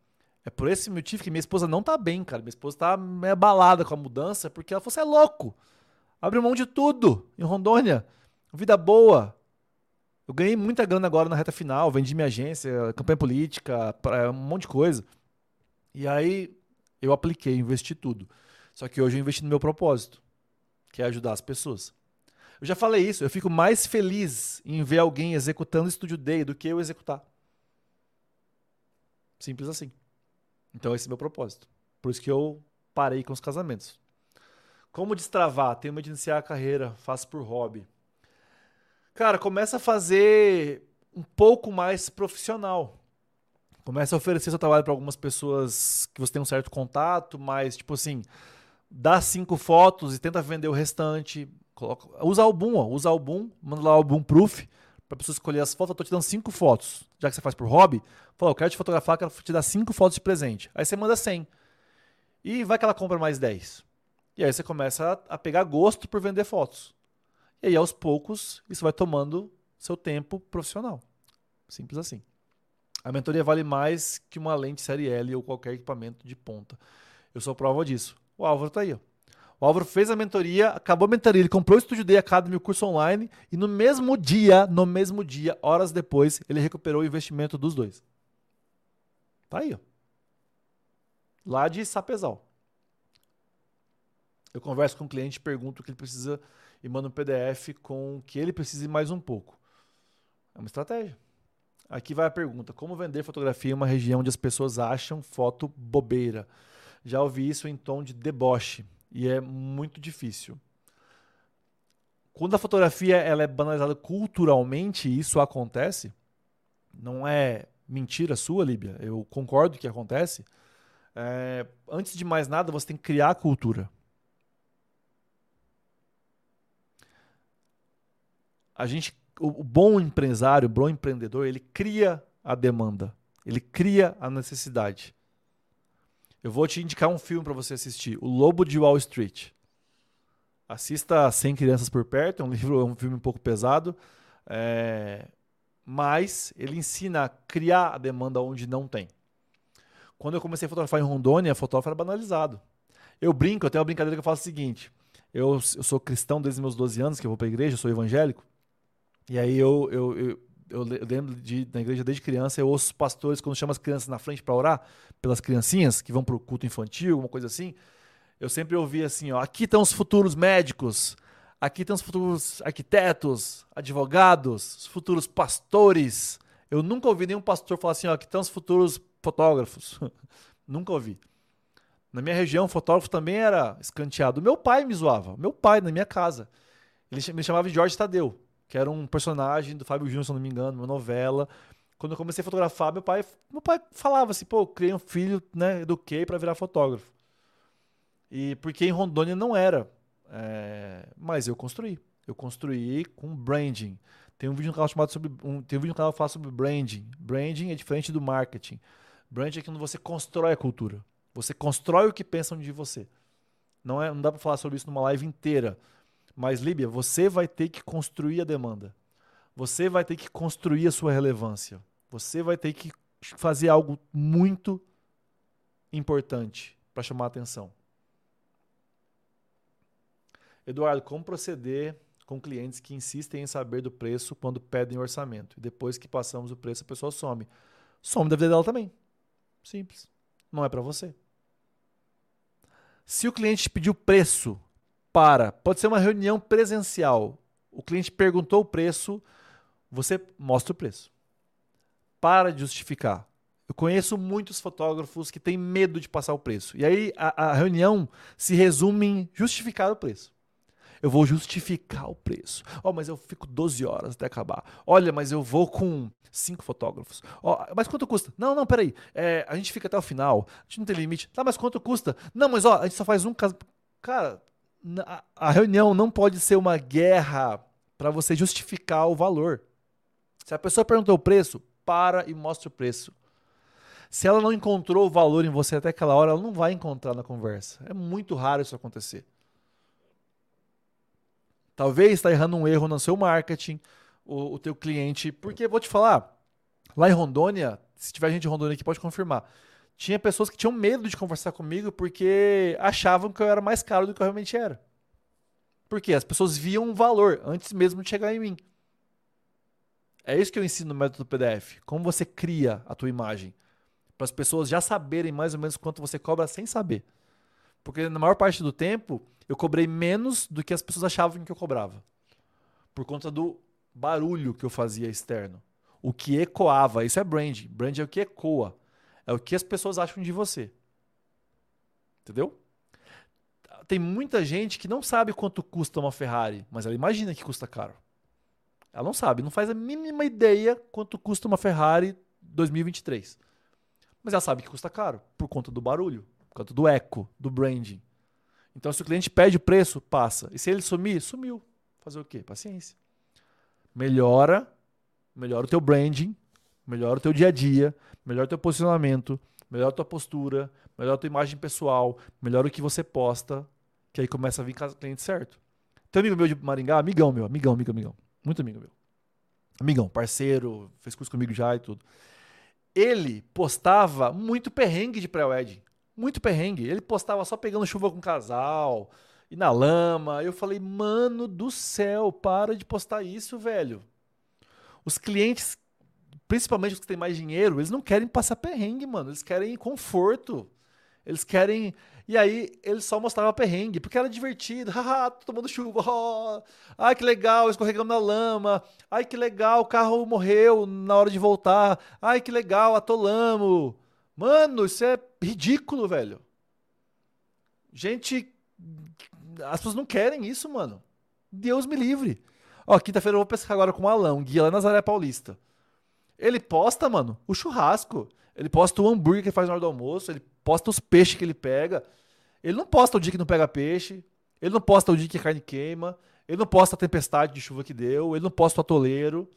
É por esse motivo que minha esposa não tá bem, cara. Minha esposa tá abalada com a mudança, porque ela falou: você é louco. Abriu mão de tudo em Rondônia. Vida boa. Eu ganhei muita grana agora na reta final, vendi minha agência, campanha política, um monte de coisa. E aí eu apliquei, investi tudo. Só que hoje eu investi no meu propósito, que é ajudar as pessoas. Eu já falei isso, eu fico mais feliz em ver alguém executando Studio Day do que eu executar. Simples assim. Então esse é meu propósito. Por isso que eu parei com os casamentos. Como destravar? Tenho medo de iniciar a carreira, faço por hobby. Cara, começa a fazer um pouco mais profissional. Comece a oferecer seu trabalho para algumas pessoas que você tem um certo contato, mas, tipo assim, dá cinco fotos e tenta vender o restante. Coloca, usa álbum, ó, usa álbum, manda lá o álbum proof para pessoa escolher as fotos. Eu tô te dando cinco fotos. Já que você faz por hobby, fala, eu quero te fotografar, quero te dar cinco fotos de presente. Aí você manda 100. E vai que ela compra mais 10. E aí você começa a pegar gosto por vender fotos. E aí, aos poucos, isso vai tomando seu tempo profissional. Simples assim. A mentoria vale mais que uma lente série L ou qualquer equipamento de ponta. Eu sou prova disso. O Álvaro está aí. Ó. O Álvaro fez a mentoria, acabou a mentoria, ele comprou o Studio Day Academy, o curso online, e no mesmo dia, no mesmo dia, horas depois, ele recuperou o investimento dos dois. Tá aí, ó. Lá de Sapezal. Eu converso com o cliente, pergunto o que ele precisa e mando um PDF com o que ele precisa e mais um pouco. É uma estratégia. Aqui vai a pergunta: como vender fotografia em uma região onde as pessoas acham foto bobeira? Já ouvi isso em tom de deboche e é muito difícil. Quando a fotografia ela é banalizada culturalmente, isso acontece. Não é mentira sua, Líbia. Eu concordo que acontece. É, antes de mais nada, você tem que criar a cultura. A gente o bom empresário, o bom empreendedor, ele cria a demanda, ele cria a necessidade. Eu vou te indicar um filme para você assistir, O Lobo de Wall Street. Assista Sem Crianças por Perto, é um livro, é um filme um pouco pesado, é... mas ele ensina a criar a demanda onde não tem. Quando eu comecei a fotografar em Rondônia, fotógrafo era banalizado. Eu brinco, eu tenho uma brincadeira que eu faço o seguinte: eu, eu sou cristão desde meus 12 anos, que eu vou para a igreja, eu sou evangélico. E aí eu, eu, eu, eu lembro de, na igreja desde criança, eu ouço os pastores, quando chamam as crianças na frente para orar, pelas criancinhas que vão para o culto infantil, alguma coisa assim, eu sempre ouvi assim, ó, aqui estão os futuros médicos, aqui estão os futuros arquitetos, advogados, os futuros pastores. Eu nunca ouvi nenhum pastor falar assim, ó, aqui estão os futuros fotógrafos. nunca ouvi. Na minha região, fotógrafo também era escanteado. Meu pai me zoava, meu pai na minha casa. Ele me chamava de Jorge Tadeu que era um personagem do Fábio Júnior, se não me engano, uma novela. Quando eu comecei a fotografar, meu pai, meu pai falava assim, pô, criei um filho, né, eduquei para virar fotógrafo. E porque em Rondônia não era, é, mas eu construí. Eu construí com branding. Tem um vídeo no canal chamado sobre um, tem um vídeo no canal que fala sobre branding. Branding é diferente do marketing. Branding é quando você constrói a cultura. Você constrói o que pensam de você. Não é, não dá para falar sobre isso numa live inteira. Mas, Líbia, você vai ter que construir a demanda. Você vai ter que construir a sua relevância. Você vai ter que fazer algo muito importante para chamar a atenção. Eduardo, como proceder com clientes que insistem em saber do preço quando pedem orçamento? E depois que passamos o preço, a pessoa some. Some da vida dela também. Simples. Não é para você. Se o cliente te pediu preço para. Pode ser uma reunião presencial. O cliente perguntou o preço, você mostra o preço. Para de justificar. Eu conheço muitos fotógrafos que têm medo de passar o preço. E aí a, a reunião se resume em justificar o preço. Eu vou justificar o preço. Ó, oh, mas eu fico 12 horas até acabar. Olha, mas eu vou com cinco fotógrafos. Ó, oh, mas quanto custa? Não, não, peraí. É, a gente fica até o final. A gente não tem limite. Tá, mas quanto custa? Não, mas ó, a gente só faz um caso. Cara, a reunião não pode ser uma guerra para você justificar o valor. Se a pessoa perguntou o preço, para e mostra o preço. Se ela não encontrou o valor em você até aquela hora, ela não vai encontrar na conversa. É muito raro isso acontecer. Talvez está errando um erro no seu marketing, o, o teu cliente. Porque, vou te falar, lá em Rondônia, se tiver gente de Rondônia aqui, pode confirmar tinha pessoas que tinham medo de conversar comigo porque achavam que eu era mais caro do que eu realmente era. Porque as pessoas viam um valor antes mesmo de chegar em mim. É isso que eu ensino no método PDF. Como você cria a tua imagem. Para as pessoas já saberem mais ou menos quanto você cobra sem saber. Porque na maior parte do tempo, eu cobrei menos do que as pessoas achavam que eu cobrava. Por conta do barulho que eu fazia externo. O que ecoava. Isso é brand. Brand é o que ecoa. É o que as pessoas acham de você. Entendeu? Tem muita gente que não sabe quanto custa uma Ferrari, mas ela imagina que custa caro. Ela não sabe, não faz a mínima ideia quanto custa uma Ferrari 2023. Mas ela sabe que custa caro, por conta do barulho, por conta do eco, do branding. Então, se o cliente pede o preço, passa. E se ele sumir, sumiu. Fazer o quê? Paciência. Melhora, melhora o teu branding, melhora o teu dia a dia, melhora o teu posicionamento, melhora a tua postura, melhora a tua imagem pessoal, melhora o que você posta, que aí começa a vir cliente certo. Tem amigo meu de Maringá, amigão meu, amigão, amigão, amigão. Muito amigo meu. Amigão, parceiro, fez curso comigo já e tudo. Ele postava muito perrengue de pré-wedding. Muito perrengue. Ele postava só pegando chuva com casal e na lama. Eu falei, mano do céu, para de postar isso, velho. Os clientes, principalmente os que têm mais dinheiro, eles não querem passar perrengue, mano. Eles querem conforto. Eles querem. E aí ele só mostrava perrengue, porque era divertido. Haha, tô tomando chuva. Oh, ai, que legal, escorregando na lama. Ai, que legal, o carro morreu na hora de voltar. Ai, que legal, atolamos. Mano, isso é ridículo, velho. Gente. As pessoas não querem isso, mano. Deus me livre. Ó, quinta-feira eu vou pescar agora com o Alão, guia lá na Nazaré Paulista. Ele posta, mano, o churrasco. Ele posta o hambúrguer que ele faz na hora do almoço. Ele posta os peixes que ele pega. Ele não posta o dia que não pega peixe. Ele não posta o dia que a carne queima. Ele não posta a tempestade de chuva que deu. Ele não posta o atoleiro.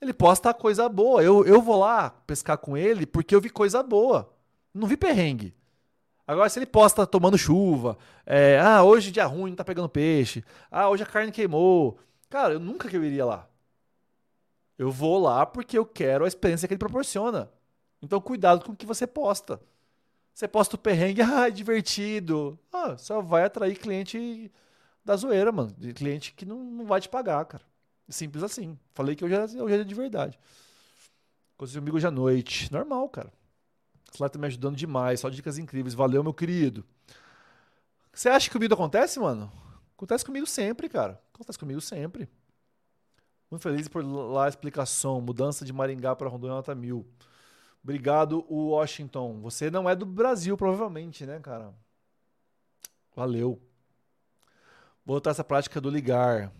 Ele posta a coisa boa. Eu, eu vou lá pescar com ele porque eu vi coisa boa. Não vi perrengue. Agora, se ele posta tomando chuva, é, ah, hoje dia ruim, não tá pegando peixe, ah, hoje a carne queimou. Cara, eu nunca que eu iria lá. Eu vou lá porque eu quero a experiência que ele proporciona. Então, cuidado com o que você posta. Você posta o perrengue, ah, é divertido. Ah, só vai atrair cliente da zoeira, mano. De cliente que não, não vai te pagar, cara. Simples assim. Falei que já é de verdade. Consegui comigo hoje à noite. Normal, cara. Esse lá tá me ajudando demais. Só dicas incríveis. Valeu, meu querido. Você acha que comigo acontece, mano? Acontece comigo sempre, cara. Acontece comigo sempre. Muito feliz por lá a explicação. Mudança de Maringá para Rondônia nota mil. Obrigado, Washington. Você não é do Brasil, provavelmente, né, cara? Valeu. Vou botar essa prática do ligar.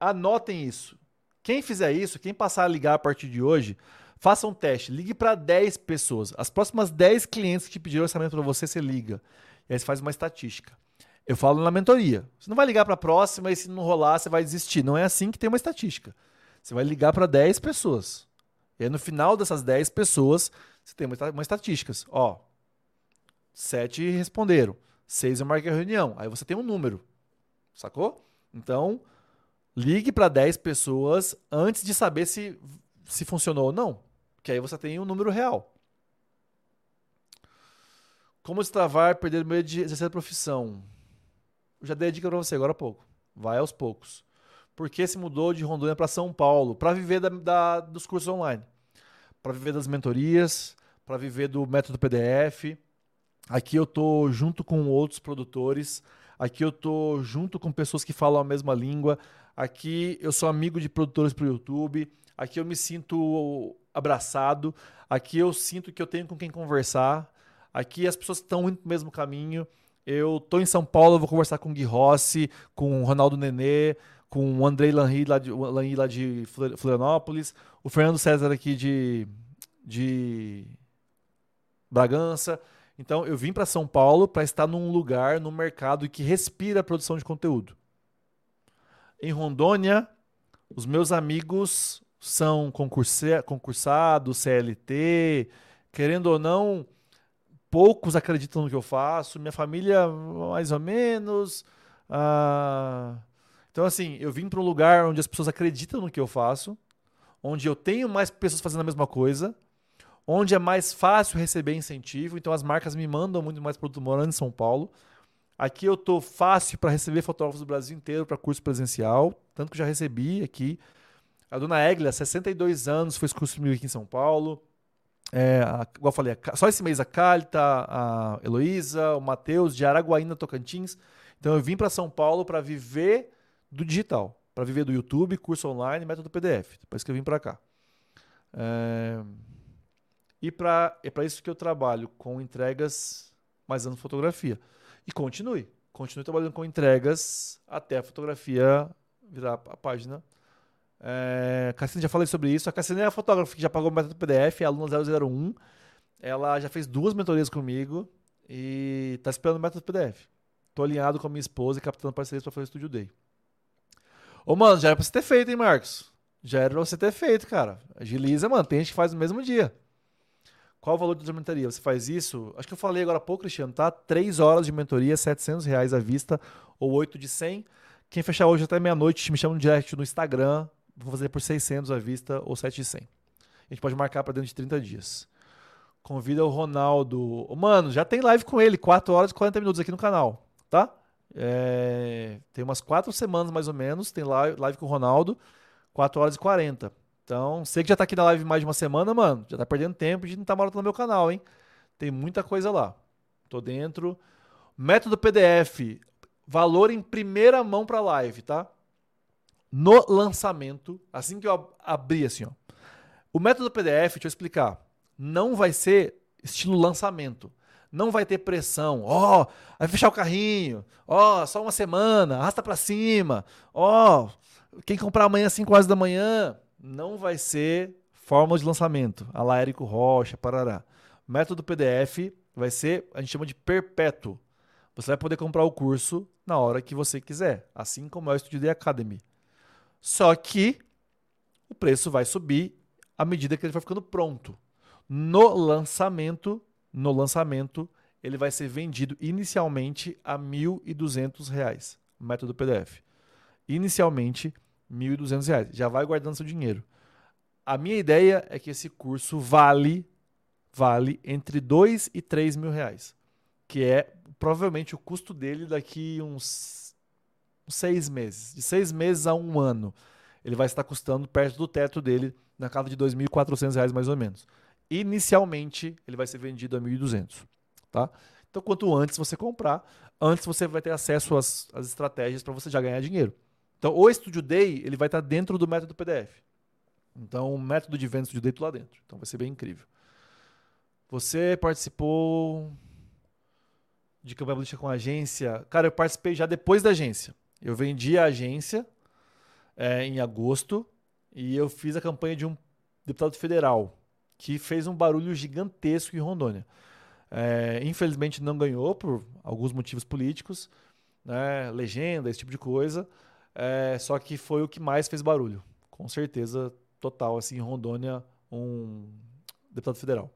Anotem isso. Quem fizer isso, quem passar a ligar a partir de hoje, faça um teste. Ligue para 10 pessoas. As próximas 10 clientes que pediram orçamento para você, você liga. E aí você faz uma estatística. Eu falo na mentoria. Você não vai ligar para a próxima e se não rolar, você vai desistir. Não é assim que tem uma estatística. Você vai ligar para 10 pessoas. E aí, no final dessas 10 pessoas, você tem uma, estatísticas. Ó, 7 responderam, 6 eu marquei a reunião. Aí você tem um número. Sacou? Então, ligue para 10 pessoas antes de saber se, se funcionou ou não. Que aí você tem um número real. Como destravar, perder medo de exercer a profissão? Já dei a dica para você agora há pouco. Vai aos poucos. Por que se mudou de Rondônia para São Paulo? Para viver da, da, dos cursos online para viver das mentorias, para viver do método PDF. Aqui eu tô junto com outros produtores, aqui eu tô junto com pessoas que falam a mesma língua, aqui eu sou amigo de produtores para o YouTube, aqui eu me sinto abraçado, aqui eu sinto que eu tenho com quem conversar, aqui as pessoas estão indo para o mesmo caminho. Eu tô em São Paulo, vou conversar com o Gui Rossi, com o Ronaldo Nenê, com o Andrei Lanri lá de, Lanri, lá de Florianópolis, o Fernando César aqui de, de Bragança. Então eu vim para São Paulo para estar num lugar, num mercado que respira a produção de conteúdo. Em Rondônia, os meus amigos são concursados, CLT, querendo ou não, poucos acreditam no que eu faço. Minha família, mais ou menos. Ah, então, assim, eu vim para um lugar onde as pessoas acreditam no que eu faço, onde eu tenho mais pessoas fazendo a mesma coisa, onde é mais fácil receber incentivo. Então, as marcas me mandam muito mais produto morando em São Paulo. Aqui eu tô fácil para receber fotógrafos do Brasil inteiro para curso presencial, tanto que já recebi aqui. A dona Eglia, 62 anos, fez curso comigo aqui em São Paulo. É, igual eu falei, só esse mês a Calita, a Heloísa, o Matheus, de Araguaína, Tocantins. Então eu vim para São Paulo para viver do digital, para viver do YouTube, curso online, método PDF. Depois que eu vim para cá. É... E pra, é para isso que eu trabalho com entregas mais dando fotografia. E continue. Continue trabalhando com entregas até a fotografia virar a página. É, já falei sobre isso. A Cassina é a fotógrafa que já pagou o método PDF, é aluna 001. ela já fez duas mentorias comigo e tá esperando o método PDF. Tô alinhado com a minha esposa e captando parcerias para fazer o Studio Day. Ô, mano, já era pra você ter feito, hein, Marcos? Já era pra você ter feito, cara. Agiliza, mano. Tem gente que faz no mesmo dia. Qual o valor da mentoria? Você faz isso? Acho que eu falei agora há pouco, Cristiano, tá? Três horas de mentoria, 700 reais à vista ou 8 de 100. Quem fechar hoje até meia-noite, me chama no direct no Instagram. Vou fazer por 600 à vista ou 7 de 100. A gente pode marcar para dentro de 30 dias. Convida o Ronaldo. Mano, já tem live com ele, 4 horas e 40 minutos aqui no canal, tá? É... Tem umas 4 semanas mais ou menos, tem live, live com o Ronaldo, 4 horas e 40. Então, sei que já tá aqui na live mais de uma semana, mano. Já tá perdendo tempo de não tá morando no meu canal, hein? Tem muita coisa lá. Tô dentro. Método PDF. Valor em primeira mão para live, tá? No lançamento, assim que eu abri assim, ó. O método PDF, deixa eu explicar, não vai ser estilo lançamento. Não vai ter pressão. Ó, oh, vai fechar o carrinho. Ó, oh, só uma semana, arrasta para cima. Ó, oh, quem comprar amanhã às 5 horas da manhã, não vai ser fórmula de lançamento, a la Érico Rocha, parará. Método PDF vai ser, a gente chama de perpétuo. Você vai poder comprar o curso na hora que você quiser, assim como é o Studio Day Academy. Só que o preço vai subir à medida que ele vai ficando pronto. No lançamento, no lançamento, ele vai ser vendido inicialmente a R$ 1.200, método PDF. Inicialmente, R$ 1.200. Já vai guardando seu dinheiro. A minha ideia é que esse curso vale vale entre 2 e 3 mil reais, que é provavelmente o custo dele daqui uns seis meses, de seis meses a um ano, ele vai estar custando perto do teto dele, na casa de 2.400 reais mais ou menos. Inicialmente, ele vai ser vendido a 1.200, tá? Então, quanto antes você comprar, antes você vai ter acesso às, às estratégias para você já ganhar dinheiro. Então, o Studio Day ele vai estar dentro do método PDF. Então, o método de venda do Studio Day está lá dentro. Então, vai ser bem incrível. Você participou de campanha política com a agência? Cara, eu participei já depois da agência. Eu vendi a agência é, em agosto e eu fiz a campanha de um deputado federal que fez um barulho gigantesco em Rondônia. É, infelizmente não ganhou por alguns motivos políticos, né, legenda, esse tipo de coisa. É, só que foi o que mais fez barulho. Com certeza, total, assim, em Rondônia, um deputado federal.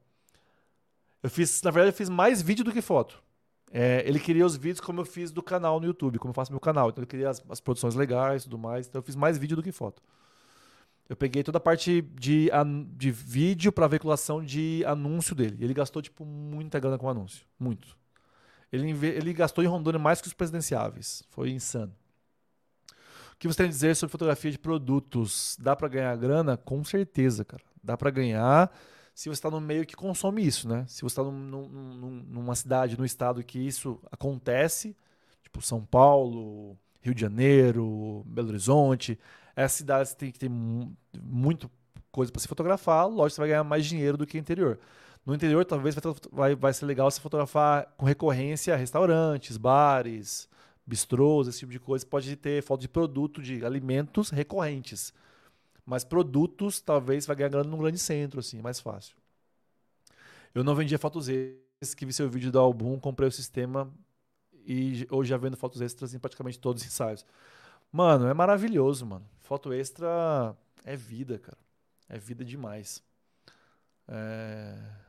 Eu fiz, na verdade, eu fiz mais vídeo do que foto. É, ele queria os vídeos como eu fiz do canal no YouTube, como eu faço meu canal. Então ele queria as, as produções legais e tudo mais. Então eu fiz mais vídeo do que foto. Eu peguei toda a parte de, de vídeo para veiculação de anúncio dele. Ele gastou, tipo, muita grana com anúncio. Muito. Ele, ele gastou em Rondônia mais que os presidenciáveis. Foi insano. O que você tem a dizer sobre fotografia de produtos? Dá para ganhar grana? Com certeza, cara. Dá para ganhar se você está no meio que consome isso, né? Se você está num, num, numa cidade, num estado que isso acontece, tipo São Paulo, Rio de Janeiro, Belo Horizonte, essas cidades tem que ter muito coisa para se fotografar, lógico você vai ganhar mais dinheiro do que interior. No interior, talvez vai, vai, vai ser legal você fotografar com recorrência restaurantes, bares, bistrôs, esse tipo de coisa, pode ter falta de produto, de alimentos recorrentes. Mas produtos, talvez, vai ganhar grana num grande centro, assim, mais fácil. Eu não vendia fotos extras, que vi seu vídeo do álbum, comprei o sistema e hoje já vendo fotos extras em praticamente todos os ensaios. Mano, é maravilhoso, mano. Foto extra é vida, cara. É vida demais. É...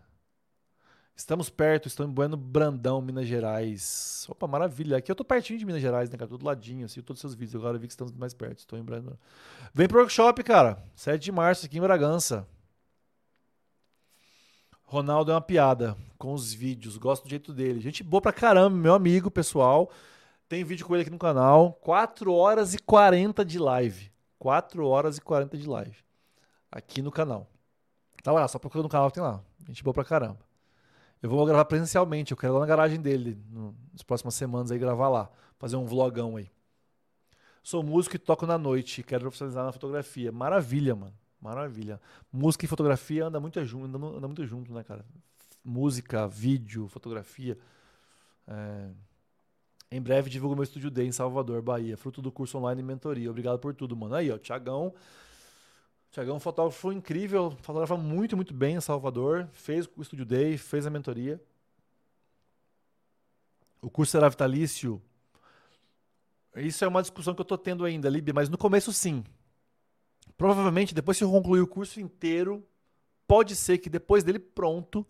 Estamos perto, estamos em Bueno Brandão, Minas Gerais. Opa, maravilha. Aqui eu tô pertinho de Minas Gerais, né, cara? Tô do ladinho, assim, todos os seus vídeos. Agora eu vi que estamos mais perto. Estou em Brandão. Vem pro workshop, cara. 7 de março aqui em Bragança. Ronaldo é uma piada com os vídeos. Gosto do jeito dele. Gente boa pra caramba, meu amigo, pessoal. Tem vídeo com ele aqui no canal. 4 horas e 40 de live. 4 horas e 40 de live. Aqui no canal. Tá lá, só procura no canal, tem lá. Gente boa pra caramba. Eu vou gravar presencialmente, eu quero ir lá na garagem dele, no, nas próximas semanas aí, gravar lá, fazer um vlogão aí. Sou músico e toco na noite, quero profissionalizar na fotografia. Maravilha, mano. Maravilha. Música e fotografia anda muito junto, anda, anda muito junto, né, cara? Música, vídeo, fotografia. É... Em breve divulgo meu estúdio Day em Salvador, Bahia. Fruto do curso online e mentoria. Obrigado por tudo, mano. Aí, ó, Tiagão Tiagão é um fotógrafo incrível, fotografa muito, muito bem em Salvador, fez o Studio Day, fez a mentoria. O curso será vitalício. Isso é uma discussão que eu estou tendo ainda, Lib, mas no começo sim. Provavelmente, depois que eu concluir o curso inteiro, pode ser que depois dele pronto,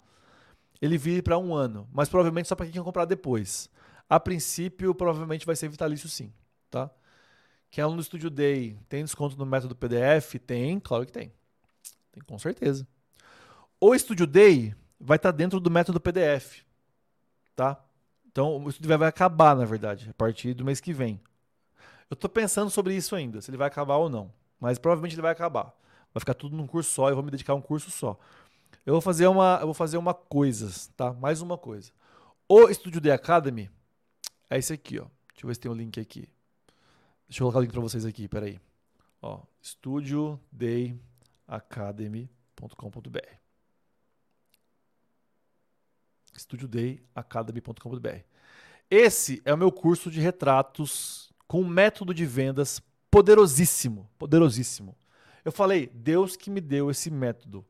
ele vire para um ano. Mas provavelmente só para quem comprar depois. A princípio, provavelmente vai ser vitalício sim, tá? Quem é aluno do Studio Day tem desconto no método PDF? Tem, claro que tem. Tem com certeza. O Studio Day vai estar tá dentro do método PDF, tá? Então o Studio Day vai acabar, na verdade, a partir do mês que vem. Eu estou pensando sobre isso ainda, se ele vai acabar ou não. Mas provavelmente ele vai acabar. Vai ficar tudo num curso só, eu vou me dedicar a um curso só. Eu vou fazer uma, eu vou fazer uma coisa, tá? Mais uma coisa. O Studio Day Academy é esse aqui, ó. Deixa eu ver se tem o um link aqui. Deixa eu colocar o link para vocês aqui, peraí. Ó, studiodayacademy.com.br studiodayacademy.com.br Esse é o meu curso de retratos com método de vendas poderosíssimo, poderosíssimo. Eu falei, Deus que me deu esse método.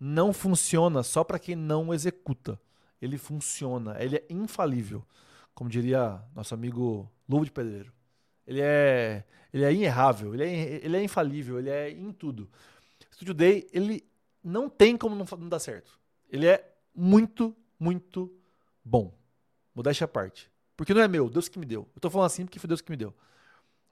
Não funciona só para quem não executa. Ele funciona, ele é infalível. Como diria nosso amigo Luvo de Pedreiro. Ele é, ele é inerrável, ele é, ele é infalível, ele é em tudo. Studio Day, ele não tem como não, não dar certo. Ele é muito, muito bom. Modéstia à parte. Porque não é meu, Deus que me deu. Eu tô falando assim porque foi Deus que me deu.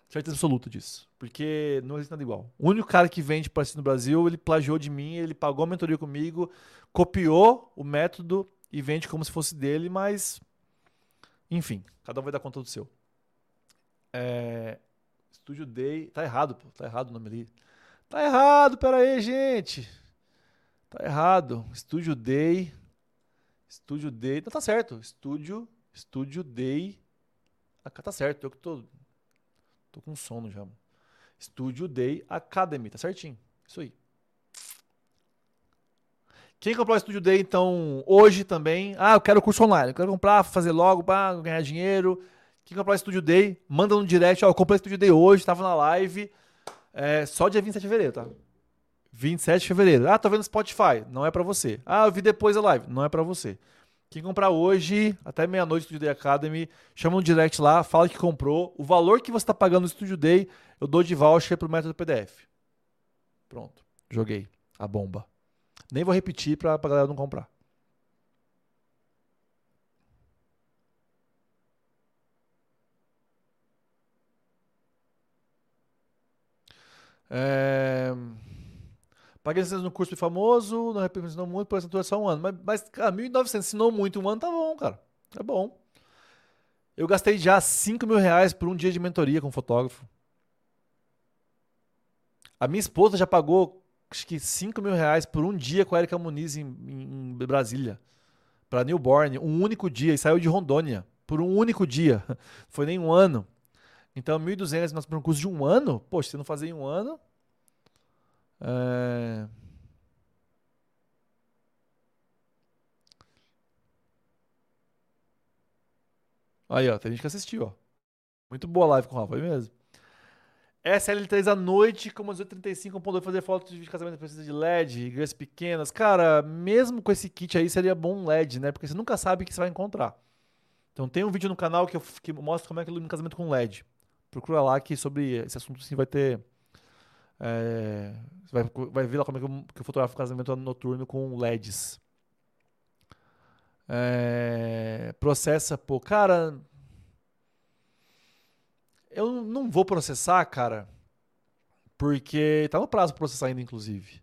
Certeza absoluta disso. Porque não existe nada igual. O único cara que vende para no Brasil, ele plagiou de mim, ele pagou a mentoria comigo, copiou o método e vende como se fosse dele, mas. Enfim, cada um vai dar conta do seu. É, Studio Day. Tá errado, pô. Tá errado o nome ali. Tá errado, pera aí, gente. Tá errado. Studio Day. Studio Day. Não, tá certo. Studio. Studio Day. Ah, tá certo. Eu que tô. Tô com sono já. Studio Day Academy. Tá certinho. Isso aí. Quem comprou o Studio Day, então, hoje também. Ah, eu quero curso online. Eu quero comprar, fazer logo para ganhar dinheiro. Quem comprar Studio Day, manda no direct. Ó, eu comprei Studio Day hoje, tava na live. É, só dia 27 de fevereiro, tá? 27 de fevereiro. Ah, tô vendo Spotify. Não é para você. Ah, eu vi depois a live. Não é para você. Quem comprar hoje, até meia-noite, Studio Day Academy, chama no direct lá, fala que comprou. O valor que você está pagando no Studio Day, eu dou de voucher pro método PDF. Pronto. Joguei a bomba. Nem vou repetir pra, pra galera não comprar. É... Paguei no curso famoso, não ensinou muito, por essa só um ano. Mas, mas cara, 1.900 ensinou muito um ano, tá bom, cara. É bom. Eu gastei já 5 mil reais por um dia de mentoria com um fotógrafo. A minha esposa já pagou acho que 5 mil reais por um dia com a Erika Muniz em, em Brasília. Para Newborn, um único dia. E saiu de Rondônia. Por um único dia. Foi nem um ano. Então, 1.200 nós para um curso de um ano? Poxa, se não fazer em um ano. É... Aí, ó, tem gente que assistiu, ó. Muito boa live com o Rafa, foi mesmo. SL3 à noite, como às 8h35, um ponto fazer foto de casamento precisa de LED, igrejas pequenas. Cara, mesmo com esse kit aí, seria bom um LED, né? Porque você nunca sabe o que você vai encontrar. Então tem um vídeo no canal que, eu, que mostra como é que ilumina casamento com LED procura lá que sobre esse assunto sim vai ter. É, vai, vai ver lá como é que eu, que eu fotografo casamento noturno com LEDs. É, processa, pô, cara. Eu não vou processar, cara, porque tá no prazo pra processar ainda, inclusive.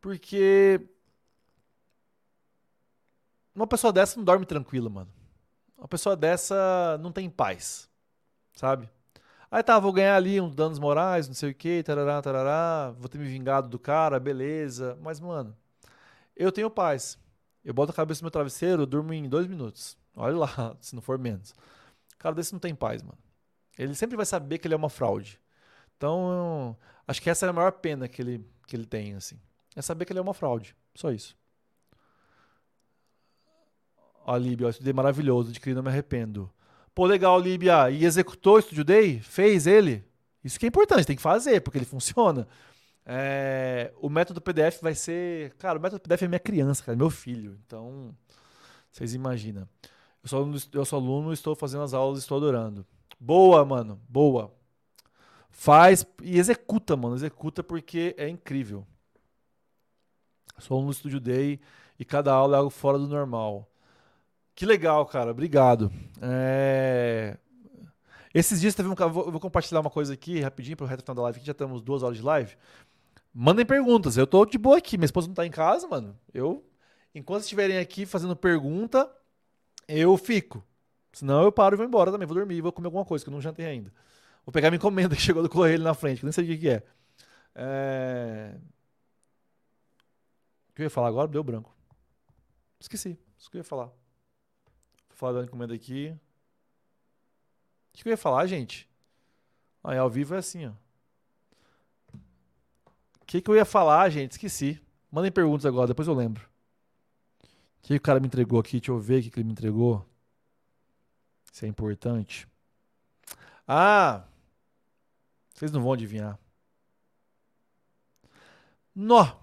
Porque uma pessoa dessa não dorme tranquila, mano. Uma pessoa dessa não tem paz, sabe? Aí tá, vou ganhar ali uns danos morais, não sei o que, tarará, tarará, vou ter me vingado do cara, beleza. Mas, mano, eu tenho paz. Eu boto a cabeça no meu travesseiro, eu durmo em dois minutos. Olha lá, se não for menos. Cara desse não tem paz, mano. Ele sempre vai saber que ele é uma fraude. Então, acho que essa é a maior pena que ele, que ele tem, assim. É saber que ele é uma fraude. Só isso. Ó, Líbia, isso é maravilhoso, de que não me arrependo. Pô, legal, Líbia. E executou o Studio Day? Fez ele? Isso que é importante, tem que fazer, porque ele funciona. É, o método PDF vai ser. Cara, o método PDF é minha criança, cara, meu filho. Então, vocês imaginam. Eu sou, aluno, eu sou aluno, estou fazendo as aulas, estou adorando. Boa, mano, boa. Faz e executa, mano. Executa porque é incrível. Sou aluno do Studio Day e cada aula é algo fora do normal. Que legal, cara. Obrigado. É... Esses dias teve um. Eu vou compartilhar uma coisa aqui rapidinho para o resto da live, que já temos duas horas de live. Mandem perguntas. Eu tô de boa aqui. Minha esposa não tá em casa, mano. Eu, enquanto estiverem aqui fazendo pergunta, eu fico. Senão eu paro e vou embora também. Vou dormir, vou comer alguma coisa que eu não jantei ainda. Vou pegar minha encomenda que chegou do correio na frente, que nem sei o que, que é. é. O que eu ia falar agora? Deu branco. Esqueci. Isso que eu ia falar. Da encomenda aqui. O que eu ia falar, gente? Aí, ao vivo é assim, ó. O que, que eu ia falar, gente? Esqueci. Mandem perguntas agora, depois eu lembro. O que o cara me entregou aqui? Deixa eu ver o que ele me entregou. Isso é importante. Ah! Vocês não vão adivinhar. Nó!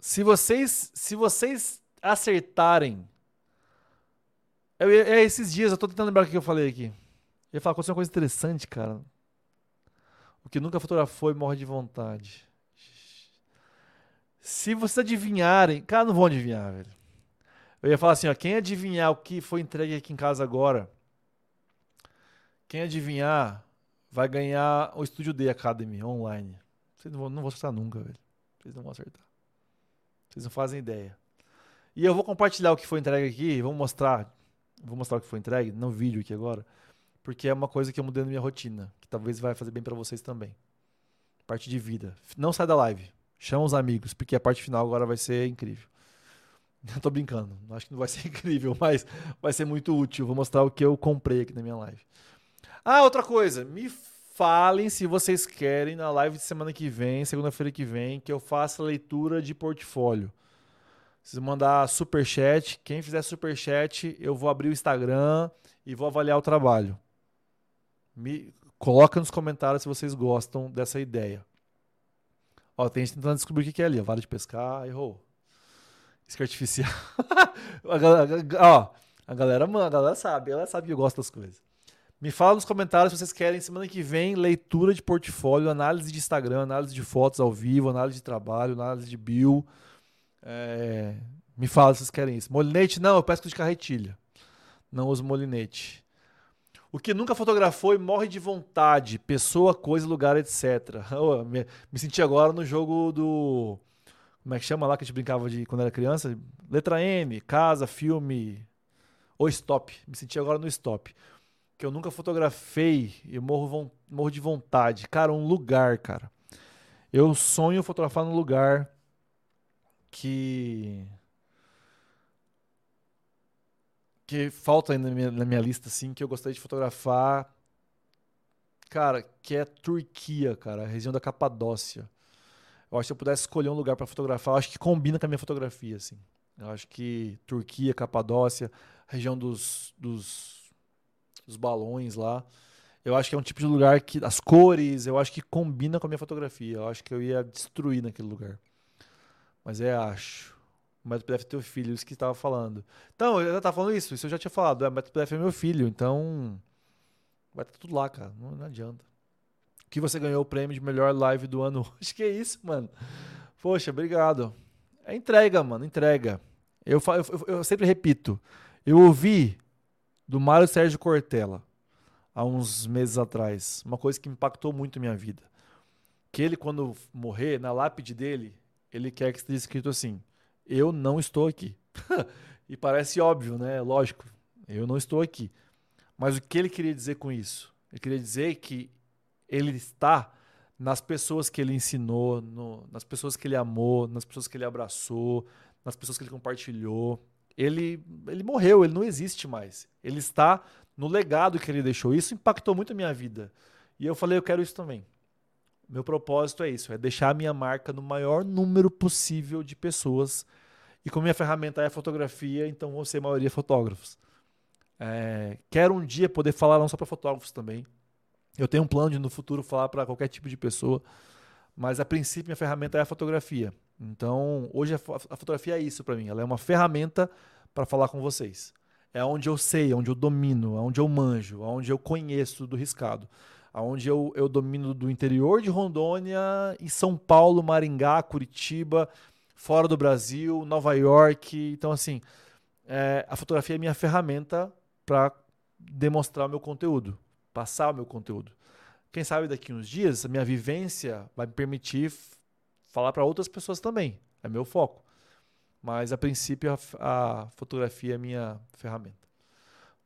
Se vocês, se vocês acertarem. Eu, é esses dias, eu tô tentando lembrar o que eu falei aqui. Eu ia falar, aconteceu uma coisa interessante, cara. O que nunca fotografou e morre de vontade. Se vocês adivinharem. Cara, não vão adivinhar, velho. Eu ia falar assim, ó. Quem adivinhar o que foi entregue aqui em casa agora. Quem adivinhar vai ganhar o Studio D Academy online. Vocês não vão, não vão acertar nunca, velho. Vocês não vão acertar. Vocês não fazem ideia. E eu vou compartilhar o que foi entregue aqui, vou mostrar, vou mostrar o que foi entregue no vídeo aqui agora, porque é uma coisa que eu mudei na minha rotina, que talvez vai fazer bem para vocês também. Parte de vida. Não sai da live. Chama os amigos, porque a parte final agora vai ser incrível. Eu tô brincando, acho que não vai ser incrível, mas vai ser muito útil. Vou mostrar o que eu comprei aqui na minha live. Ah, outra coisa, me falem se vocês querem na live de semana que vem, segunda-feira que vem, que eu faça leitura de portfólio. Vocês mandar super chat, quem fizer super chat, eu vou abrir o Instagram e vou avaliar o trabalho. Me coloca nos comentários se vocês gostam dessa ideia. Ó, tem gente tentando descobrir o que é ali, vale de pescar, errou. Isca artificial. a galera, ó, a galera, a galera sabe, ela sabe que eu gosto das coisas. Me fala nos comentários se vocês querem semana que vem leitura de portfólio, análise de Instagram, análise de fotos ao vivo, análise de trabalho, análise de bio. É... Me fala se vocês querem isso. Molinete, não, eu pesco de carretilha. Não uso molinete. O que nunca fotografou e morre de vontade. Pessoa, coisa, lugar, etc. Oh, me, me, senti agora no jogo do. Como é que chama lá que a gente brincava de quando era criança? Letra M, casa, filme. Ou stop. Me senti agora no stop que eu nunca fotografei e morro, morro de vontade. Cara, um lugar, cara. Eu sonho fotografar num lugar que. que falta ainda na minha, na minha lista, assim, que eu gostaria de fotografar. Cara, que é Turquia, cara, a região da Capadócia. Eu acho que se eu pudesse escolher um lugar para fotografar, eu acho que combina com a minha fotografia, assim. Eu acho que Turquia, Capadócia, região dos, dos os balões lá. Eu acho que é um tipo de lugar que. As cores, eu acho que combina com a minha fotografia. Eu acho que eu ia destruir naquele lugar. Mas é, acho. O método PDF é teu filho, isso que estava falando. Então, eu estava falando isso, isso eu já tinha falado. É, o método PDF é meu filho, então. Vai estar tudo lá, cara. Não, não adianta. Que você ganhou o prêmio de melhor live do ano hoje. Que é isso, mano? Poxa, obrigado. É entrega, mano, entrega. Eu, eu, eu, eu sempre repito. Eu ouvi do Mário Sérgio Cortella, há uns meses atrás. Uma coisa que impactou muito a minha vida. Que ele, quando morrer, na lápide dele, ele quer que esteja escrito assim: Eu não estou aqui. e parece óbvio, né? Lógico, eu não estou aqui. Mas o que ele queria dizer com isso? Ele queria dizer que ele está nas pessoas que ele ensinou, no, nas pessoas que ele amou, nas pessoas que ele abraçou, nas pessoas que ele compartilhou ele, ele morreu, ele não existe mais. Ele está no legado que ele deixou. Isso impactou muito a minha vida. E eu falei, eu quero isso também. Meu propósito é isso, é deixar a minha marca no maior número possível de pessoas. E como minha ferramenta é fotografia, então vão ser a maioria fotógrafos. É, quero um dia poder falar não só para fotógrafos também. Eu tenho um plano de no futuro falar para qualquer tipo de pessoa, mas a princípio minha ferramenta é a fotografia. Então, hoje a, a fotografia é isso para mim. Ela é uma ferramenta para falar com vocês. É onde eu sei, onde eu domino, onde eu manjo, onde eu conheço do riscado. Onde eu, eu domino do interior de Rondônia e São Paulo, Maringá, Curitiba, fora do Brasil, Nova York. Então, assim, é, a fotografia é minha ferramenta para demonstrar o meu conteúdo, passar o meu conteúdo. Quem sabe daqui uns dias a minha vivência vai me permitir falar para outras pessoas também. É meu foco. Mas a princípio a, a fotografia é minha ferramenta.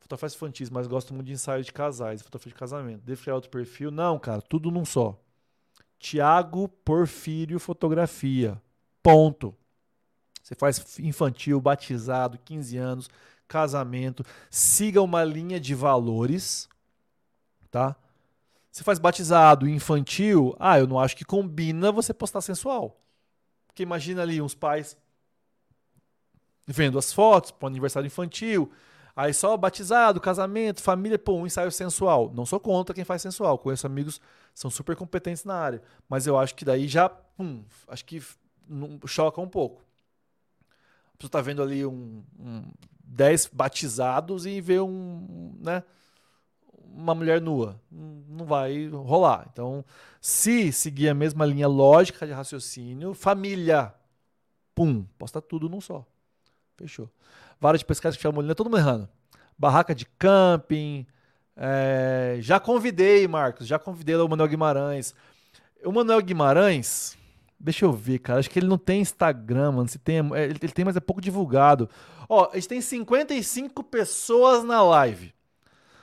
Fotografia infantis, mas gosto muito de ensaio de casais, fotografia de casamento. Devo criar outro perfil? Não, cara, tudo num só. Tiago Porfírio Fotografia. Ponto. Você faz infantil, batizado, 15 anos, casamento. Siga uma linha de valores, tá? Você faz batizado, infantil. Ah, eu não acho que combina você postar sensual. Porque imagina ali uns pais vendo as fotos para o aniversário infantil. Aí só batizado, casamento, família, pô, um ensaio sensual. Não sou contra quem faz sensual. Conheço amigos são super competentes na área. Mas eu acho que daí já, pum, acho que choca um pouco. A pessoa tá vendo ali um, um 10 batizados e vê um, né, uma mulher nua. Não vai rolar. Então, se seguir a mesma linha lógica de raciocínio, família, pum, posta tudo num só. Fechou. Vara de pescar que chama todo mundo errando. Barraca de camping. É... Já convidei, Marcos, já convidei o Manuel Guimarães. O Manuel Guimarães, deixa eu ver, cara. Acho que ele não tem Instagram, mano. Se tem, é, ele tem, mas é pouco divulgado. Ó, a gente tem 55 pessoas na live.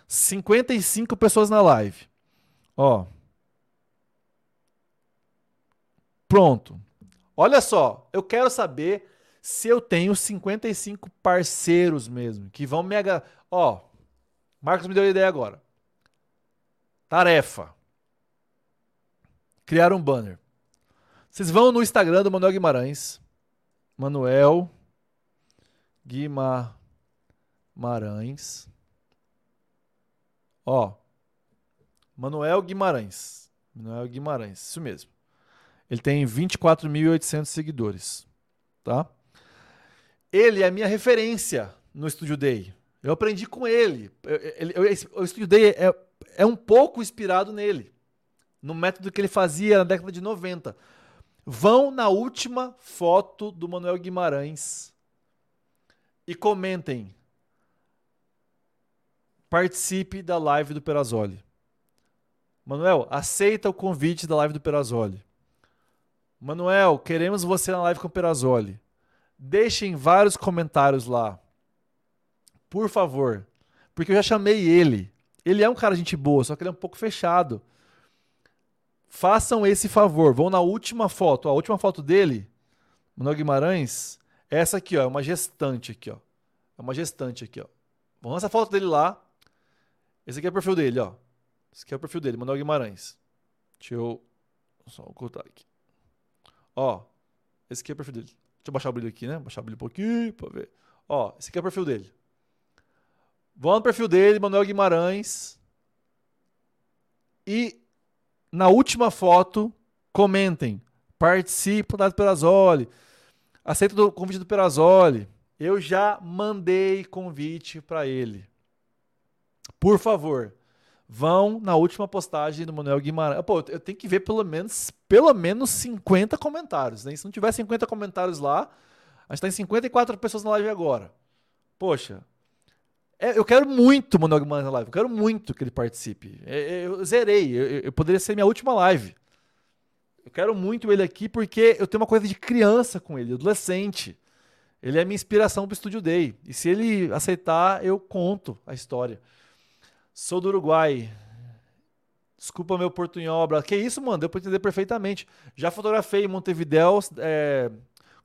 55 pessoas na live. Ó. Pronto. Olha só, eu quero saber se eu tenho 55 parceiros mesmo, que vão me agar... Ó, Marcos me deu a ideia agora. Tarefa. Criar um banner. Vocês vão no Instagram do Manuel Guimarães. Manuel Guimarães. Ó. Manuel Guimarães. Manuel Guimarães, isso mesmo. Ele tem 24.800 seguidores, tá? Ele é a minha referência no Studio Day. Eu aprendi com ele. Eu, eu, o Studio Day é, é um pouco inspirado nele, no método que ele fazia na década de 90. Vão na última foto do Manuel Guimarães e comentem. Participe da live do Perazoli. Manuel, aceita o convite da live do Perazoli. Manuel, queremos você na live com o Perazoli. Deixem vários comentários lá. Por favor. Porque eu já chamei ele. Ele é um cara de gente boa, só que ele é um pouco fechado. Façam esse favor. Vão na última foto. A última foto dele, Manuel Guimarães, essa aqui, ó. É uma gestante aqui, ó. É uma gestante aqui, ó. Vamos essa foto dele lá. Esse aqui é o perfil dele, ó. Esse aqui é o perfil dele, Manuel Guimarães. Deixa eu só ocultar aqui. Ó, esse aqui é o perfil dele. Deixa eu baixar o brilho aqui, né? Baixar o brilho um pouquinho pra ver. Ó, esse aqui é o perfil dele. Vão no perfil dele, Manuel Guimarães. E na última foto, comentem. Participa da Perazoli. Aceita o convite do Perazoli. Eu já mandei convite para ele. Por favor, vão na última postagem do Manuel Guimarães. Pô, eu tenho que ver pelo menos, pelo menos 50 comentários. Né? Se não tiver 50 comentários lá, a gente tá em 54 pessoas na live agora. Poxa, é, eu quero muito o Manuel Guimarães na live. Eu quero muito que ele participe. É, é, eu zerei. Eu, eu, poderia ser minha última live. Eu quero muito ele aqui porque eu tenho uma coisa de criança com ele, adolescente. Ele é minha inspiração para o Studio Day. E se ele aceitar, eu conto a história. Sou do Uruguai. Desculpa meu portunhol. Que isso, mano? Deu pra entender perfeitamente. Já fotografei em Montevidéu, é,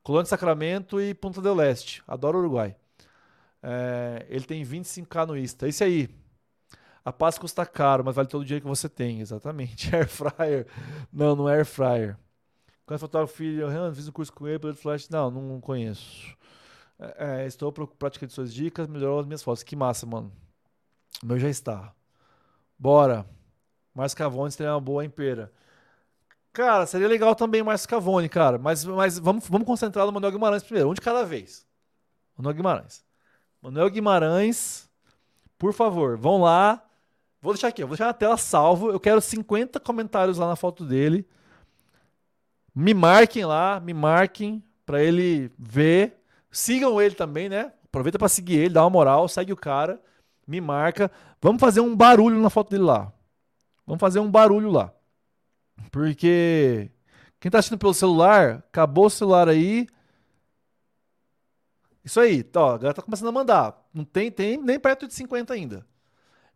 Colônia de Sacramento e Ponta del Leste. Adoro o Uruguai. É, ele tem 25k no Insta. Isso aí. A paz custa caro, mas vale todo o dinheiro que você tem. Exatamente. Air fryer. Não, não é air fryer. Quando fotógrafo filho, eu fiz um curso com ele, flash. Não, não conheço. É, é, estou praticando suas dicas, melhorou as minhas fotos. Que massa, mano. Meu já está. Bora. Márcio Cavone seria uma boa impera. Cara, seria legal também Márcio Cavone, cara. Mas, mas vamos, vamos concentrar no Manuel Guimarães primeiro. Um de cada vez. Manuel Guimarães. Manuel Guimarães, por favor, vão lá. Vou deixar aqui, vou deixar na tela salvo. Eu quero 50 comentários lá na foto dele. Me marquem lá, me marquem para ele ver. Sigam ele também, né? Aproveita para seguir ele, dá uma moral, segue o cara, me marca. Vamos fazer um barulho na foto dele lá. Vamos fazer um barulho lá. Porque quem tá assistindo pelo celular, acabou o celular aí. Isso aí, tá, ó, a galera tá começando a mandar. Não tem, tem nem perto de 50 ainda.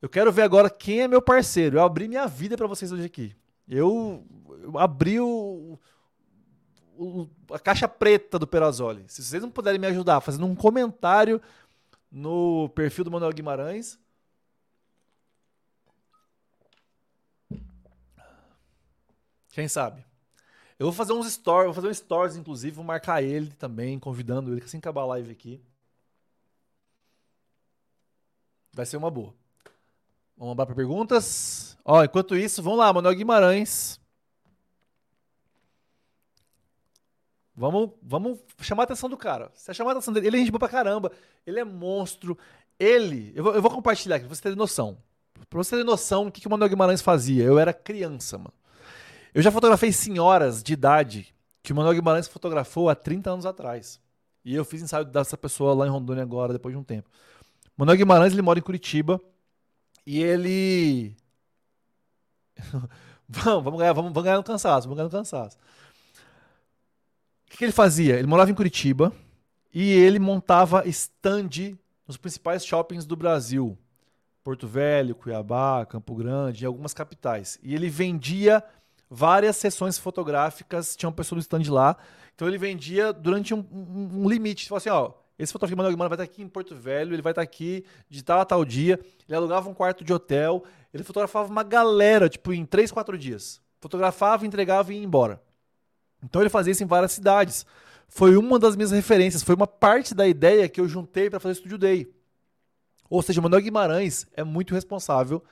Eu quero ver agora quem é meu parceiro. Eu abri minha vida para vocês hoje aqui. Eu, eu abri o, o, a caixa preta do Perazoli. Se vocês não puderem me ajudar fazendo um comentário no perfil do Manuel Guimarães. Quem sabe? Eu vou fazer uns stories, vou fazer um stories, inclusive, vou marcar ele também, convidando ele, assim acabar a live aqui. Vai ser uma boa. Vamos lá para perguntas. Ó, enquanto isso, vamos lá, Manuel Guimarães. Vamos, vamos chamar a atenção do cara. Você chamar a atenção dele, ele é gente boa pra caramba. Ele é monstro. Ele, eu vou, eu vou compartilhar aqui pra você ter noção. Pra você ter noção do que, que o Manuel Guimarães fazia. Eu era criança, mano. Eu já fotografei senhoras de idade que o Manuel Guimarães fotografou há 30 anos atrás. E eu fiz ensaio dessa pessoa lá em Rondônia agora, depois de um tempo. Manuel Guimarães, ele mora em Curitiba. E ele. vamos, vamos ganhar, vamos, vamos ganhar no cansaço, vamos ganhar no cansaço que, que ele fazia? Ele morava em Curitiba e ele montava stand nos principais shoppings do Brasil. Porto Velho, Cuiabá, Campo Grande, em algumas capitais. E ele vendia várias sessões fotográficas, tinha uma pessoa no stand lá. Então ele vendia durante um, um, um limite. Tipo assim, ó, esse fotógrafo Manuel Guimarães vai estar aqui em Porto Velho, ele vai estar aqui de tal a tal dia. Ele alugava um quarto de hotel, ele fotografava uma galera, tipo, em 3, 4 dias. Fotografava, entregava e ia embora. Então ele fazia isso em várias cidades. Foi uma das minhas referências, foi uma parte da ideia que eu juntei para fazer o Studio Day. Ou seja, o Manuel Guimarães é muito responsável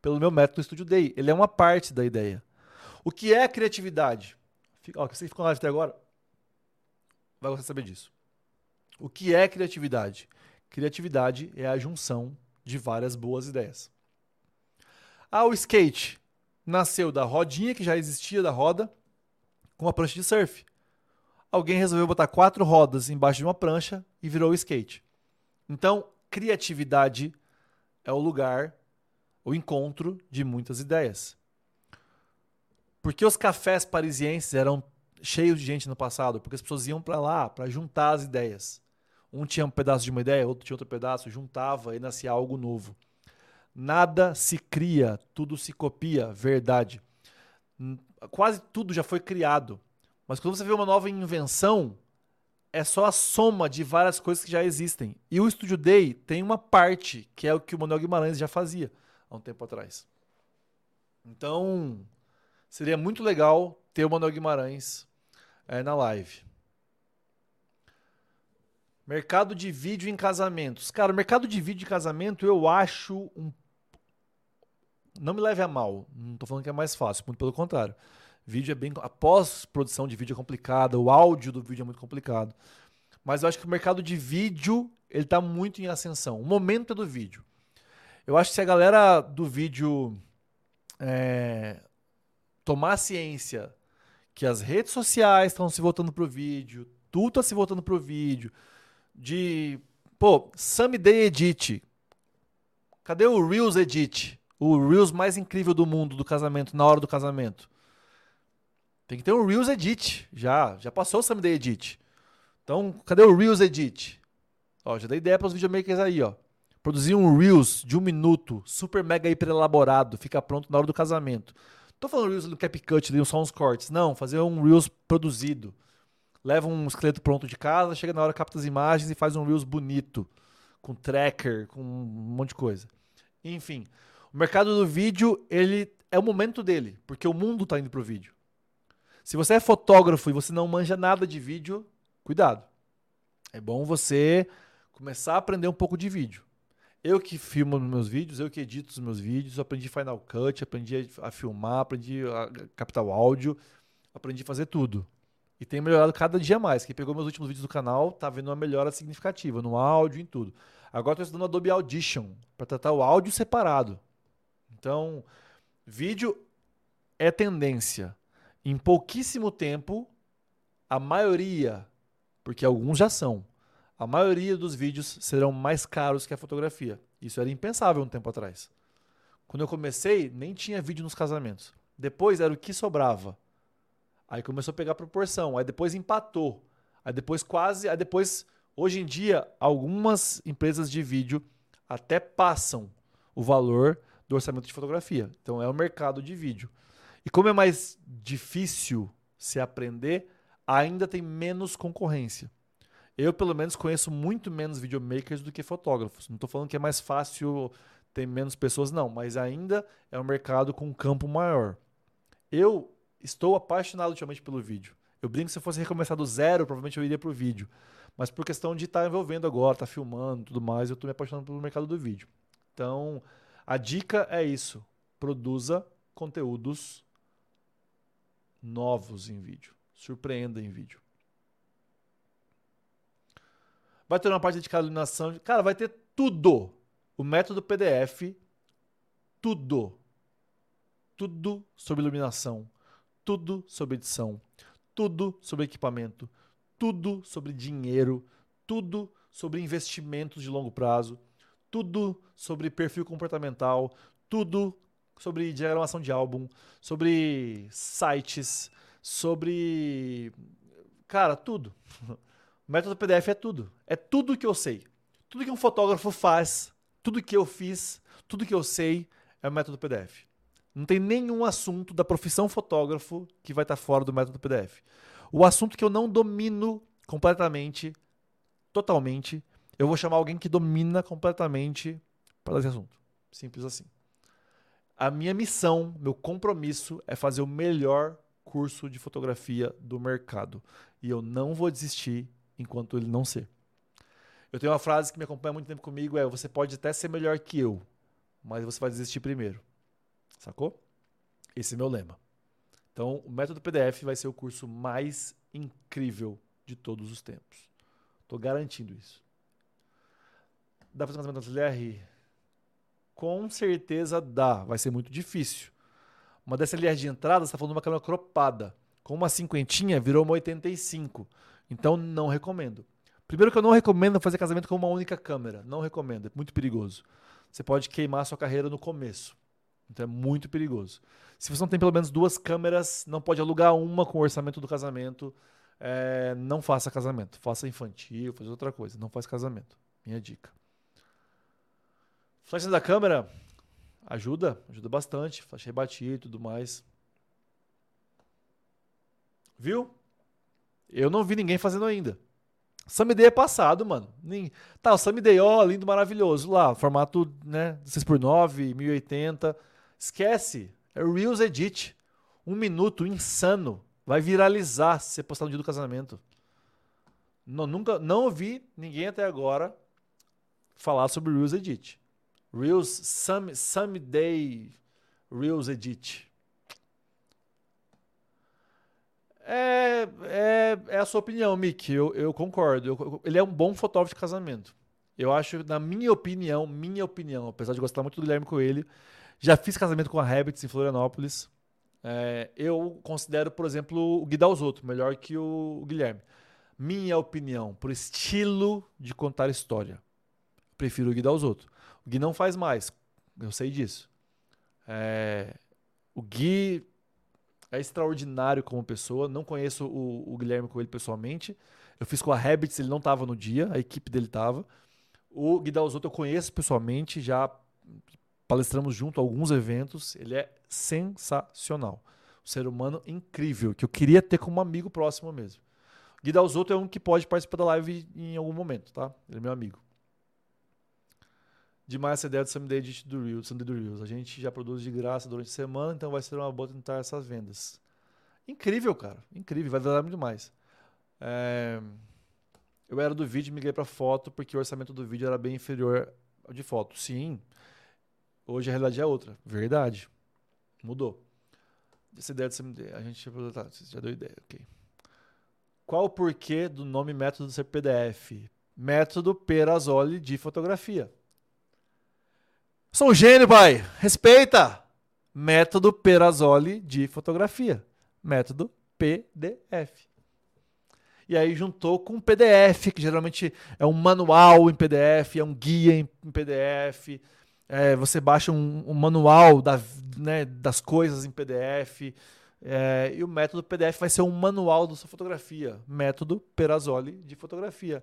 pelo meu método Studio Day. Ele é uma parte da ideia. O que é criatividade? Ó, você ficou live até agora, vai você saber disso. O que é criatividade? Criatividade é a junção de várias boas ideias. Ah, o skate nasceu da rodinha que já existia da roda, com uma prancha de surf. Alguém resolveu botar quatro rodas embaixo de uma prancha e virou o skate. Então, criatividade é o lugar, o encontro de muitas ideias. Porque os cafés parisienses eram cheios de gente no passado? Porque as pessoas iam para lá para juntar as ideias. Um tinha um pedaço de uma ideia, outro tinha outro pedaço, juntava e nascia algo novo. Nada se cria, tudo se copia, verdade quase tudo já foi criado. Mas quando você vê uma nova invenção, é só a soma de várias coisas que já existem. E o Studio Day tem uma parte que é o que o Manuel Guimarães já fazia há um tempo atrás. Então, seria muito legal ter o Manuel Guimarães é, na live. Mercado de vídeo em casamentos. Cara, o mercado de vídeo de casamento eu acho um não me leve a mal, não estou falando que é mais fácil, muito pelo contrário. Vídeo é bem. A pós-produção de vídeo é complicada, o áudio do vídeo é muito complicado. Mas eu acho que o mercado de vídeo ele está muito em ascensão. O momento é do vídeo. Eu acho que se a galera do vídeo é, tomar ciência que as redes sociais estão se voltando para o vídeo, tudo está se voltando para o vídeo, de. Pô, Someday Edit. Cadê o Reels Edit? O Reels mais incrível do mundo do casamento, na hora do casamento. Tem que ter um Reels Edit. Já, já passou o Someday Edit. Então, cadê o Reels Edit? Ó, já dei ideia para os videomakers aí, ó. Produzir um Reels de um minuto, super mega hiper elaborado, fica pronto na hora do casamento. Tô falando Reels no CapCut, ali, só uns cortes. Não, fazer um Reels produzido. Leva um esqueleto pronto de casa, chega na hora, capta as imagens e faz um Reels bonito. Com tracker, com um monte de coisa. Enfim, o mercado do vídeo, ele é o momento dele, porque o mundo está indo pro vídeo. Se você é fotógrafo e você não manja nada de vídeo, cuidado. É bom você começar a aprender um pouco de vídeo. Eu que filmo meus vídeos, eu que edito os meus vídeos, aprendi Final Cut, aprendi a filmar, aprendi a captar o áudio, aprendi a fazer tudo. E tenho melhorado cada dia mais. Quem pegou meus últimos vídeos do canal tá vendo uma melhora significativa no áudio, em tudo. Agora estou estudando Adobe Audition para tratar o áudio separado. Então, vídeo é tendência. Em pouquíssimo tempo, a maioria, porque alguns já são, a maioria dos vídeos serão mais caros que a fotografia. Isso era impensável um tempo atrás. Quando eu comecei, nem tinha vídeo nos casamentos. Depois era o que sobrava. Aí começou a pegar proporção, aí depois empatou. Aí depois quase, aí depois hoje em dia algumas empresas de vídeo até passam o valor do orçamento de fotografia. Então é o mercado de vídeo. E como é mais difícil se aprender, ainda tem menos concorrência. Eu, pelo menos, conheço muito menos videomakers do que fotógrafos. Não estou falando que é mais fácil, ter menos pessoas, não, mas ainda é um mercado com um campo maior. Eu estou apaixonado ultimamente pelo vídeo. Eu brinco se eu fosse recomeçar do zero, provavelmente eu iria para o vídeo. Mas por questão de estar tá envolvendo agora, estar tá filmando tudo mais, eu estou me apaixonando pelo mercado do vídeo. Então, a dica é isso. Produza conteúdos novos em vídeo. Surpreenda em vídeo. Vai ter uma parte dedicada à iluminação. Cara, vai ter tudo. O método PDF, tudo. Tudo sobre iluminação tudo sobre edição, tudo sobre equipamento, tudo sobre dinheiro, tudo sobre investimentos de longo prazo, tudo sobre perfil comportamental, tudo sobre diagramação de álbum, sobre sites, sobre. Cara, tudo. O método PDF é tudo. É tudo que eu sei. Tudo que um fotógrafo faz, tudo que eu fiz, tudo que eu sei é o método PDF. Não tem nenhum assunto da profissão fotógrafo que vai estar fora do método PDF. O assunto que eu não domino completamente, totalmente, eu vou chamar alguém que domina completamente para esse assunto. Simples assim. A minha missão, meu compromisso é fazer o melhor curso de fotografia do mercado. E eu não vou desistir enquanto ele não ser. Eu tenho uma frase que me acompanha muito tempo comigo, é você pode até ser melhor que eu, mas você vai desistir primeiro. Sacou? Esse é meu lema. Então, o método PDF vai ser o curso mais incrível de todos os tempos. Estou garantindo isso. Dá para fazer um casamento LR? Com certeza dá. Vai ser muito difícil. Uma DSLR de entrada, você está falando de uma câmera cropada. Com uma cinquentinha, virou uma 85. Então, não recomendo. Primeiro que eu não recomendo fazer casamento com uma única câmera. Não recomendo. É muito perigoso. Você pode queimar a sua carreira no começo. Então é muito perigoso. Se você não tem pelo menos duas câmeras, não pode alugar uma com o orçamento do casamento. É, não faça casamento. Faça infantil, faça outra coisa. Não faz casamento. Minha dica. Flash da câmera ajuda, ajuda bastante. Flash rebatido e tudo mais. Viu? Eu não vi ninguém fazendo ainda. Day é passado, mano. Tá, o Day, ó, lindo, maravilhoso. Lá, formato, né, 6x9, 1080. Esquece. É Reels Edit. Um minuto insano. Vai viralizar se você postar no dia do casamento. Não, nunca, não ouvi ninguém até agora falar sobre Reels Edit. Reels some, Someday Reels Edit. É, é, é a sua opinião, Mick. Eu, eu concordo. Eu, ele é um bom fotógrafo de casamento. Eu acho, na minha opinião, minha opinião, apesar de gostar muito do Guilherme Coelho, já fiz casamento com a Habits em Florianópolis. É, eu considero, por exemplo, o Gui Dalzotto melhor que o Guilherme. Minha opinião, por estilo de contar história, prefiro o Gui Dalzotto. O Gui não faz mais, eu sei disso. É, o Gui é extraordinário como pessoa. Não conheço o, o Guilherme com ele pessoalmente. Eu fiz com a Habits, ele não estava no dia, a equipe dele estava. O Gui Dalzotto eu conheço pessoalmente, já palestramos junto a alguns eventos. Ele é sensacional. Um ser humano incrível, que eu queria ter como amigo próximo mesmo. Gui Dalzotto é um que pode participar da live em algum momento, tá? Ele é meu amigo. Demais essa ideia do Someday do Reels, Sunday do Reels. A gente já produz de graça durante a semana, então vai ser uma boa tentar essas vendas. Incrível, cara. Incrível. Vai dar muito mais. É... Eu era do vídeo e migrei para foto porque o orçamento do vídeo era bem inferior de foto. Sim. Hoje a realidade é outra. Verdade. Mudou. Essa ideia de CMD, a gente tá, já deu ideia, ok. Qual o porquê do nome método ser PDF? Método Perazoli de fotografia. Sou um gênio, pai. Respeita. Método Perazoli de fotografia. Método PDF. E aí juntou com PDF, que geralmente é um manual em PDF, é um guia em PDF. É, você baixa um, um manual da, né, das coisas em PDF. É, e o método PDF vai ser um manual da sua fotografia. Método Perazoli de fotografia.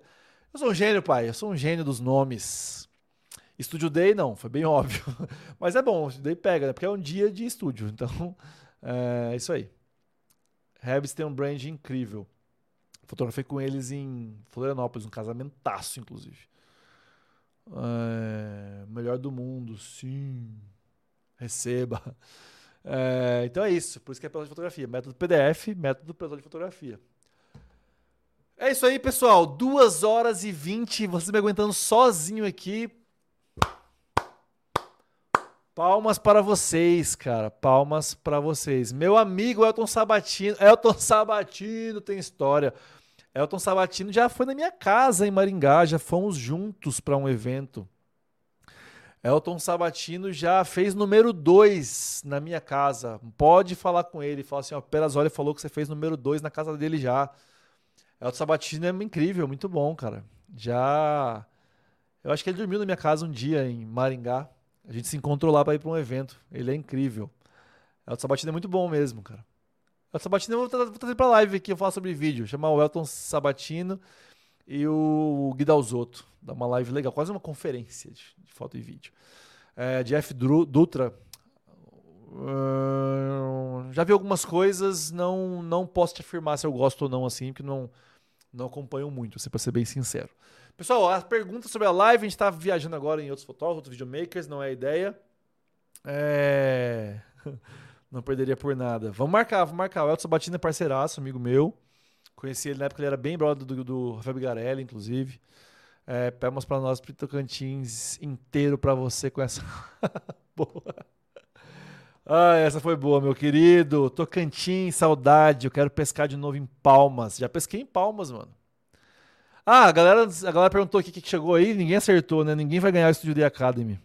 Eu sou um gênio, pai. Eu sou um gênio dos nomes. Estúdio Day, não, foi bem óbvio. Mas é bom, Estúdio Day pega, né? Porque é um dia de estúdio. Então, é isso aí. Rebs tem um brand incrível. Fotografei com eles em Florianópolis, um casamentaço, inclusive. É, melhor do mundo, sim. Receba. É, então é isso, por isso que é de fotografia. Método PDF, método pessoal de fotografia. É isso aí, pessoal. 2 horas e 20. Você me aguentando sozinho aqui. Palmas para vocês, cara. Palmas para vocês. Meu amigo Elton Sabatino. Elton Sabatino tem história. Elton Sabatino já foi na minha casa em Maringá, já fomos juntos para um evento. Elton Sabatino já fez número 2 na minha casa. Pode falar com ele. Fala assim: ó, Perazoli falou que você fez número 2 na casa dele já. Elton Sabatino é incrível, muito bom, cara. Já. Eu acho que ele dormiu na minha casa um dia em Maringá. A gente se encontrou lá para ir para um evento. Ele é incrível. Elton Sabatino é muito bom mesmo, cara. Elton Sabatino eu vou trazer pra live aqui, eu falo sobre vídeo. Chamar o Elton Sabatino e o Guidalzotto. Dá uma live legal, quase uma conferência de, de foto e vídeo. É, Jeff Dutra. Uh, já vi algumas coisas, não, não posso te afirmar se eu gosto ou não assim, porque não, não acompanho muito, assim, para ser bem sincero. Pessoal, a pergunta sobre a live, a gente está viajando agora em outros fotógrafos, outros videomakers, não é a ideia. É... Não perderia por nada. Vamos marcar, vamos marcar. O Elton Sabatini é parceiraço, amigo meu. Conheci ele na época, ele era bem brother do, do Rafael Bigarelli, inclusive. É, pegamos para nós pro Tocantins inteiro para você com essa. boa. Ah, essa foi boa, meu querido. Tocantins, saudade. Eu quero pescar de novo em Palmas. Já pesquei em Palmas, mano. Ah, a galera, a galera perguntou o que, que chegou aí. Ninguém acertou, né? Ninguém vai ganhar o Studio Day Academy.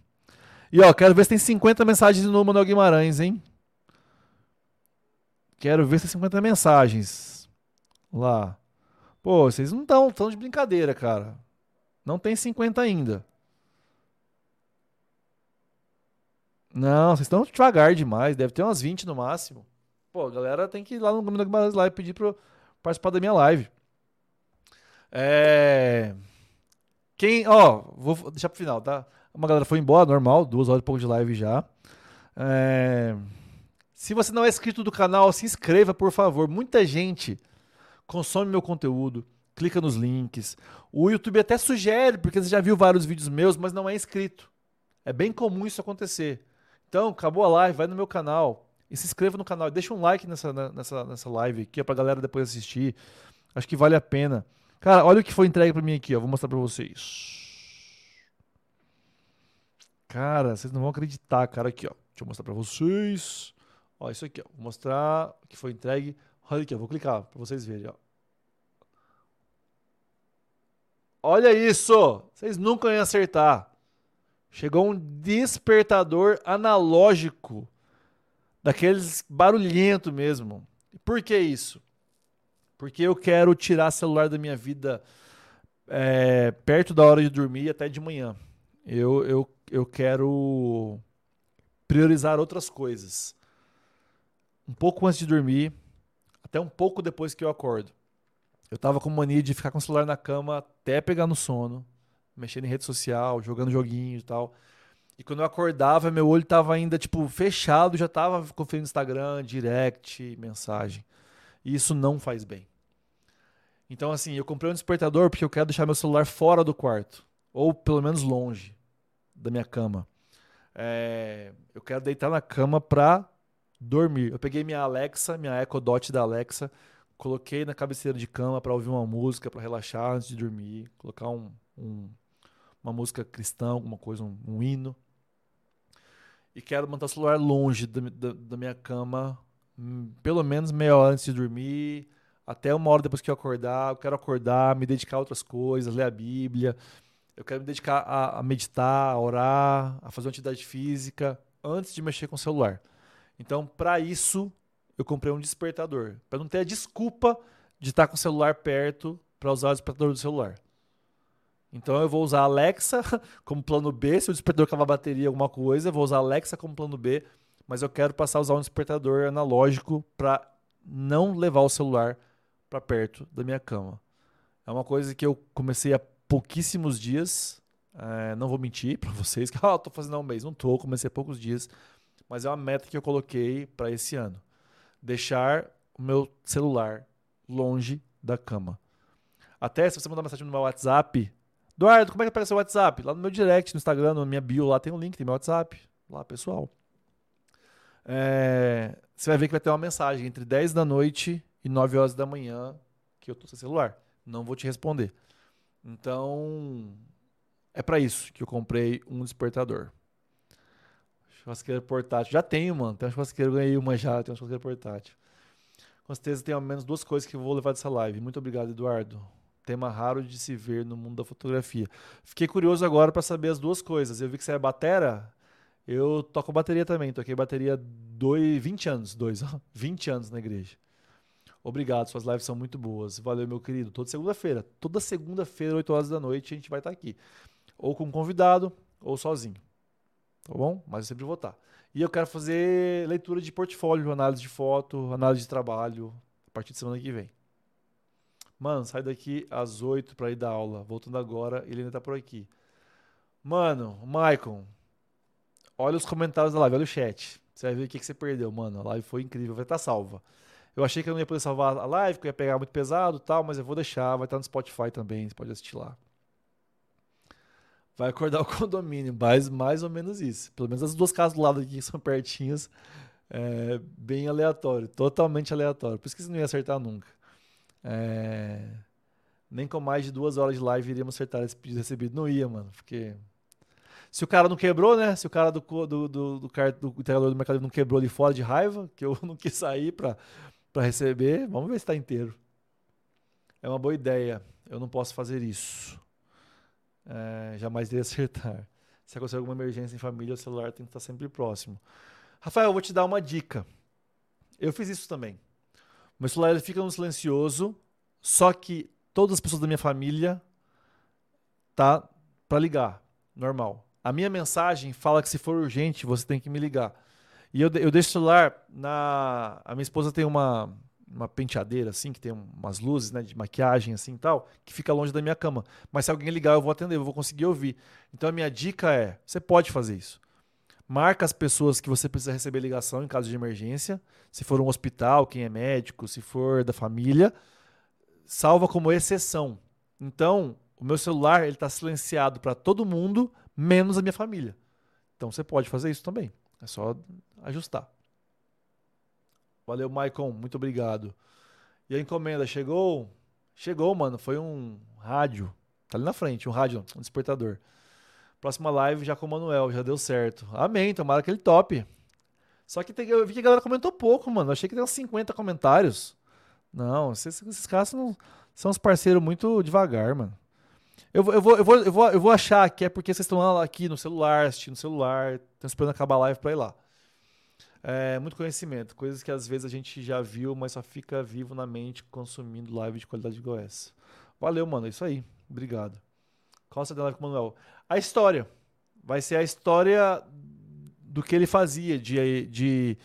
E ó, quero ver se tem 50 mensagens no Manuel Guimarães, hein? Quero ver se tem 50 mensagens lá. Pô, vocês não estão tão de brincadeira, cara. Não tem 50 ainda. Não, vocês estão devagar demais. Deve ter umas 20 no máximo. Pô, a galera tem que ir lá no Caminho da Live e pedir pra participar da minha live. É. Quem. Ó, vou deixar pro final, tá? Uma galera foi embora, normal. Duas horas e pouco de live já. É. Se você não é inscrito do canal, se inscreva, por favor. Muita gente consome meu conteúdo, clica nos links. O YouTube até sugere, porque você já viu vários vídeos meus, mas não é inscrito. É bem comum isso acontecer. Então, acabou a live, vai no meu canal e se inscreva no canal. Deixa um like nessa, nessa, nessa live aqui, ó, pra galera depois assistir. Acho que vale a pena. Cara, olha o que foi entregue para mim aqui, ó. Vou mostrar para vocês. Cara, vocês não vão acreditar, cara. Aqui, ó. Deixa eu mostrar para vocês. Ó, isso aqui, ó. Vou mostrar que foi entregue. Olha aqui, ó. Vou clicar para vocês verem, ó. Olha isso! Vocês nunca iam acertar. Chegou um despertador analógico. Daqueles barulhento mesmo. Por que isso? Porque eu quero tirar celular da minha vida é, perto da hora de dormir até de manhã. Eu, eu, eu quero priorizar outras coisas um pouco antes de dormir, até um pouco depois que eu acordo. Eu tava com mania de ficar com o celular na cama até pegar no sono, mexendo em rede social, jogando joguinho e tal. E quando eu acordava, meu olho tava ainda, tipo, fechado, já tava conferindo Instagram, direct, mensagem. E isso não faz bem. Então, assim, eu comprei um despertador porque eu quero deixar meu celular fora do quarto. Ou pelo menos longe da minha cama. É, eu quero deitar na cama pra dormir. Eu peguei minha Alexa, minha Echo Dot da Alexa, coloquei na cabeceira de cama para ouvir uma música, para relaxar antes de dormir, colocar um, um uma música cristã, alguma coisa, um, um hino. E quero manter o celular longe da, da, da minha cama, hum, pelo menos meia hora antes de dormir, até uma hora depois que eu acordar. Eu quero acordar, me dedicar a outras coisas, ler a Bíblia. Eu quero me dedicar a, a meditar, a orar, a fazer uma atividade física antes de mexer com o celular. Então, para isso, eu comprei um despertador, para não ter a desculpa de estar com o celular perto para usar o despertador do celular. Então eu vou usar a Alexa como plano B, se o despertador acabar a bateria alguma coisa, eu vou usar a Alexa como plano B, mas eu quero passar a usar um despertador analógico para não levar o celular para perto da minha cama. É uma coisa que eu comecei há pouquíssimos dias, é, não vou mentir para vocês que ah, estou fazendo há um mês, não estou, comecei há poucos dias, mas é uma meta que eu coloquei para esse ano. Deixar o meu celular longe da cama. Até se você mandar mensagem no meu WhatsApp, Eduardo, como é que pega seu WhatsApp? Lá no meu direct, no Instagram, na minha bio, lá tem um link, tem meu WhatsApp. Lá, pessoal. É, você vai ver que vai ter uma mensagem entre 10 da noite e 9 horas da manhã que eu tô sem celular. Não vou te responder. Então, é para isso que eu comprei um despertador. Churrasqueira portátil. Já tenho, mano. Tem uma churrasqueira, eu ganhei uma já. Tem uma churrasqueira portátil. Com certeza tem ao menos duas coisas que eu vou levar dessa live. Muito obrigado, Eduardo. Tema raro de se ver no mundo da fotografia. Fiquei curioso agora para saber as duas coisas. Eu vi que você é batera. Eu toco bateria também. Toquei bateria dois, 20 anos. Dois, 20 anos na igreja. Obrigado, suas lives são muito boas. Valeu, meu querido. Toda segunda-feira. Toda segunda-feira, 8 horas da noite, a gente vai estar aqui. Ou com um convidado, ou sozinho. Tá bom? Mas eu sempre vou estar. E eu quero fazer leitura de portfólio, análise de foto, análise de trabalho, a partir de semana que vem. Mano, sai daqui às 8 para ir dar aula. Voltando agora, ele ainda tá por aqui. Mano, Maicon, olha os comentários da live, olha o chat. Você vai ver o que, que você perdeu, mano. A live foi incrível, vai estar tá salva. Eu achei que eu não ia poder salvar a live, que eu ia pegar muito pesado e tal, mas eu vou deixar, vai estar no Spotify também, você pode assistir lá. Vai acordar o condomínio, mais, mais ou menos isso. Pelo menos as duas casas do lado aqui são pertinhas. É, bem aleatório, totalmente aleatório. Por isso que você não ia acertar nunca. É... Nem com mais de duas horas de live iríamos acertar esse pedido recebido. Não ia, mano, porque. Se o cara não quebrou, né? Se o cara do, do, do, do, do do mercado não quebrou ali fora de raiva, que eu não quis sair para receber, vamos ver se está inteiro. É uma boa ideia. Eu não posso fazer isso. É, jamais irei acertar. Se acontecer alguma emergência em família, o celular tem que estar sempre próximo. Rafael, eu vou te dar uma dica. Eu fiz isso também. Meu celular ele fica no silencioso, só que todas as pessoas da minha família tá para ligar, normal. A minha mensagem fala que se for urgente, você tem que me ligar. E eu, eu deixo o celular na. A minha esposa tem uma, uma penteadeira, assim, que tem umas luzes, né, de maquiagem, assim tal, que fica longe da minha cama. Mas se alguém ligar, eu vou atender, eu vou conseguir ouvir. Então a minha dica é: você pode fazer isso. Marca as pessoas que você precisa receber ligação em caso de emergência. Se for um hospital, quem é médico, se for da família, salva como exceção. Então, o meu celular ele está silenciado para todo mundo, menos a minha família. Então você pode fazer isso também. É só ajustar. Valeu, Maicon. Muito obrigado. E a encomenda chegou? Chegou, mano. Foi um rádio. Tá ali na frente, um rádio, um despertador. Próxima live já com o Manuel, já deu certo. Amém, tomara que ele top. Só que tem, eu vi que a galera comentou pouco, mano. Eu achei que tem uns 50 comentários. Não, esses, esses caras são, são uns parceiros muito devagar, mano. Eu, eu, vou, eu, vou, eu, vou, eu vou achar que é porque vocês estão aqui no celular, assistindo no celular, estão esperando acabar a live pra ir lá. É, muito conhecimento, coisas que às vezes a gente já viu, mas só fica vivo na mente consumindo live de qualidade igual essa. Valeu, mano. É isso aí. Obrigado. Qual a live com o Manuel? A história. Vai ser a história do que ele fazia, de, de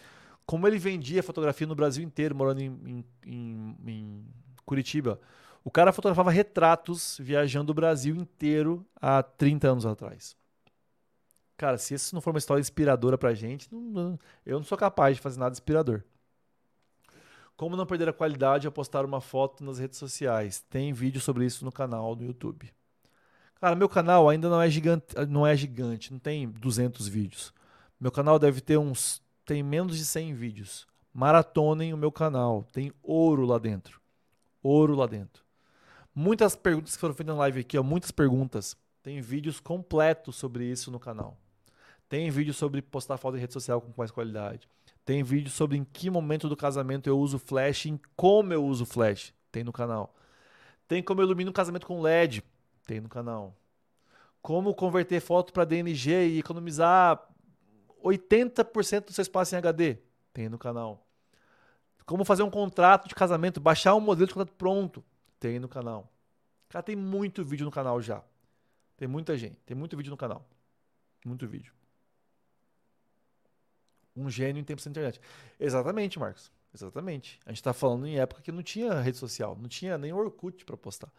como ele vendia fotografia no Brasil inteiro, morando em, em, em Curitiba. O cara fotografava retratos viajando o Brasil inteiro há 30 anos atrás. Cara, se isso não for uma história inspiradora pra gente, não, não, eu não sou capaz de fazer nada inspirador. Como não perder a qualidade ao postar uma foto nas redes sociais? Tem vídeo sobre isso no canal do YouTube. Cara, meu canal ainda não é gigante, não é gigante, não tem 200 vídeos. Meu canal deve ter uns, tem menos de 100 vídeos. Maratonem o meu canal, tem ouro lá dentro. Ouro lá dentro. Muitas perguntas que foram feitas na live aqui, ó, muitas perguntas. Tem vídeos completos sobre isso no canal. Tem vídeo sobre postar foto em rede social com mais qualidade. Tem vídeo sobre em que momento do casamento eu uso flash, em como eu uso flash. Tem no canal. Tem como eu ilumino um casamento com LED. Tem no canal. Como converter foto para DNG e economizar 80% do seu espaço em HD. Tem no canal. Como fazer um contrato de casamento, baixar um modelo de contrato pronto. Tem no canal. Cara, tem muito vídeo no canal já. Tem muita gente. Tem muito vídeo no canal. Muito vídeo. Um gênio em tempos da internet. Exatamente, Marcos. Exatamente. A gente está falando em época que não tinha rede social, não tinha nem Orkut para postar.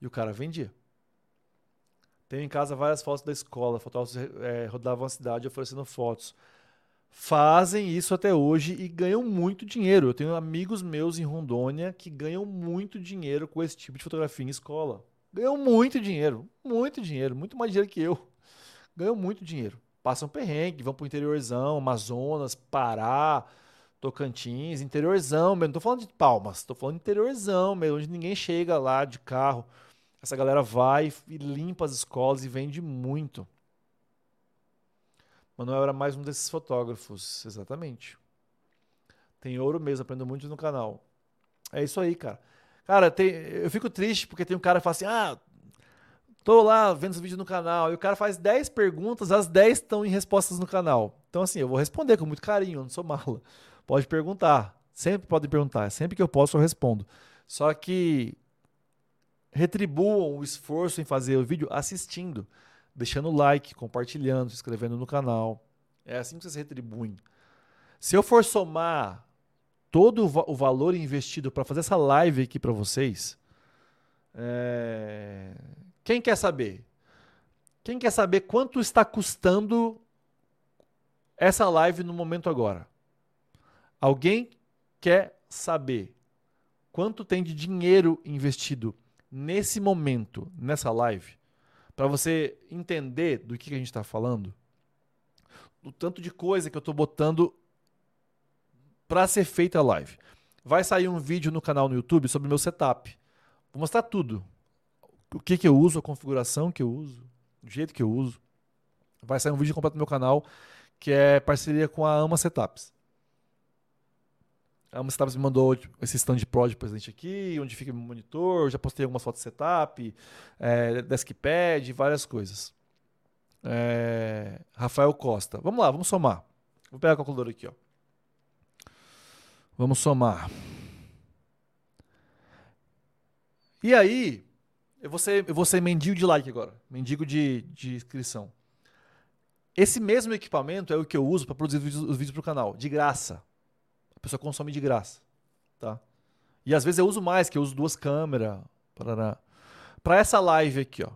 E o cara vendia. Tenho em casa várias fotos da escola, fotógrafos é, rodavam a cidade oferecendo fotos. Fazem isso até hoje e ganham muito dinheiro. Eu tenho amigos meus em Rondônia que ganham muito dinheiro com esse tipo de fotografia em escola. Ganham muito dinheiro, muito dinheiro, muito mais dinheiro que eu. Ganham muito dinheiro. Passam perrengue, vão pro interiorzão, Amazonas, Pará, Tocantins, interiorzão mesmo. Não tô falando de Palmas, tô falando de interiorzão mesmo, onde ninguém chega lá de carro. Essa galera vai e limpa as escolas e vende muito. Manuel era mais um desses fotógrafos, exatamente. Tem ouro mesmo, aprendo muito no canal. É isso aí, cara. Cara, tem, eu fico triste porque tem um cara que fala assim: ah, tô lá vendo os vídeos no canal, e o cara faz 10 perguntas, as 10 estão em respostas no canal. Então, assim, eu vou responder com muito carinho, eu não sou mala. Pode perguntar. Sempre podem perguntar. Sempre que eu posso, eu respondo. Só que retribuam o esforço em fazer o vídeo assistindo, deixando like, compartilhando, se inscrevendo no canal. É assim que vocês retribuem. Se eu for somar todo o valor investido para fazer essa live aqui para vocês, é... quem quer saber? Quem quer saber quanto está custando essa live no momento agora? Alguém quer saber quanto tem de dinheiro investido nesse momento, nessa live, para você entender do que a gente está falando? O tanto de coisa que eu estou botando para ser feita a live. Vai sair um vídeo no canal no YouTube sobre o meu setup. Vou mostrar tudo. O que, que eu uso, a configuração que eu uso, o jeito que eu uso. Vai sair um vídeo completo no meu canal que é parceria com a Ama Setups. A Amsterdam me mandou tipo, esse stand Pro de presente aqui, onde fica meu monitor, já postei algumas fotos de setup, é, deskpad, várias coisas. É, Rafael Costa. Vamos lá, vamos somar. Vou pegar a calculadora aqui, ó. Vamos somar. E aí, eu vou ser, eu vou ser mendigo de like agora. Mendigo de, de inscrição. Esse mesmo equipamento é o que eu uso para produzir os vídeos, vídeos para o canal, de graça pessoa consome de graça, tá? E às vezes eu uso mais, que eu uso duas câmeras. Para essa live aqui, ó.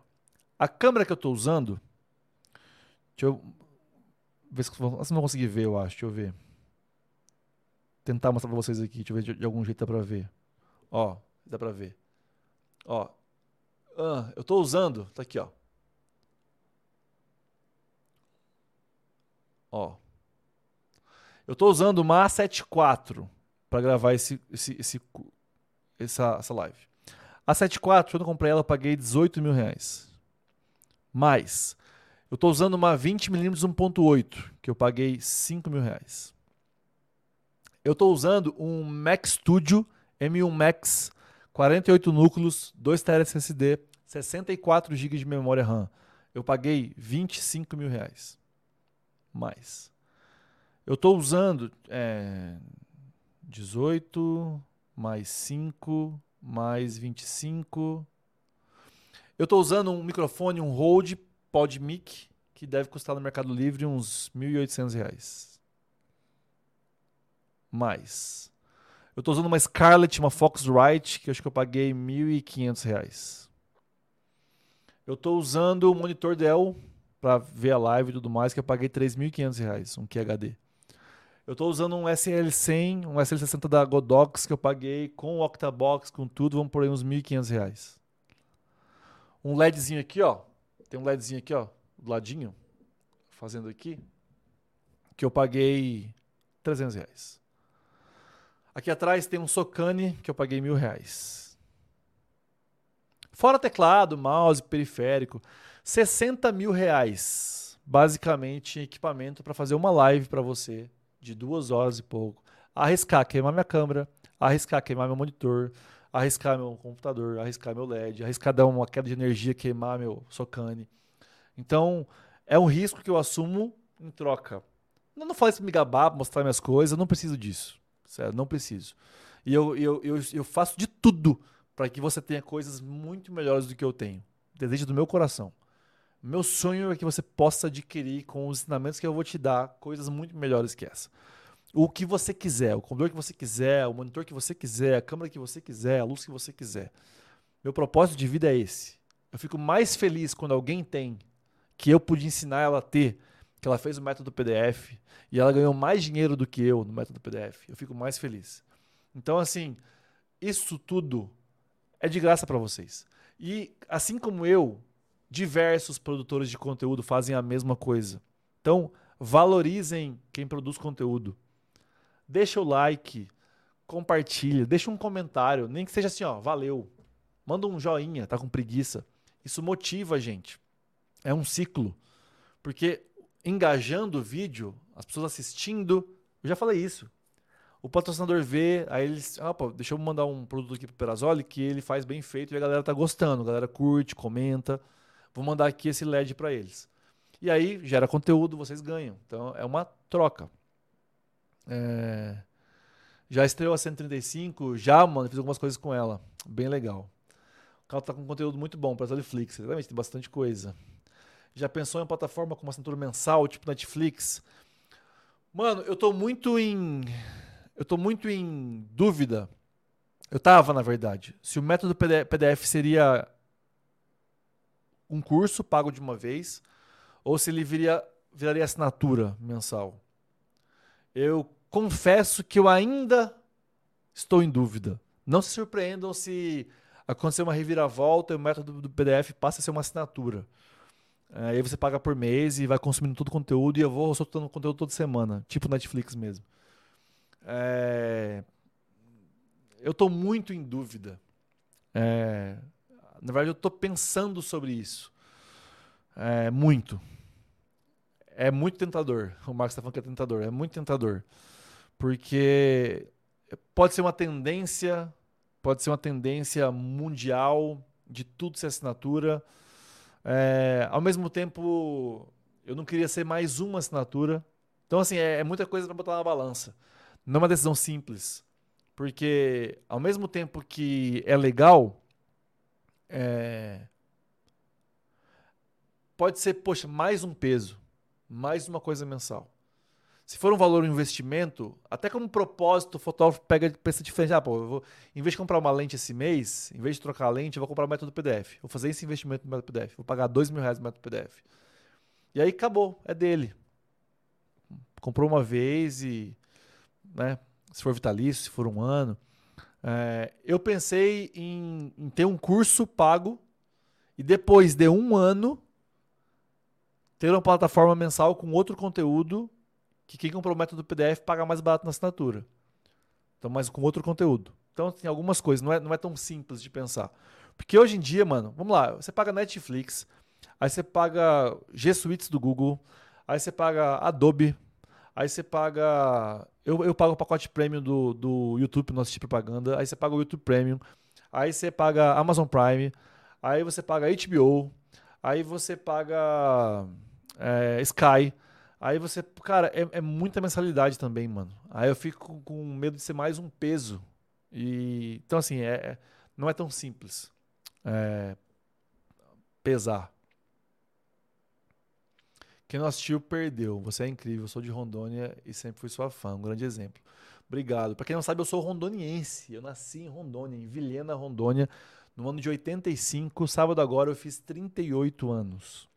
A câmera que eu estou usando, deixa eu ver se vocês vão conseguir ver, eu acho. Deixa eu ver. Tentar mostrar para vocês aqui, deixa eu ver de, de algum jeito dá para ver. Ó, dá para ver. Ó, ah, eu estou usando, tá aqui, ó. Ó. Eu estou usando uma A7 IV para gravar esse, esse, esse, essa, essa live. A 74, quando eu comprei ela, eu paguei 18 mil reais. Mais, eu estou usando uma 20mm 1.8, que eu paguei 5 mil reais. Eu estou usando um Mac Studio M1 Max, 48 núcleos, 2 TB SSD, 64 GB de memória RAM. Eu paguei 25 mil reais. Mais. Eu estou usando é, 18 mais 5 mais 25. Eu estou usando um microfone, um Rode PodMic, que deve custar no Mercado Livre uns R$ 1.800. Mais. Eu estou usando uma Scarlett, uma Focusrite, que eu acho que eu paguei R$ 1.500. Eu estou usando o monitor Dell para ver a live e tudo mais, que eu paguei R$ 3.500, um QHD. Eu estou usando um SL100, um SL60 da Godox que eu paguei com o Octabox, com tudo, vamos por aí uns R$ 1.500. Um LEDzinho aqui, ó. Tem um LEDzinho aqui, ó, do ladinho, fazendo aqui, que eu paguei 300 reais. Aqui atrás tem um Socane que eu paguei mil reais. Fora teclado, mouse, periférico. 60 mil reais, basicamente, equipamento para fazer uma live para você de duas horas e pouco. Arriscar queimar minha câmera, arriscar queimar meu monitor, arriscar meu computador, arriscar meu LED, arriscar dar uma queda de energia, queimar meu socane. Então, é um risco que eu assumo em troca. Eu não falo isso pra me gabar, mostrar minhas coisas, eu não preciso disso. Sério, não preciso. E eu, eu, eu, eu faço de tudo para que você tenha coisas muito melhores do que eu tenho. Desejo do meu coração. Meu sonho é que você possa adquirir com os ensinamentos que eu vou te dar coisas muito melhores que essa. O que você quiser, o computador que você quiser, o monitor que você quiser, a câmera que você quiser, a luz que você quiser. Meu propósito de vida é esse. Eu fico mais feliz quando alguém tem que eu pude ensinar ela a ter, que ela fez o método PDF e ela ganhou mais dinheiro do que eu no método PDF. Eu fico mais feliz. Então, assim, isso tudo é de graça para vocês. E assim como eu, diversos produtores de conteúdo fazem a mesma coisa. Então, valorizem quem produz conteúdo. Deixa o like, compartilha, deixa um comentário, nem que seja assim, ó, valeu. Manda um joinha, tá com preguiça. Isso motiva a gente. É um ciclo. Porque engajando o vídeo, as pessoas assistindo, eu já falei isso. O patrocinador vê, aí eles, opa, deixa eu mandar um produto aqui pro Perazoli que ele faz bem feito e a galera tá gostando, a galera curte, comenta. Vou mandar aqui esse LED para eles. E aí gera conteúdo, vocês ganham. Então é uma troca. É... Já estreou a 135, já, mano, fiz algumas coisas com ela. Bem legal. O carro tá com conteúdo muito bom para Netflix, exatamente, tem bastante coisa. Já pensou em uma plataforma com uma assinatura mensal, tipo Netflix? Mano, eu tô muito em. Eu tô muito em dúvida. Eu tava, na verdade. Se o método PDF seria um curso pago de uma vez, ou se ele viria, viraria assinatura mensal. Eu confesso que eu ainda estou em dúvida. Não se surpreendam se acontecer uma reviravolta e o método do PDF passa a ser uma assinatura. É, aí você paga por mês e vai consumindo todo o conteúdo e eu vou soltando conteúdo toda semana, tipo Netflix mesmo. É... Eu estou muito em dúvida. É... Na verdade, eu estou pensando sobre isso. É muito. É muito tentador. O Marcos está falando que é tentador. É muito tentador. Porque pode ser uma tendência, pode ser uma tendência mundial de tudo ser assinatura. É, ao mesmo tempo, eu não queria ser mais uma assinatura. Então, assim, é, é muita coisa para botar na balança. Não é uma decisão simples. Porque, ao mesmo tempo que é legal, é... pode ser, poxa, mais um peso, mais uma coisa mensal. Se for um valor um investimento, até como propósito, o fotógrafo pega pensa diferente. Ah, pô, eu vou, em vez de comprar uma lente esse mês, em vez de trocar a lente, eu vou comprar o método PDF. Vou fazer esse investimento no método PDF. Vou pagar dois mil reais no método PDF. E aí acabou, é dele. Comprou uma vez e, né, se for vitalício, se for um ano. É, eu pensei em, em ter um curso pago e depois de um ano ter uma plataforma mensal com outro conteúdo que quem comprou o método PDF paga mais barato na assinatura. Então, mas com outro conteúdo. Então, tem algumas coisas, não é, não é tão simples de pensar. Porque hoje em dia, mano, vamos lá, você paga Netflix, aí você paga G Suites do Google, aí você paga Adobe, aí você paga. Eu, eu pago o pacote premium do, do YouTube para não assistir propaganda, aí você paga o YouTube Premium, aí você paga Amazon Prime, aí você paga HBO, aí você paga é, Sky. Aí você, cara, é, é, muita mensalidade também, mano. Aí eu fico com medo de ser mais um peso. E então assim, é, é não é tão simples. É, pesar. Quem não assistiu perdeu. Você é incrível. Sou de Rondônia e sempre fui sua fã. Um grande exemplo. Obrigado. Para quem não sabe, eu sou rondoniense. Eu nasci em Rondônia, em Vilhena, Rondônia, no ano de 85. Sábado agora eu fiz 38 anos.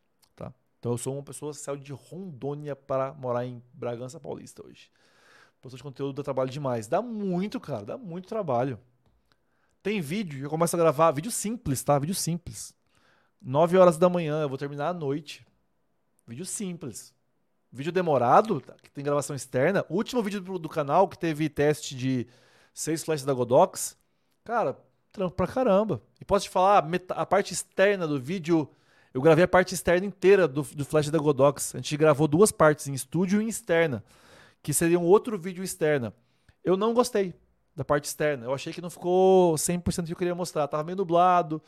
Então eu sou uma pessoa que saiu de Rondônia para morar em Bragança Paulista hoje. Produção de conteúdo dá trabalho demais. Dá muito, cara, dá muito trabalho. Tem vídeo, eu começo a gravar, vídeo simples, tá? Vídeo simples. 9 horas da manhã, eu vou terminar à noite. Vídeo simples. Vídeo demorado, tá? que tem gravação externa. O último vídeo do, do canal, que teve teste de 6 flashes da Godox. Cara, trampo pra caramba. E posso te falar, a parte externa do vídeo Eu gravei a parte externa inteira do, do Flash da Godox. A gente gravou duas partes, em estúdio e externa, que seria um outro vídeo externa. Eu não gostei da parte externa. Eu achei que não ficou 100% do que eu queria mostrar. Tava meio nublado,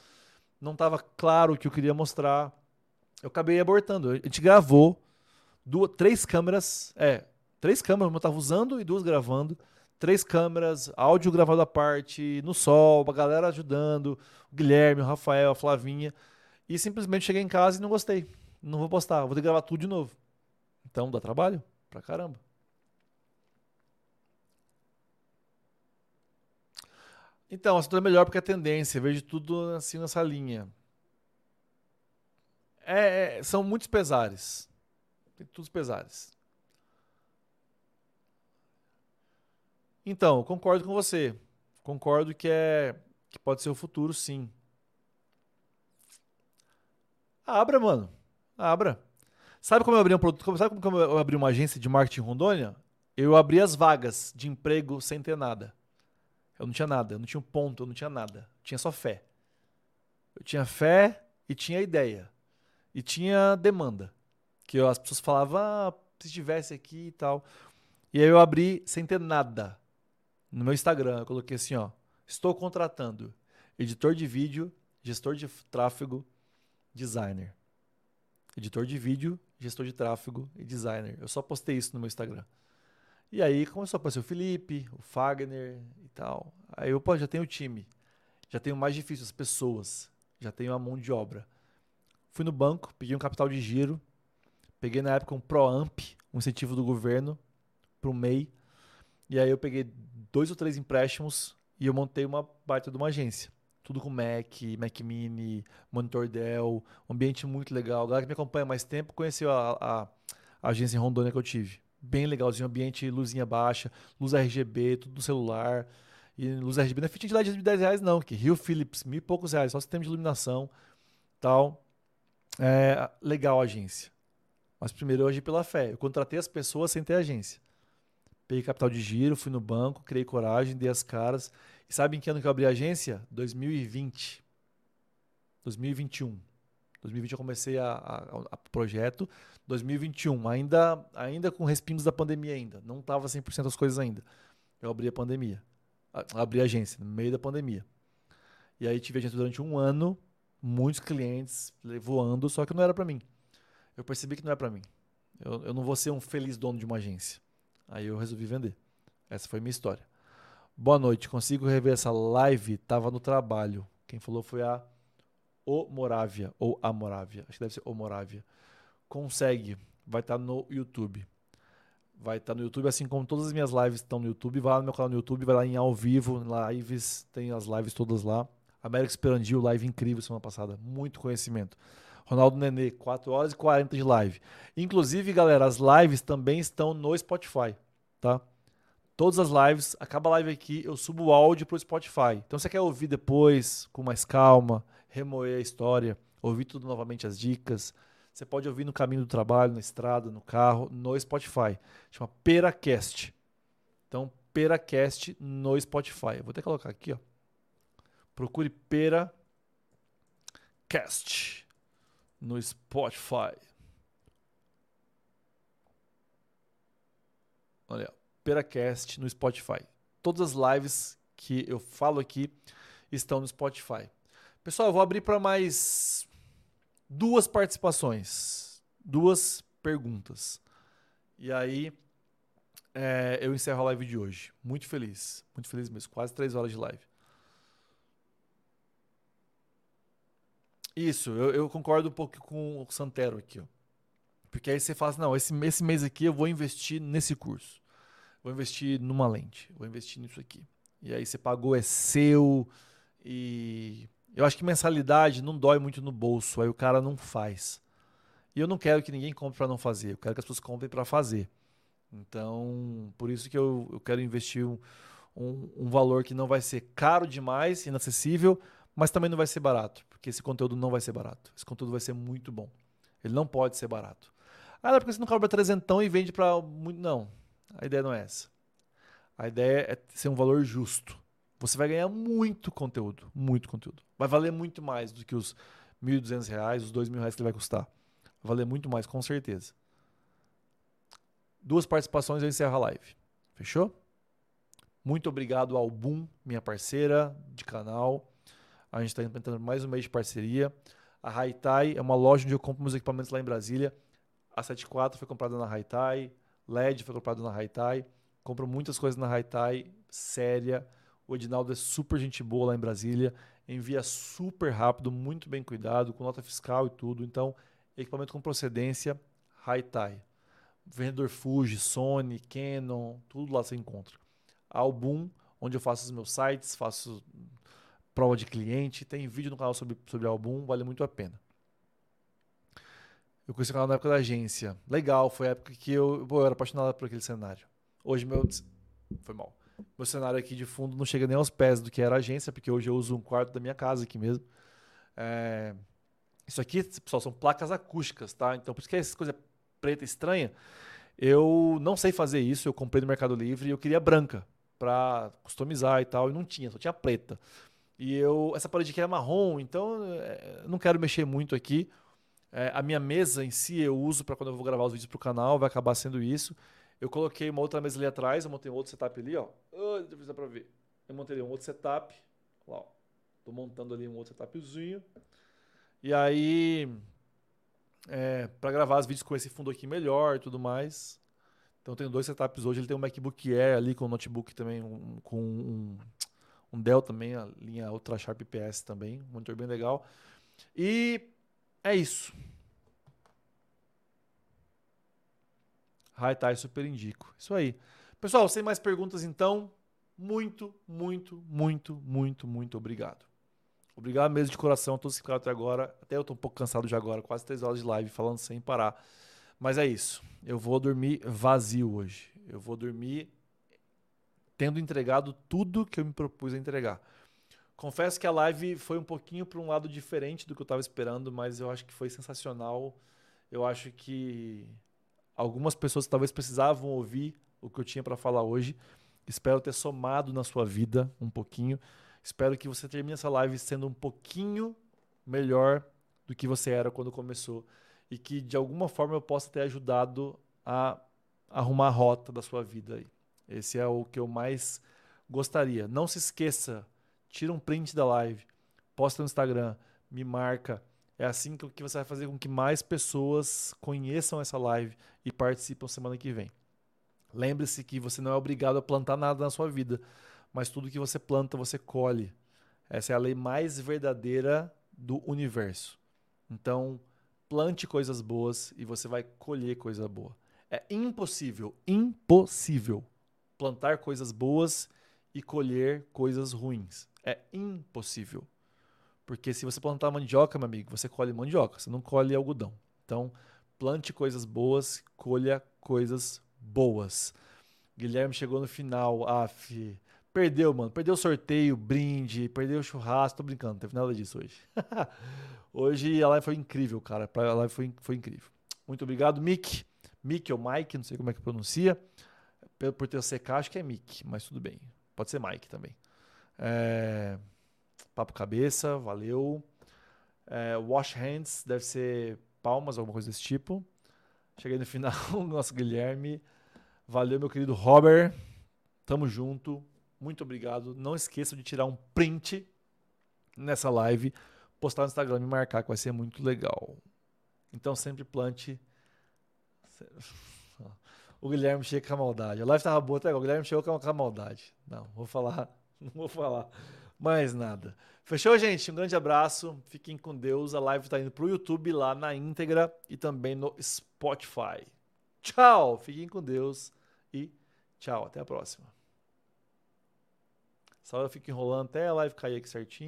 não tava claro o que eu queria mostrar. Eu acabei abortando. A gente gravou duas, três câmeras, é, três câmeras eu tava usando e duas gravando. Três câmeras, áudio gravado à parte, no sol, a galera ajudando, o Guilherme, o Rafael, a Flavinha. E simplesmente cheguei em casa e não gostei. Não vou postar, vou ter que gravar tudo de novo. Então dá trabalho pra caramba. Então, a é melhor porque a tendência, eu vejo tudo assim nessa linha. É, é, são muitos pesares. Tem todos pesares. Então, concordo com você. Concordo que é que pode ser o futuro, sim. Abra, mano. Abra. Sabe como eu abri um produto? Sabe como eu abri uma agência de marketing em Rondônia? Eu abri as vagas de emprego sem ter nada. Eu não tinha nada, eu não tinha um ponto, eu não tinha nada. Eu tinha só fé. Eu tinha fé e tinha ideia. E tinha demanda. Que as pessoas falavam, ah, se tivesse aqui e tal. E aí eu abri sem ter nada. No meu Instagram, eu coloquei assim, ó. Estou contratando editor de vídeo, gestor de tráfego, designer. Editor de vídeo, gestor de tráfego e designer. Eu só postei isso no meu Instagram. E aí começou a aparecer o Felipe, o Fagner e tal. Aí eu, pô, já tenho o time. Já tenho mais difícil, as pessoas. Já tenho a mão de obra. Fui no banco, peguei um capital de giro. Peguei na época um ProAmp, um incentivo do governo, para o MEI. E aí eu peguei dois ou três empréstimos e eu montei uma baita de uma agência. Tudo com Mac, Mac Mini, Monitor Dell, um ambiente muito legal. A galera que me acompanha há mais tempo conheceu a, a, a agência em Rondônia que eu tive bem legalzinho, ambiente, luzinha baixa, luz RGB, tudo no celular. E luz RGB não é fit de LED de 10 reais, não, que Rio Philips, mil e poucos reais, só sistema de iluminação tal. É legal a agência. Mas primeiro eu agi pela fé. Eu contratei as pessoas sem ter agência. Peguei capital de giro, fui no banco, criei coragem, dei as caras. E sabe em que ano que eu abri a agência? 2020. 2021. 2020 eu comecei a, a, a projeto. 2021, ainda, ainda com respingos da pandemia ainda. Não estava 100% as coisas ainda. Eu abri a pandemia. Abri a agência no meio da pandemia. E aí tive agência durante um ano, muitos clientes voando, só que não era para mim. Eu percebi que não é para mim. Eu, eu não vou ser um feliz dono de uma agência. Aí eu resolvi vender. Essa foi a minha história. Boa noite. Consigo rever essa live? Tava no trabalho. Quem falou foi a O Morávia ou a Morávia. Acho que deve ser O Morávia consegue, vai estar tá no YouTube. Vai estar tá no YouTube, assim como todas as minhas lives estão no YouTube. Vai lá no meu canal no YouTube, vai lá em ao vivo, lives, tem as lives todas lá. América Esperandil, live incrível semana passada, muito conhecimento. Ronaldo Nenê, 4 horas e 40 de live. Inclusive, galera, as lives também estão no Spotify, tá? Todas as lives, acaba a live aqui, eu subo o áudio pro Spotify. Então, você quer ouvir depois, com mais calma, remoer a história, ouvir tudo novamente as dicas, você pode ouvir no caminho do trabalho, na estrada, no carro, no Spotify. Chama Peracast. Então, Peracast no Spotify. Vou até colocar aqui, ó. Procure Peracast no Spotify. Olha, Peracast no Spotify. Todas as lives que eu falo aqui estão no Spotify. Pessoal, eu vou abrir para mais duas participações, duas perguntas. E aí é, eu encerro a live de hoje. Muito feliz, muito feliz mesmo. Quase três horas de live. Isso, eu, eu, concordo um pouco com o Santero aqui, ó. Porque aí você fala assim, não, esse, esse mês aqui eu vou investir nesse curso. Vou investir numa lente, vou investir nisso aqui. E aí você pagou, é seu, e eu acho que mensalidade não dói muito no bolso, aí o cara não faz. E eu não quero que ninguém compre para não fazer, eu quero que as pessoas comprem para fazer. Então, por isso que eu, eu quero investir um, um, um, valor que não vai ser caro demais, inacessível, mas também não vai ser barato, porque esse conteúdo não vai ser barato. Esse conteúdo vai ser muito bom. Ele não pode ser barato. Ah, é porque você não cobra trezentão e vende para muito. Não, a ideia não é essa. A ideia é ser um valor justo. Você vai ganhar muito conteúdo, muito conteúdo. Vai valer muito mais do que os 1.200 reais, os 2 mil reais que ele vai custar. Vai valer muito mais, com certeza. Duas participações eu encerro a live. Fechou? Muito obrigado ao Boom, minha parceira de canal. A gente está implementando mais um mês de parceria. A Haitai é uma loja onde eu compro meus equipamentos lá em Brasília. A 74 foi comprada na Haitai. LED foi comprado na Haitai. Compro muitas coisas na Haitai, séria. O Edinaldo é super gente boa lá em Brasília. Envia super rápido, muito bem cuidado, com nota fiscal e tudo. Então, equipamento com procedência, Haitai. Vendedor Fuji, Sony, Canon, tudo lá você encontra. Album, onde eu faço os meus sites, faço prova de cliente. Tem vídeo no canal sobre, sobre Album, vale muito a pena. Eu conheci o canal na época da agência. Legal, foi a época que eu, pô, eu era apaixonado por aquele cenário. Hoje meu. Foi mal. Meu cenário aqui de fundo não chega nem aos pés do que era a agência, porque hoje eu uso um quarto da minha casa aqui mesmo. É... Isso aqui, pessoal, são placas acústicas, tá? Então, por isso que é essa coisa preta estranha. Eu não sei fazer isso, eu comprei no Mercado Livre e eu queria branca para customizar e tal, e não tinha, só tinha preta. E eu, essa parede aqui é marrom, então é, não quero mexer muito aqui. É, a minha mesa em si eu uso para quando eu vou gravar os vídeos para o canal, vai acabar sendo isso. Eu coloquei uma outra mesa ali atrás, eu montei um outro setup ali, ó. Oh, dá para ver. Eu montei um outro setup. Ó, tô montando ali um outro setupzinho. E aí, é, para gravar os vídeos com esse fundo aqui melhor e tudo mais. Então, eu tenho dois setups hoje. Ele tem um MacBook Air ali com um notebook também, um, com um, um Dell também, a linha Ultra Sharp PS também. Um monitor bem legal. E é isso. High super indico. Isso aí. Pessoal, sem mais perguntas então, muito, muito, muito, muito, muito obrigado. Obrigado mesmo de coração a todos que ficaram até agora. Até eu tô um pouco cansado já agora, quase três horas de live falando sem parar. Mas é isso. Eu vou dormir vazio hoje. Eu vou dormir tendo entregado tudo que eu me propus a entregar. Confesso que a live foi um pouquinho para um lado diferente do que eu estava esperando, mas eu acho que foi sensacional. Eu acho que algumas pessoas talvez precisavam ouvir o que eu tinha para falar hoje. Espero ter somado na sua vida um pouquinho. Espero que você termine essa live sendo um pouquinho melhor do que você era quando começou e que de alguma forma eu possa ter ajudado a arrumar a rota da sua vida aí. Esse é o que eu mais gostaria. Não se esqueça tira um print da live, posta no Instagram, me marca. É assim que você vai fazer com que mais pessoas conheçam essa live e participam semana que vem. Lembre-se que você não é obrigado a plantar nada na sua vida, mas tudo que você planta, você colhe. Essa é a lei mais verdadeira do universo. Então, plante coisas boas e você vai colher coisa boa. É impossível, impossível plantar coisas boas e colher coisas ruins. É impossível. Porque se você plantar mandioca, meu amigo, você colhe mandioca, você não colhe algodão. Então, plante coisas boas, colha coisas boas. Guilherme chegou no final, af, perdeu, mano. Perdeu o sorteio, brinde, perdeu o churrasco. Tô brincando, não teve nada disso hoje. hoje a live foi incrível, cara. A live foi, foi incrível. Muito obrigado, Mick. Mick ou Mike, não sei como é que pronuncia. Por ter CK, acho que é Mick, mas tudo bem. Pode ser Mike também. É, papo cabeça, valeu. É, wash hands, deve ser palmas, alguma coisa desse tipo. Cheguei no final, nosso Guilherme. Valeu, meu querido Robert. Tamo junto. Muito obrigado. Não esqueça de tirar um print nessa live, postar no Instagram e marcar, que vai ser muito legal. Então sempre plante. O Guilherme chega com a maldade. A live tava boa até agora. O Guilherme chegou com a maldade. Não, vou falar Não vou falar mais nada. Fechou, gente? Um grande abraço. Fiquem com Deus. A live está indo para o YouTube lá na íntegra e também no Spotify. Tchau. Fiquem com Deus e tchau. Até a próxima. Essa hora eu fico enrolando até a live cair aqui certinho.